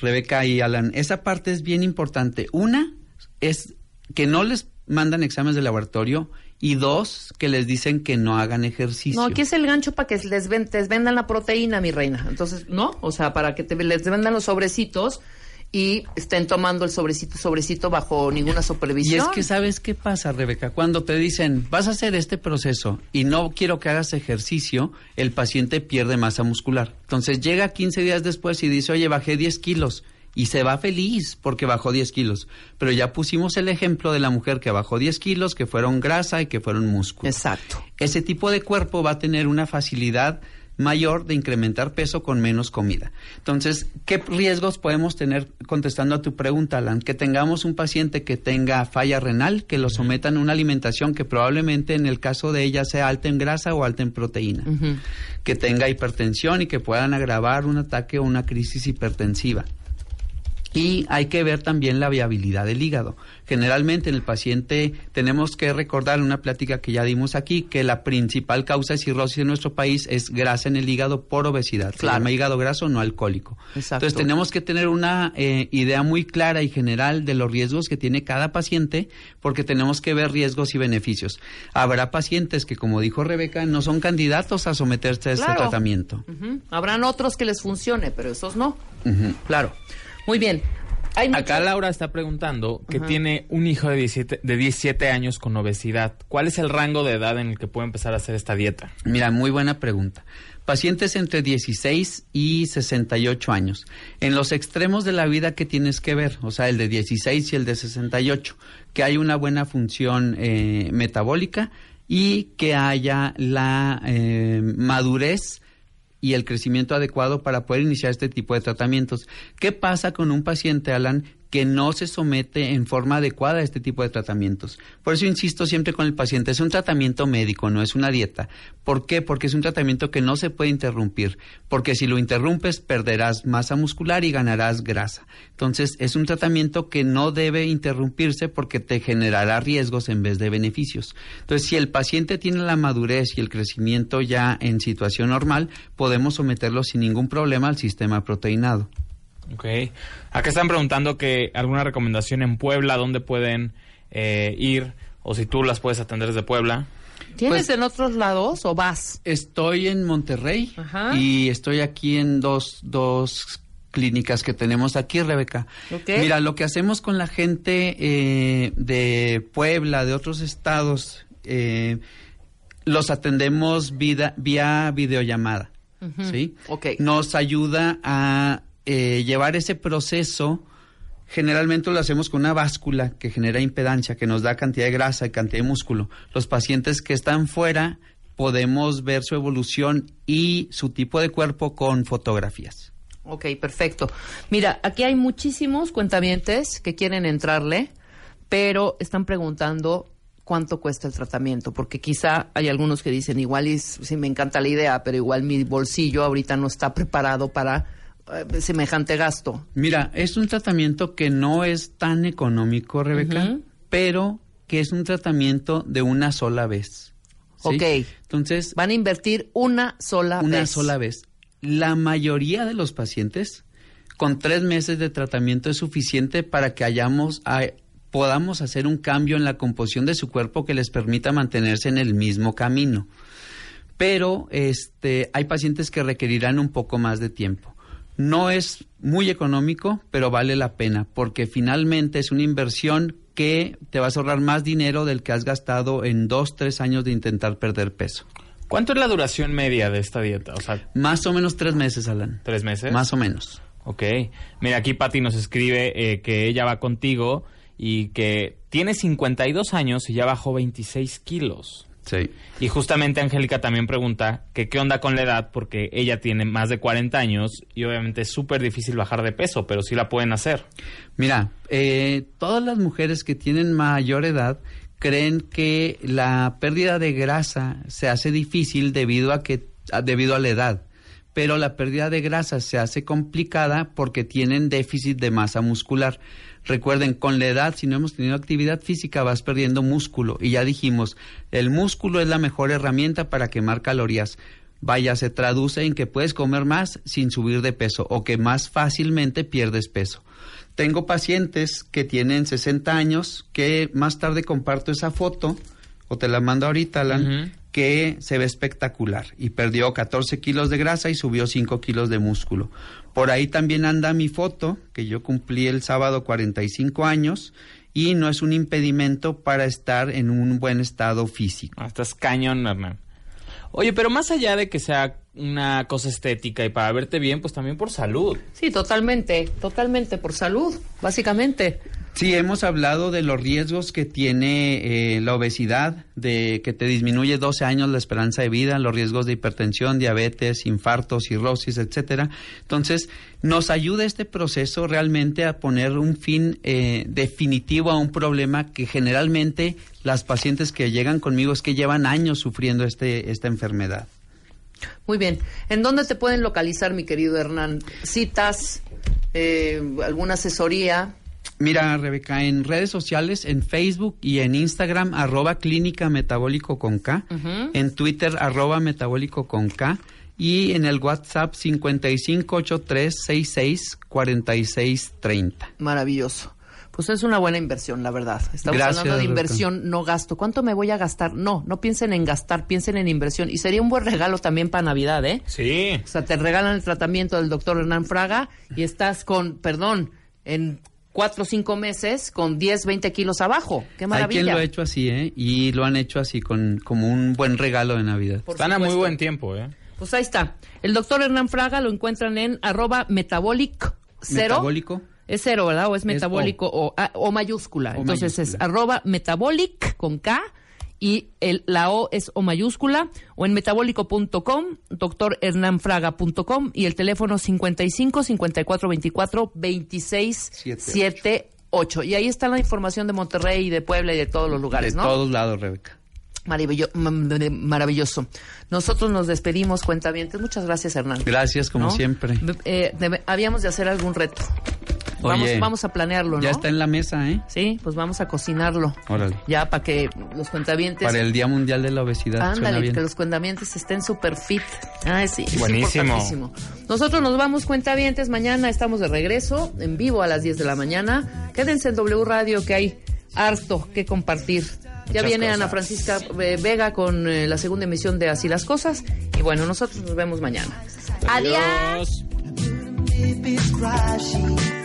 Rebeca y Alan, esa parte es bien importante. Una es que no les mandan exámenes de laboratorio y dos, que les dicen que no hagan ejercicio. No, aquí es el gancho para que les ven- te vendan la proteína, mi reina. Entonces, ¿no? O sea, para que te, les vendan los sobrecitos y estén tomando el sobrecito, sobrecito bajo ninguna Y supervisión. es que sabes qué pasa, Rebeca, cuando te dicen, vas a hacer este proceso y no quiero que hagas ejercicio, el paciente pierde masa muscular. Entonces llega 15 días después y dice, oye, bajé 10 kilos. Y se va feliz porque bajó 10 kilos. Pero ya pusimos el ejemplo de la mujer que bajó 10 kilos, que fueron grasa y que fueron músculo. Exacto. Ese tipo de cuerpo va a tener una facilidad mayor de incrementar peso con menos comida. Entonces, ¿qué riesgos podemos tener contestando a tu pregunta, Alan? Que tengamos un paciente que tenga falla renal, que lo sometan a una alimentación que probablemente en el caso de ella sea alta en grasa o alta en proteína, que tenga hipertensión y que puedan agravar un ataque o una crisis hipertensiva. Y hay que ver también la viabilidad del hígado. Generalmente en el paciente tenemos que recordar una plática que ya dimos aquí, que la principal causa de cirrosis en nuestro país es grasa en el hígado por obesidad. Se llama hígado graso no alcohólico. Exacto. Entonces tenemos que tener una eh, idea muy clara y general de los riesgos que tiene cada paciente, porque tenemos que ver riesgos y beneficios. Habrá pacientes que, como dijo Rebeca, no son candidatos a someterse a este Claro. tratamiento. Habrán otros que les funcione, pero esos no. Claro. Muy bien. Hay Acá Laura está preguntando que Ajá. tiene un hijo de 17, de 17 años con obesidad. ¿Cuál es el rango de edad en el que puede empezar a hacer esta dieta? Mira, muy buena pregunta. Pacientes entre 16 y 68 años. En los extremos de la vida, ¿qué tienes que ver? O sea, el de 16 y el de 68. Que hay una buena función eh, metabólica y que haya la eh, madurez y el crecimiento adecuado para poder iniciar este tipo de tratamientos. ¿Qué pasa con un paciente, Alan, que no se somete en forma adecuada a este tipo de tratamientos? Por eso insisto siempre con el paciente, es un tratamiento médico, no es una dieta. ¿Por qué? Porque es un tratamiento que no se puede interrumpir, porque si lo interrumpes perderás masa muscular y ganarás grasa. Entonces, es un tratamiento que no debe interrumpirse porque te generará riesgos en vez de beneficios. Entonces, si el paciente tiene la madurez y el crecimiento ya en situación normal, podemos someterlo sin ningún problema al sistema proteinado. Ok. Acá están preguntando que alguna recomendación en Puebla, dónde pueden eh, ir, o si tú las puedes atender desde Puebla. ¿Tienes en otros lados o vas? Estoy en Monterrey Ajá. y estoy aquí en dos, dos clínicas que tenemos aquí, Rebeca. Ok. Mira, lo que hacemos con la gente eh, de Puebla, de otros estados, eh, los atendemos vida, vía videollamada. Ujú. ¿sí? Ok. Nos ayuda a eh, llevar ese proceso. Generalmente lo hacemos con una báscula que genera impedancia, que nos da cantidad de grasa y cantidad de músculo. Los pacientes que están fuera podemos ver su evolución y su tipo de cuerpo con fotografías. Ok, perfecto. Mira, aquí hay muchísimos cuentavientes que quieren entrarle, pero están preguntando cuánto cuesta el tratamiento, porque quizá hay algunos que dicen, igual sí me encanta la idea, pero igual mi bolsillo ahorita no está preparado para semejante gasto. Mira, es un tratamiento que no es tan económico, Rebeca, pero que es un tratamiento de una sola vez. ¿sí? Ok. Entonces. Van a invertir una sola una vez. sola vez. La mayoría de los pacientes con tres meses de tratamiento es suficiente para que hayamos, podamos hacer un cambio en la composición de su cuerpo que les permita mantenerse en el mismo camino. Pero este, hay pacientes que requerirán un poco más de tiempo. No es muy económico, pero vale la pena, porque finalmente es una inversión que te vas a ahorrar más dinero del que has gastado en dos, tres años de intentar perder peso. ¿Cuánto es la duración media de esta dieta? O sea, Más o menos tres meses, Alan. ¿tres meses? Más o menos. Ok. Mira, aquí Patti nos escribe eh, que ella va contigo y que tiene 52 años y ya bajó 26 kilos. Sí. Y justamente Angélica también pregunta que qué onda con la edad, porque ella tiene más de 40 años y obviamente es súper difícil bajar de peso, pero sí la pueden hacer. Mira, eh, todas las mujeres que tienen mayor edad creen que la pérdida de grasa se hace difícil debido a que a- debido a la edad, pero la pérdida de grasa se hace complicada porque tienen déficit de masa muscular. Recuerden, con la edad, si no hemos tenido actividad física, vas perdiendo músculo. Y ya dijimos, el músculo es la mejor herramienta para quemar calorías. Vaya, se traduce en que puedes comer más sin subir de peso o que más fácilmente pierdes peso. Tengo pacientes que tienen 60 años que más tarde comparto esa foto o te la mando ahorita, Alan, que se ve espectacular y perdió 14 kilos de grasa y subió 5 kilos de músculo. Por ahí también anda mi foto, que yo cumplí el sábado 45 años y no es un impedimento para estar en un buen estado físico. Ah, estás cañón, Hernán. Oye, pero más allá de que sea una cosa estética y para verte bien, pues también por salud. Sí, totalmente, totalmente, por salud, básicamente. Sí, hemos hablado de los riesgos que tiene eh, la obesidad, de que te disminuye 12 años la esperanza de vida, los riesgos de hipertensión, diabetes, infartos, cirrosis, etcétera. Entonces, nos ayuda este proceso realmente a poner un fin eh, definitivo a un problema que generalmente las pacientes que llegan conmigo es que llevan años sufriendo este esta enfermedad. Muy bien. ¿En dónde te pueden localizar, mi querido Hernán? Citas, eh, alguna asesoría. Mira, Rebeca, en redes sociales, en Facebook y en Instagram, arroba clínica metabólico con K, en Twitter, arroba metabólico con K, y en el WhatsApp 5583664630. Maravilloso. Pues es una buena inversión, la verdad. Estamos Gracias, hablando de inversión, no gasto. ¿Cuánto me voy a gastar? No, no piensen en gastar, piensen en inversión. Y sería un buen regalo también para Navidad, ¿eh? Sí. O sea, te regalan el tratamiento del doctor Hernán Fraga y estás con, perdón, en cuatro o cinco meses con 10, 20 kilos abajo. ¡Qué Hay quien maravilla! lo ha hecho así, ¿eh? Y lo han hecho así, con, como un buen regalo de Navidad. Por Están a muy buen tiempo, ¿eh? Pues ahí está. El doctor Hernán Fraga lo encuentran en arroba metabolic cero. ¿Metabólico? Es cero, ¿verdad? O es metabólico o, ah, o mayúscula. O Entonces es arroba metabolic con K y el, la O es O mayúscula o en metabólico.com, doctorhernanfraga.com y el teléfono 55 54 24 26 78. Y ahí está la información de Monterrey y de Puebla y de todos los lugares, de ¿no? todos lados, Rebeca. Maravillo- maravilloso. Nosotros nos despedimos, cuentavientes. Muchas gracias, Hernán. Gracias, como ¿No? siempre. Eh, habíamos de hacer algún reto. Vamos, Oye, vamos a planearlo, ¿no? Ya está en la mesa, ¿eh? Sí, pues vamos a cocinarlo. Órale. Ya para que los cuentavientes. Para el Día Mundial de la Obesidad. suena Ándale, bien. que los cuentavientes estén súper fit. Ay, sí. es Buenísimo. importantísimo. Nosotros nos vamos, cuentavientes. Mañana estamos de regreso, en vivo a las 10 de la mañana. Quédense en W Radio, que hay harto que compartir. Ya viene cosas. Ana Francisca eh, Vega con eh, la segunda emisión de Así las Cosas. Y bueno, nosotros nos vemos mañana. Adiós. She